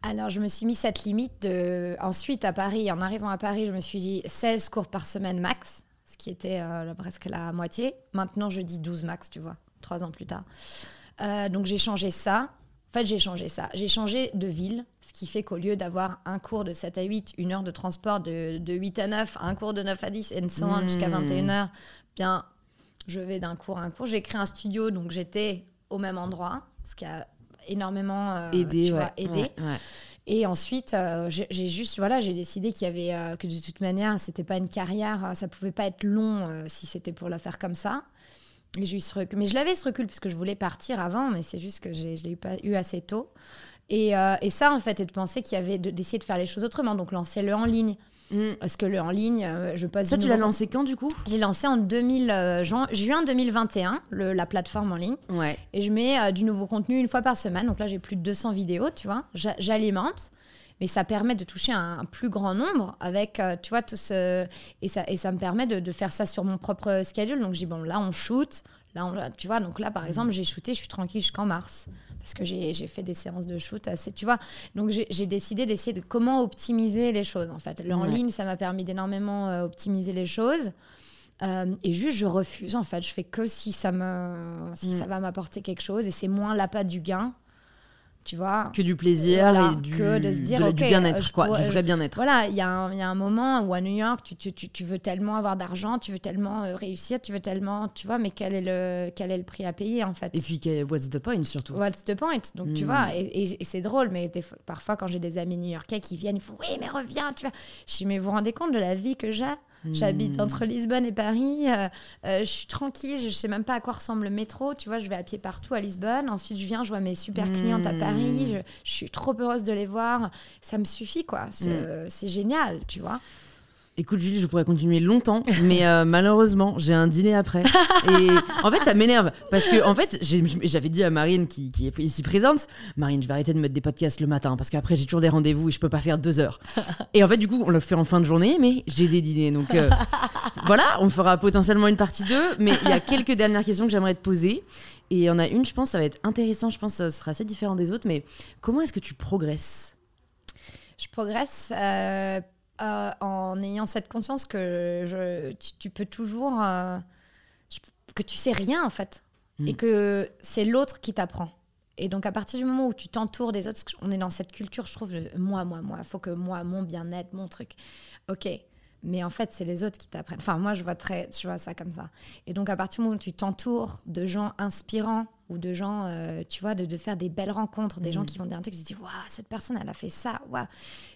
Alors, je me suis mis cette limite de... Ensuite, à Paris, en arrivant à Paris, je me suis dit 16 cours par semaine max, ce qui était euh, presque la moitié. Maintenant, je dis 12 max, tu vois, trois ans plus tard. Euh, donc, j'ai changé ça. En fait, j'ai changé ça. J'ai changé de ville, ce qui fait qu'au lieu d'avoir un cours de 7 à 8, une heure de transport de, 8 à 9, un cours de 9 à 10 et so on jusqu'à 21h, hmm. bien, je vais d'un cours à un cours. J'ai créé un studio, donc j'étais au même endroit, ce qui a énormément euh, aidé. Et ensuite, euh, j'ai juste, voilà, j'ai décidé qu'il y avait, euh, que de toute manière, c'était pas une carrière, ça pouvait pas être long si c'était pour la faire comme ça. Mais, juste mais je l'avais ce recul puisque je voulais partir avant, mais c'est juste que je l'ai pas eu assez tôt. Et, et, ça, en fait, et de penser qu'il y avait d'essayer de, faire les choses autrement, donc lancer le en ligne. Mm. Parce que le en ligne, euh, je passe. Ça, tu l'as lancé quand du coup? J'ai lancé en 2000, euh, juin 2021, le, la plateforme en ligne. Ouais. Et je mets euh, du nouveau contenu une fois par semaine. Donc là, j'ai plus de 200 vidéos, tu vois. J'alimente. Mais ça permet de toucher un, plus grand nombre avec, tu vois, tout ce. Et ça, et ça me permet de, de, faire ça sur mon propre schedule. Donc, dis, bon, là, on shoot. Là, tu vois, donc là, par mm. exemple, j'ai shooté, je suis tranquille jusqu'en mars parce que j'ai fait des séances de shoot assez, tu vois. Donc j'ai décidé d'essayer de comment optimiser les choses, en fait. Le en ligne, ça m'a permis d'énormément euh, optimiser les choses. Euh, et juste, je refuse, en fait. Je fais que si ça, me, si mm. ça va m'apporter quelque chose et c'est moins l'appât du gain tu vois. Que du plaisir et du, de se dire, du bien-être, quoi, du vrai bien-être. Voilà, il y, y, a un moment où à New York, tu, tu, tu, veux tellement avoir d'argent, tu veux tellement euh, réussir, tu veux tellement, tu vois, mais quel est le, quel est le prix à payer en fait? Et puis, what's the point surtout? What's the point? Donc, tu hmm. vois, et, c'est drôle, mais parfois quand j'ai des amis new-yorkais qui viennent, ils font, oui, mais reviens, tu vois. Je dis, mais vous vous rendez compte de la vie que j'ai? J'habite hmm. entre Lisbonne et Paris. Euh, euh, je suis tranquille. Je sais même pas à quoi ressemble le métro. Tu vois, je vais à pied partout à Lisbonne. Ensuite, je viens, je vois mes super clientes à Paris. Hmm. Je, suis trop heureuse de les voir. Ça me suffit, quoi. Hmm. C'est génial, tu vois. Écoute Julie, je pourrais continuer longtemps, mais euh, malheureusement, j'ai un dîner après. Et en fait, ça m'énerve parce que en fait, j'avais dit à Marine qui, est ici présente, Marine, je vais arrêter de mettre des podcasts le matin parce qu'après j'ai toujours des rendez-vous et je peux pas faire deux heures. Et en fait, du coup, on le fait en fin de journée, mais j'ai des dîners, donc euh, voilà, on fera potentiellement une partie 2 Mais il y a quelques dernières questions que j'aimerais te poser. Et il y en a une, je pense, ça va être intéressant. Je pense, que ce sera assez différent des autres. Mais comment est-ce que tu progresses? Je progresse. Euh, euh, en ayant cette conscience que je, tu, peux toujours. Euh, que tu sais rien en fait. Et mm. que c'est l'autre qui t'apprend. Et donc, à partir du moment où tu t'entoures des autres, on est dans cette culture, je trouve, moi, moi, moi, il faut que moi, mon bien-être, mon truc. Ok, mais en fait, c'est les autres qui t'apprennent. Enfin, moi, je vois, très, je vois ça comme ça. Et donc, à partir du moment où tu t'entoures de gens inspirants ou de gens, euh, tu vois, de, de, faire des belles rencontres, des gens mm. qui vont dire un truc, tu te dis, waouh, cette personne, elle a fait ça, waouh.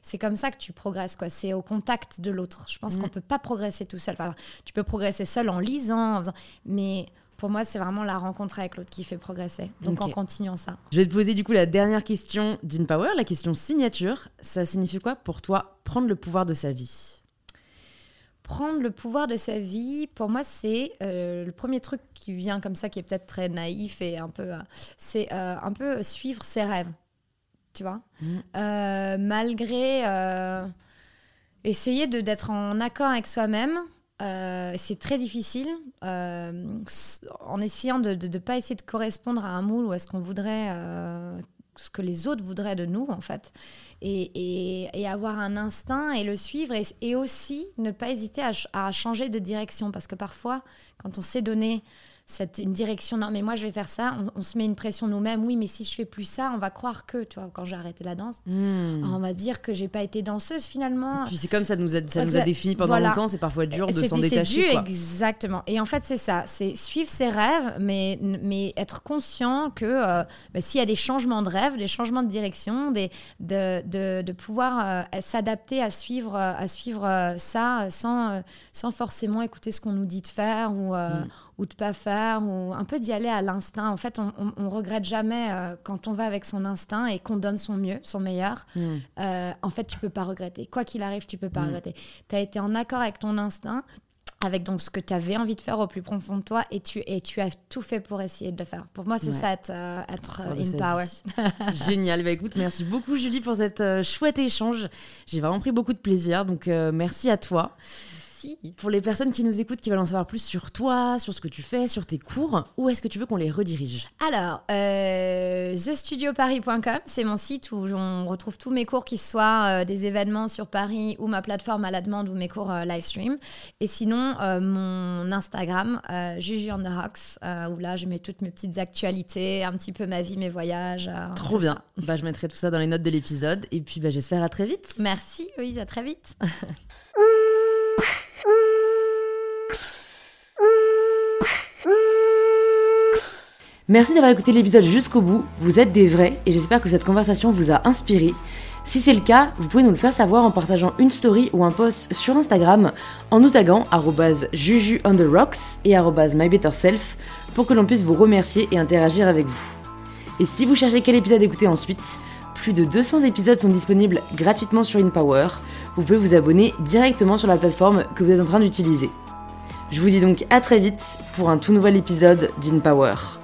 C'est comme ça que tu progresses, quoi. C'est au contact de l'autre. Je pense qu'on mm. qu'on peut pas progresser tout seul. Enfin, tu peux progresser seul en lisant, en faisant... mais pour moi, c'est vraiment la rencontre avec l'autre qui fait progresser. Donc en continuant ça. Je vais te poser du coup la dernière question d'InPower, la question signature. Ça signifie quoi pour toi prendre le pouvoir de sa vie? Prendre le pouvoir de sa vie, pour moi, c'est euh, le premier truc qui vient comme ça, qui est peut-être très naïf et un peu. Euh, c'est euh, un peu suivre ses rêves. Tu vois? Mmh. Malgré. essayer d'être en accord avec soi-même. c'est très difficile en essayant de ne pas essayer de correspondre à un moule ou à ce qu'on voudrait ce que les autres voudraient de nous, en fait. Et, et, avoir un instinct et le suivre. Et, aussi ne pas hésiter à, changer de direction. Parce que parfois, quand on s'est donné cette, une direction. Non, mais moi, je vais faire ça. On, se met une pression nous-mêmes. Oui, mais si je fais plus ça, on va croire que, tu vois, quand j'ai arrêté la danse, hmm. on va dire que j'ai pas été danseuse finalement. puis c'est comme ça nous a, ça nous a défini pendant longtemps. C'est parfois dur de s'en détacher. Quoi. Exactement. Et en fait, c'est ça. C'est suivre ses rêves, mais, mais être conscient que euh, bah, s'il y a des changements de rêve, des changements de direction, des, de, de, de pouvoir euh, s'adapter à suivre, à suivre euh, ça sans, sans forcément écouter ce qu'on nous dit de faire ou, hmm ou de pas faire, ou un peu d'y aller à l'instinct. En fait, on, on, regrette jamais euh, quand on va avec son instinct et qu'on donne son mieux, son meilleur. Hmm. Euh, en fait, tu peux pas regretter. Quoi qu'il arrive, tu peux pas hmm. regretter. Tu as été en accord avec ton instinct, avec donc ce que tu avais envie de faire au plus profond de toi et tu, et tu as tout fait pour essayer de le faire. Pour moi, c'est ça être, euh, être in power. [laughs] Génial. Bah, écoute, merci beaucoup Julie pour cet chouette échange. J'ai vraiment pris beaucoup de plaisir, donc merci à toi. Pour les personnes qui nous écoutent, qui veulent en savoir plus sur toi, sur ce que tu fais, sur tes cours, où est-ce que tu veux qu'on les redirige? Alors, euh, thestudioparis.com, c'est mon site où on retrouve tous mes cours, qui soient euh, des événements sur Paris ou ma plateforme à la demande ou mes cours euh, live stream. Et sinon, mon Instagram, Juju on the Rocks, où là, je mets toutes mes petites actualités, un petit peu ma vie, mes voyages. Trop bien. Bah, je mettrai tout ça dans les notes de l'épisode. Et puis, bah, j'espère à très vite. Merci, Louise, à très vite. [laughs] Merci d'avoir écouté l'épisode jusqu'au bout, vous êtes des vrais et j'espère que cette conversation vous a inspiré. Si c'est le cas, vous pouvez nous le faire savoir en partageant une story ou un post sur Instagram en nous taguant juju on the rocks et mybetterself pour que l'on puisse vous remercier et interagir avec vous. Et si vous cherchez quel épisode écouter ensuite, plus de 200 épisodes sont disponibles gratuitement sur InPower. Vous pouvez vous abonner directement sur la plateforme que vous êtes en train d'utiliser. Je vous dis donc à très vite pour un tout nouvel épisode d'InPower.